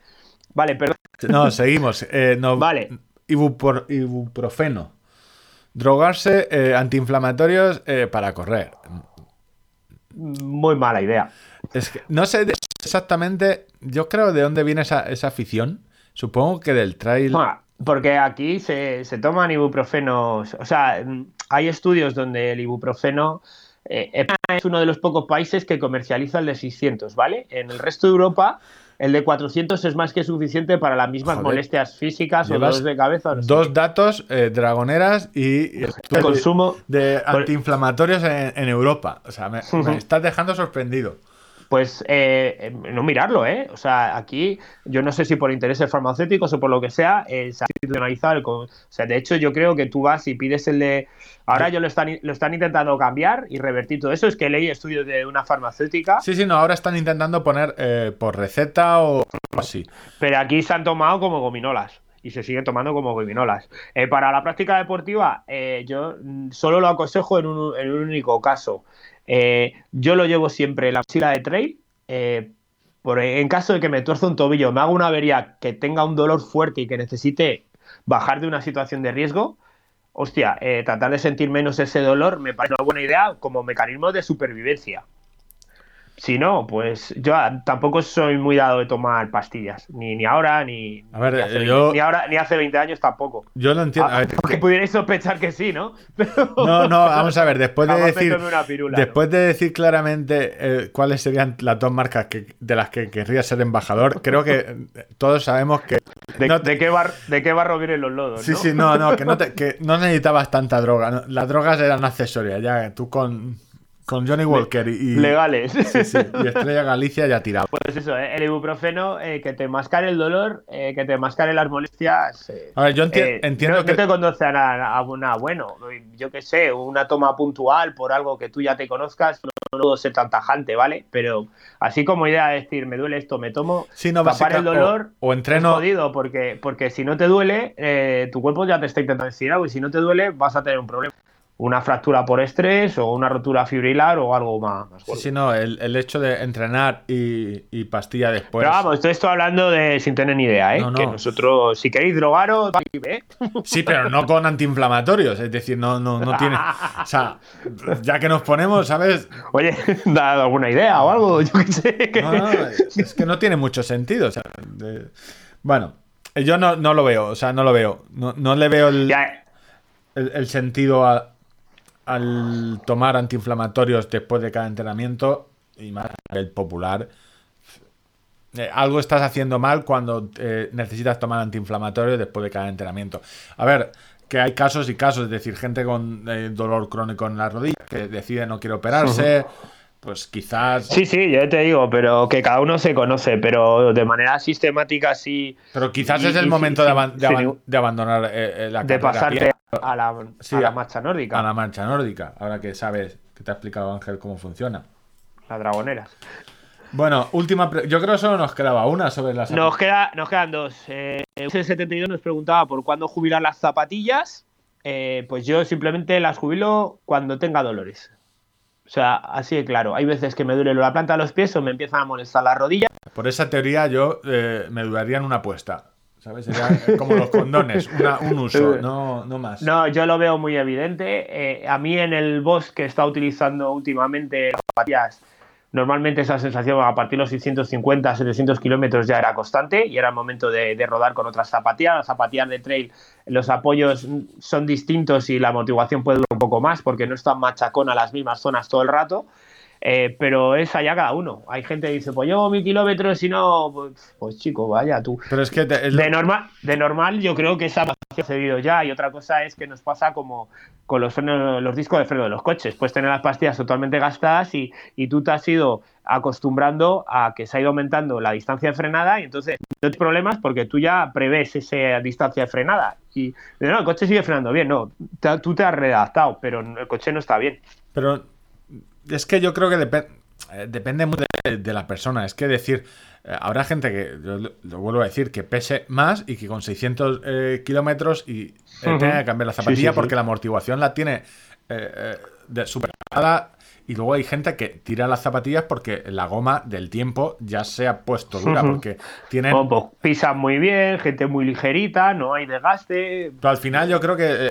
Vale, perdón. No, seguimos. Eh, no, Vale. ibupor- ibuprofeno. Drogarse eh, antiinflamatorios eh, para correr. Muy mala idea. Es que no sé exactamente, yo creo de dónde viene esa, esa afición. Supongo que del trail. Ah, Porque aquí se, se toman ibuprofenos, o sea, mm, hay estudios donde el ibuprofeno eh, es uno de los pocos países que comercializa el de 600, ¿vale? En el resto de Europa, el de 400 es más que suficiente para las mismas Joder. molestias físicas o dolores de cabeza. no Dos datos, eh, dragoneras y, El consumo. de antiinflamatorios en, en Europa. O sea, me, me estás dejando sorprendido. Pues eh, eh, no mirarlo, ¿eh? O sea, aquí yo no sé si por intereses farmacéuticos o por lo que sea, eh, se ha institucionalizado el... O sea, de hecho yo creo que tú vas y pides el de... Ahora yo lo están, lo están intentando cambiar y revertir todo eso. Es que leí estudios de una farmacéutica, Sí, sí, no, ahora están intentando poner eh, por receta o así. pero aquí se han tomado como gominolas. Y se siguen tomando como gominolas. Eh, para la práctica deportiva, eh, yo mm, solo lo aconsejo en un, en un único caso. Eh, yo lo llevo siempre en la mochila de trail. eh, por, en caso de que me tuerza un tobillo, me haga una avería que tenga un dolor fuerte y que necesite bajar de una situación de riesgo, hostia, eh, tratar de sentir menos ese dolor me parece una buena idea como mecanismo de supervivencia. Si no, pues yo tampoco soy muy dado de tomar pastillas, ni, ni ahora, ni, A ver, ni, hace eh, 20, yo- ni ahora, ni hace 20 años tampoco. Yo lo entiendo. A Ah, ver, aunque pudierais sospechar que sí, ¿no? Pero- No, no, vamos a ver, después de decir, pirula, después de decir claramente eh, cuáles serían las dos marcas que- de las que querría ser embajador, creo que eh, todos sabemos que ¿De, no- de qué bar, ¿De qué barro vienen los lodos? sí, ¿no? sí, no, no, que no, te- que no necesitabas tanta droga, las drogas eran accesorias, ya tú con, con Johnny Walker y, Legales. sí, sí, y Estrella Galicia ya tiraba. Pues eso, ¿eh? el ibuprofeno eh, que te mascare el dolor, eh, que te mascare las molestias. eh, A ver, yo enti- entiendo no, que no te conduce a nada, a una, bueno, yo qué sé, una toma puntual por algo que tú ya te conozcas, no, no puedo ser tan tajante, ¿vale? Pero así como idea de decir, me duele esto, me tomo, Sí, no, básica- el dolor, o- o entreno- es jodido, porque, porque si no te duele, eh, tu cuerpo ya te está intentando decir algo, y si no te duele, vas a tener un problema. Una fractura por estrés o una rotura fibrilar o algo más. más Sí, sí, no, el, el hecho de entrenar y, y pastilla después. Pero vamos, esto estoy hablando de sin tener ni idea, ¿eh? No, no. Que nosotros, si queréis drogaros, ¿eh? Sí, pero no con antiinflamatorios, es decir, no, no, no tiene. O sea, ya que nos ponemos, ¿sabes? Oye, ¿da alguna idea o algo? Yo qué sé. No, no, es que no tiene mucho sentido. o sea, de- Bueno, yo no, no lo veo, o sea, no lo veo. No, no le veo el, Ya, el- el sentido a- al tomar antiinflamatorios después de cada entrenamiento y más el popular. Eh, algo estás haciendo mal cuando eh, necesitas tomar antiinflamatorios después de cada entrenamiento. A ver, que hay casos y casos, es decir, gente con eh, dolor crónico en la rodilla que decide no quiere operarse, pues quizás... Sí, sí, yo te digo, pero que cada uno se conoce, pero de manera sistemática sí. Pero quizás Y- es el y- momento sí, de, aban- sí, de sí, aban- digo- de abandonar eh, eh, la De pasarte a la, Sí, a la a- marcha nórdica, a la marcha nórdica, ahora que sabes que te ha explicado Ángel cómo funciona. las dragoneras. Bueno, última. Yo creo que solo nos quedaba una sobre las. Nos, queda, nos quedan dos. Eh, UC72 nos preguntaba por cuándo jubilar las zapatillas. Eh, pues yo simplemente las jubilo cuando tenga dolores. O sea, así de claro. Hay veces que me duele la planta de los pies o me empiezan a molestar las rodillas. Por esa teoría, yo eh, me dudaría en una apuesta. ¿Sabes? Sería eh, como los condones, una- un uso, no, no más. No, yo lo veo muy evidente. Eh, a mí en el boss que está utilizando últimamente las zapatillas, normalmente esa sensación a partir de los 650, 700 kilómetros ya era constante y era el momento de, rodar con otras zapatillas. Las zapatillas de trail, los apoyos son distintos y la motivación puede durar un poco más porque no están machacón a las mismas zonas todo el rato. Eh, pero es allá cada uno. Hay gente que dice, pues llevo mil kilómetros y no, pues, pues chico, vaya tú. Pero es que. te- es lo- De normal, de normal, yo creo que esa ha sucedido ya. Y otra cosa es que nos pasa como con los frenos, los discos de freno de los coches. Puedes tener las pastillas totalmente gastadas y, y tú te has ido acostumbrando a que se ha ido aumentando la distancia de frenada y entonces no tienes problemas porque tú ya prevés esa distancia de frenada. Y no, el coche sigue frenando bien, no, te- tú te has redactado, pero el coche no está bien. Pero es que yo creo que depe- eh, depende mucho de, de la persona. Es que decir, eh, habrá gente que, yo lo, lo vuelvo a decir, que pese más y que con 600 eh, kilómetros y eh, tenga que cambiar la zapatilla sí, sí. porque la amortiguación la tiene de- superada. Y luego hay gente que tira las zapatillas porque la goma del tiempo ya se ha puesto dura, porque tienen... Oh, pues, pisan muy bien, gente muy ligerita, no hay desgaste. Pero al final yo creo que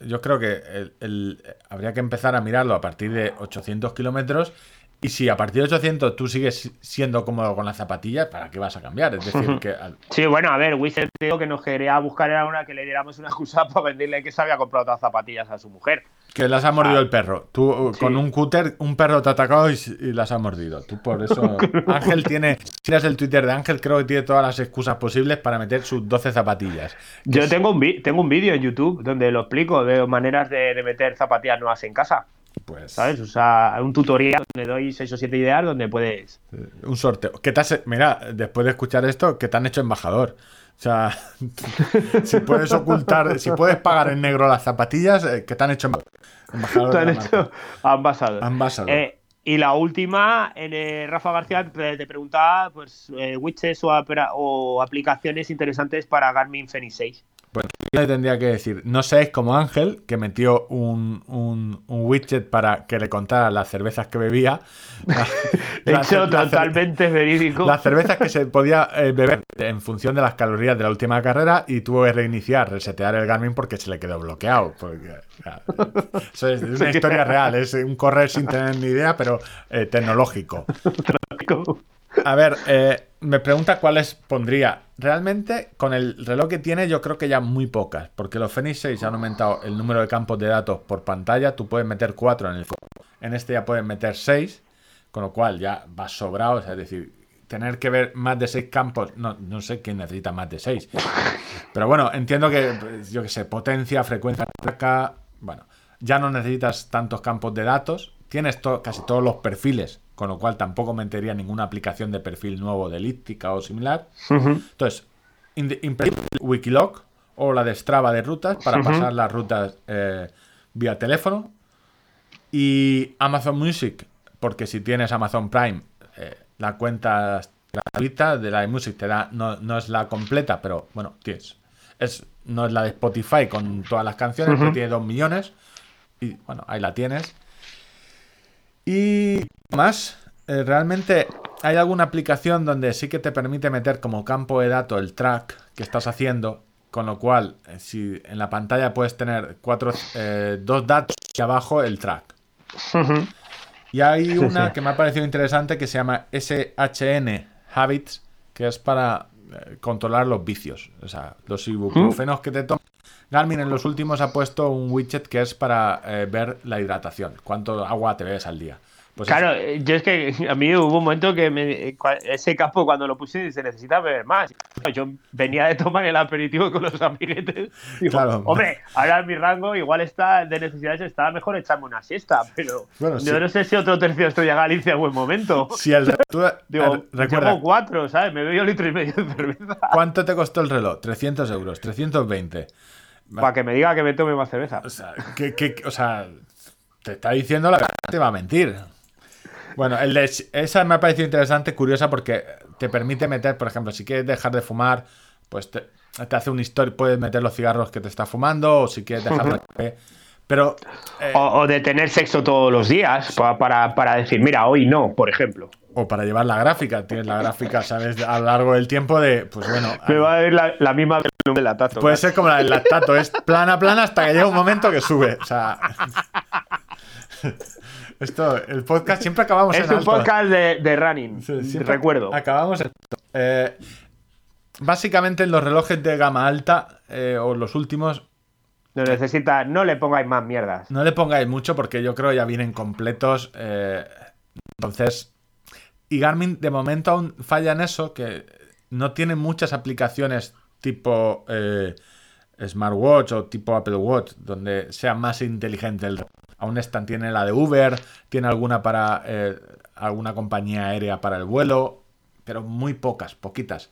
yo creo que el- el- habría que empezar a mirarlo a partir de 800 kilómetros. Y si a partir de 800 tú sigues siendo cómodo con las zapatillas, ¿para qué vas a cambiar? Es decir, que al- Sí, bueno, a ver, Wizard dijo que nos quería buscar era una que le diéramos una excusa para venderle que se había comprado otras zapatillas a su mujer. que las ha mordido el perro. Tú uh, Sí. con un cúter, un perro te ha atacado y, las ha mordido. Tú por eso. Ángel tiene. Si miras el Twitter de Ángel, creo que tiene todas las excusas posibles para meter sus 12 zapatillas. Yo tengo un, tengo un vídeo en YouTube donde lo explico de maneras de, de meter zapatillas nuevas en casa. Pues. ¿Sabes? O sea, un tutorial donde doy 6 o 7 ideas donde puedes. Un sorteo. ¿Qué te has- Mira, después de escuchar esto, ¿qué te han hecho embajador? O sea, si puedes ocultar, si puedes pagar en negro las zapatillas, eh, ¿qué te han hecho embajador? Embajador Te han hecho ambasador. Ambasador. Eh, y la última, en eh, Rafa García te, preguntaba pues, eh, widgets o, o aplicaciones interesantes para Garmin Fenix 6. Yo le tendría que decir, no seáis como Ángel, que metió un, un- un widget para que le contara las cervezas que bebía. Las- hecho, totalmente verídico. Las cervezas que se podía eh, beber en función de las calorías de la última carrera y tuvo que reiniciar, resetear el Garmin porque se le quedó bloqueado. porque, o sea, eso es una historia real, es un correr sin tener ni idea, pero eh, tecnológico. A ver, eh, me pregunta cuáles pondría. Realmente, con el reloj que tiene, yo creo que ya muy pocas, porque los Fenix 6 han aumentado el número de campos de datos por pantalla. Tú puedes meter 4 en el En este ya puedes meter 6, con lo cual ya vas sobrado. es decir, tener que ver más de 6 campos, no, no sé quién necesita más de 6. Pero bueno, entiendo que, yo que sé, potencia, frecuencia. Bueno, ya no necesitas tantos campos de datos. Tienes casi todos los perfiles, con lo cual tampoco metería ninguna aplicación de perfil nuevo de elíptica o similar. Entonces, imprescindible Wikiloc o la de Strava de rutas para pasar las rutas eh, vía teléfono. Y Amazon Music, porque si tienes Amazon Prime, eh, la cuenta gratuita de la de Music te da, no, no es la completa, pero bueno, tienes. Es, no es la de Spotify con todas las canciones, que tiene 2 millones. Y bueno, ahí la tienes. Y más, eh, realmente hay alguna aplicación donde sí que te permite meter como campo de datos el track que estás haciendo, con lo cual, eh, si en la pantalla puedes tener cuatro, eh, dos datos y abajo el track. Y hay una que me ha parecido interesante que se llama SHN Habits, que es para eh, controlar los vicios, o sea, los ibuprofenos que te tomas. Garmin en los últimos ha puesto un widget que es para eh, ver la hidratación, cuánto agua te bebes al día. Pues es- Claro, eh, yo es que a mí hubo un momento que me- cua- ese campo cuando lo puse se necesita beber más. Yo venía de tomar el aperitivo con los amiguetes. Digo, Claro. hombre, ahora mi rango igual está de necesidades está mejor echarme una siesta, pero Bueno, yo sí. no sé si otro tercio estoy a Galicia en buen momento. si el tú- Digo, eh, recuerda, llevo cuatro, ¿sabes? Me bebo litro y medio de cerveza. ¿cuánto te costó el reloj? 300 euros, 320. Para que me diga que me tome más cerveza. O sea, que, que- o sea, te está diciendo la verdad, te va a mentir. Bueno, el de, esa me ha parecido interesante, curiosa, porque te permite meter, por ejemplo, si quieres dejar de fumar, pues te, te hace un story, puedes meter los cigarros que te está fumando, o si quieres dejarlo. Pero eh, O, o de tener sexo todos los días pa- para, para decir, mira, hoy no, por ejemplo. o para llevar la gráfica, tienes la gráfica, sabes, a lo largo del tiempo de, pues bueno, Me va a ir la, la misma de la tato. puede ser como la del lactato, es plana, plana hasta que llega un momento que sube. O sea, esto, el podcast siempre acabamos Es en un alto. podcast de, de running, Sí, recuerdo. Acabamos en esto. Eh, básicamente en los relojes de gama alta, eh, o los últimos, Lo necesita, no le pongáis más mierdas. no le pongáis mucho porque yo creo ya vienen completos. eh, entonces, y Garmin de momento aún falla en eso, que no tiene muchas aplicaciones tipo eh, smartwatch o tipo Apple Watch, donde sea más inteligente el reloj. Aún están, tiene la de Uber, tiene alguna para eh, alguna compañía aérea para el vuelo, pero muy pocas, poquitas.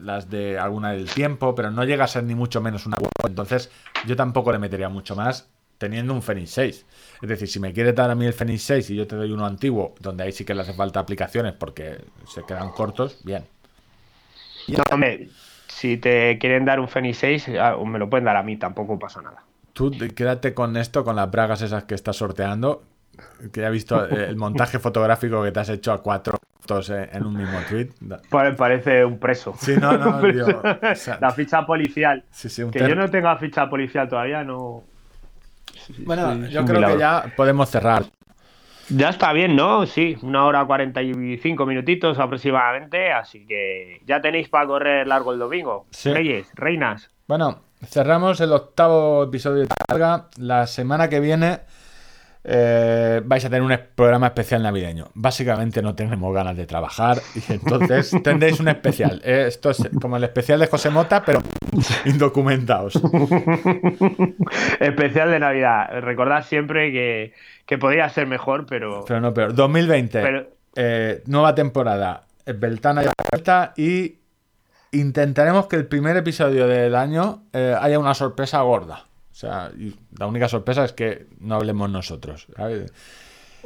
Las de alguna del tiempo, pero no llega a ser ni mucho menos una web. Entonces, yo tampoco le metería mucho más teniendo un Fenix 6. Es decir, si me quieres dar a mí el Fenix 6 y yo te doy uno antiguo, donde ahí sí que le hace falta aplicaciones porque se quedan cortos, bien. No, si te quieren dar un Fenix 6, ah, me lo pueden dar a mí, tampoco pasa nada. Tú te- quédate con esto, con las bragas esas que estás sorteando, que ya he visto eh, el montaje fotográfico que te has hecho a cuatro fotos eh, en un mismo tweet. Parece un preso. Sí, no, no, tío, o sea, La ficha policial. Sí, sí, un que ter- yo no tenga ficha policial todavía, no. Bueno, yo creo que ya podemos cerrar. Ya está bien, ¿no? Sí, una hora 45 minutitos aproximadamente, así que ya tenéis para correr largo el domingo. Sí. Reyes, reinas. Bueno, cerramos el octavo episodio de Targa. La semana que viene eh, vais a tener un programa especial navideño. Básicamente no tenemos ganas de trabajar y entonces tendréis un especial. Eh, esto es como el especial de José Mota, pero indocumentados. Especial de Navidad. Recordad siempre que, que podría ser mejor, pero... Pero no peor. 2020, Pero- eh, nueva temporada. Beltana y intentaremos que el primer episodio del año eh, haya una sorpresa gorda. O sea, la única sorpresa es que no hablemos nosotros. ¿sabes?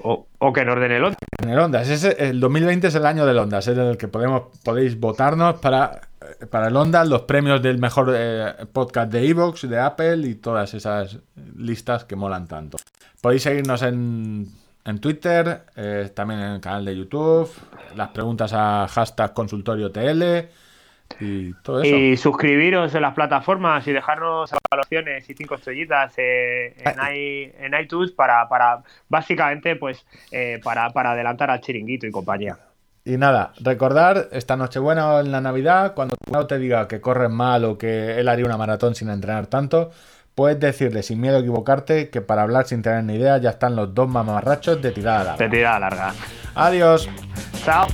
O, o que nos den el. En el Ondas. Ese- el 2020 es el año del Ondas, es en el que podemos, podéis votarnos para, eh, para el Ondas, los premios del mejor eh, podcast de Evox, de Apple y todas esas listas que molan tanto. Podéis seguirnos en, en Twitter, eh, también en el canal de YouTube, las preguntas a hashtag consultorio TL y todo eso. Y suscribiros en las plataformas y dejarnos evaluaciones y cinco estrellitas eh, en, i- en iTunes para, para básicamente, pues, eh, para, para adelantar al chiringuito y compañía. Y nada, recordar esta Nochebuena o en la Navidad, cuando tu te diga que corres mal o que él haría una maratón sin entrenar tanto, puedes decirle sin miedo a equivocarte que para hablar sin tener ni idea ya están los dos mamarrachos de tirada larga. De tirada larga. Adiós. Chao.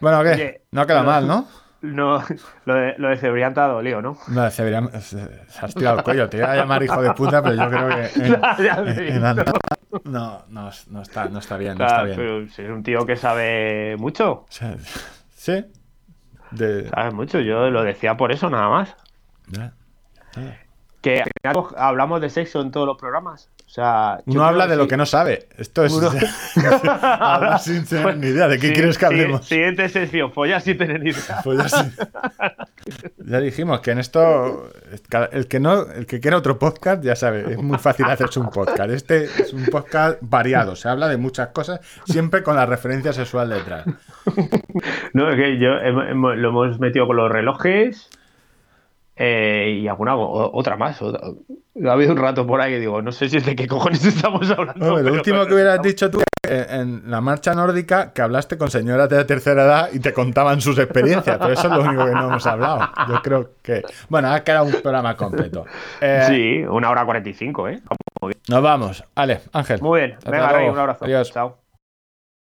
Bueno, ¿qué? Oye, no queda pero- mal, ¿no? No, lo de, lo de Cebrián te ha dolido, ¿no? No, se, vería- se- se has tirado el cuello. Te iba a llamar hijo de puta, pero yo creo que en, no, no, no está, no está bien. No está bien. pero es un tío que sabe mucho. Sí. De, Sabe mucho, yo lo decía por eso nada más. Que al final hablamos de sexo en todos los programas. O sea, Uno habla de lo que no sabe. Esto es. Uno- habla sin tener ni idea. ¿De qué Sí, quieres que hablemos? Siguiente sección, follar sin tener ni idea. Pues ya, dijimos que en esto. El que no, el que quiera otro podcast, ya sabe, es muy fácil hacerse un podcast. Este es un podcast variado. Se habla de muchas cosas, siempre con la referencia sexual detrás. No, es que yo lo hemos metido con los relojes eh, y alguna otra más. otra- Ha habido un rato por ahí que digo, no sé si es de qué cojones estamos hablando. Lo último que hubieras dicho tú eh, en la marcha nórdica que hablaste con señoras de tercera edad y te contaban sus experiencias, pero eso es lo único que no hemos hablado. Yo creo que. Bueno, ha quedado un programa completo. Eh, Sí, una hora cuarenta y cinco, ¿eh? Nos vamos. Ale, Ángel. Muy bien, Hasta venga, Rey, un abrazo. Adiós. Chao.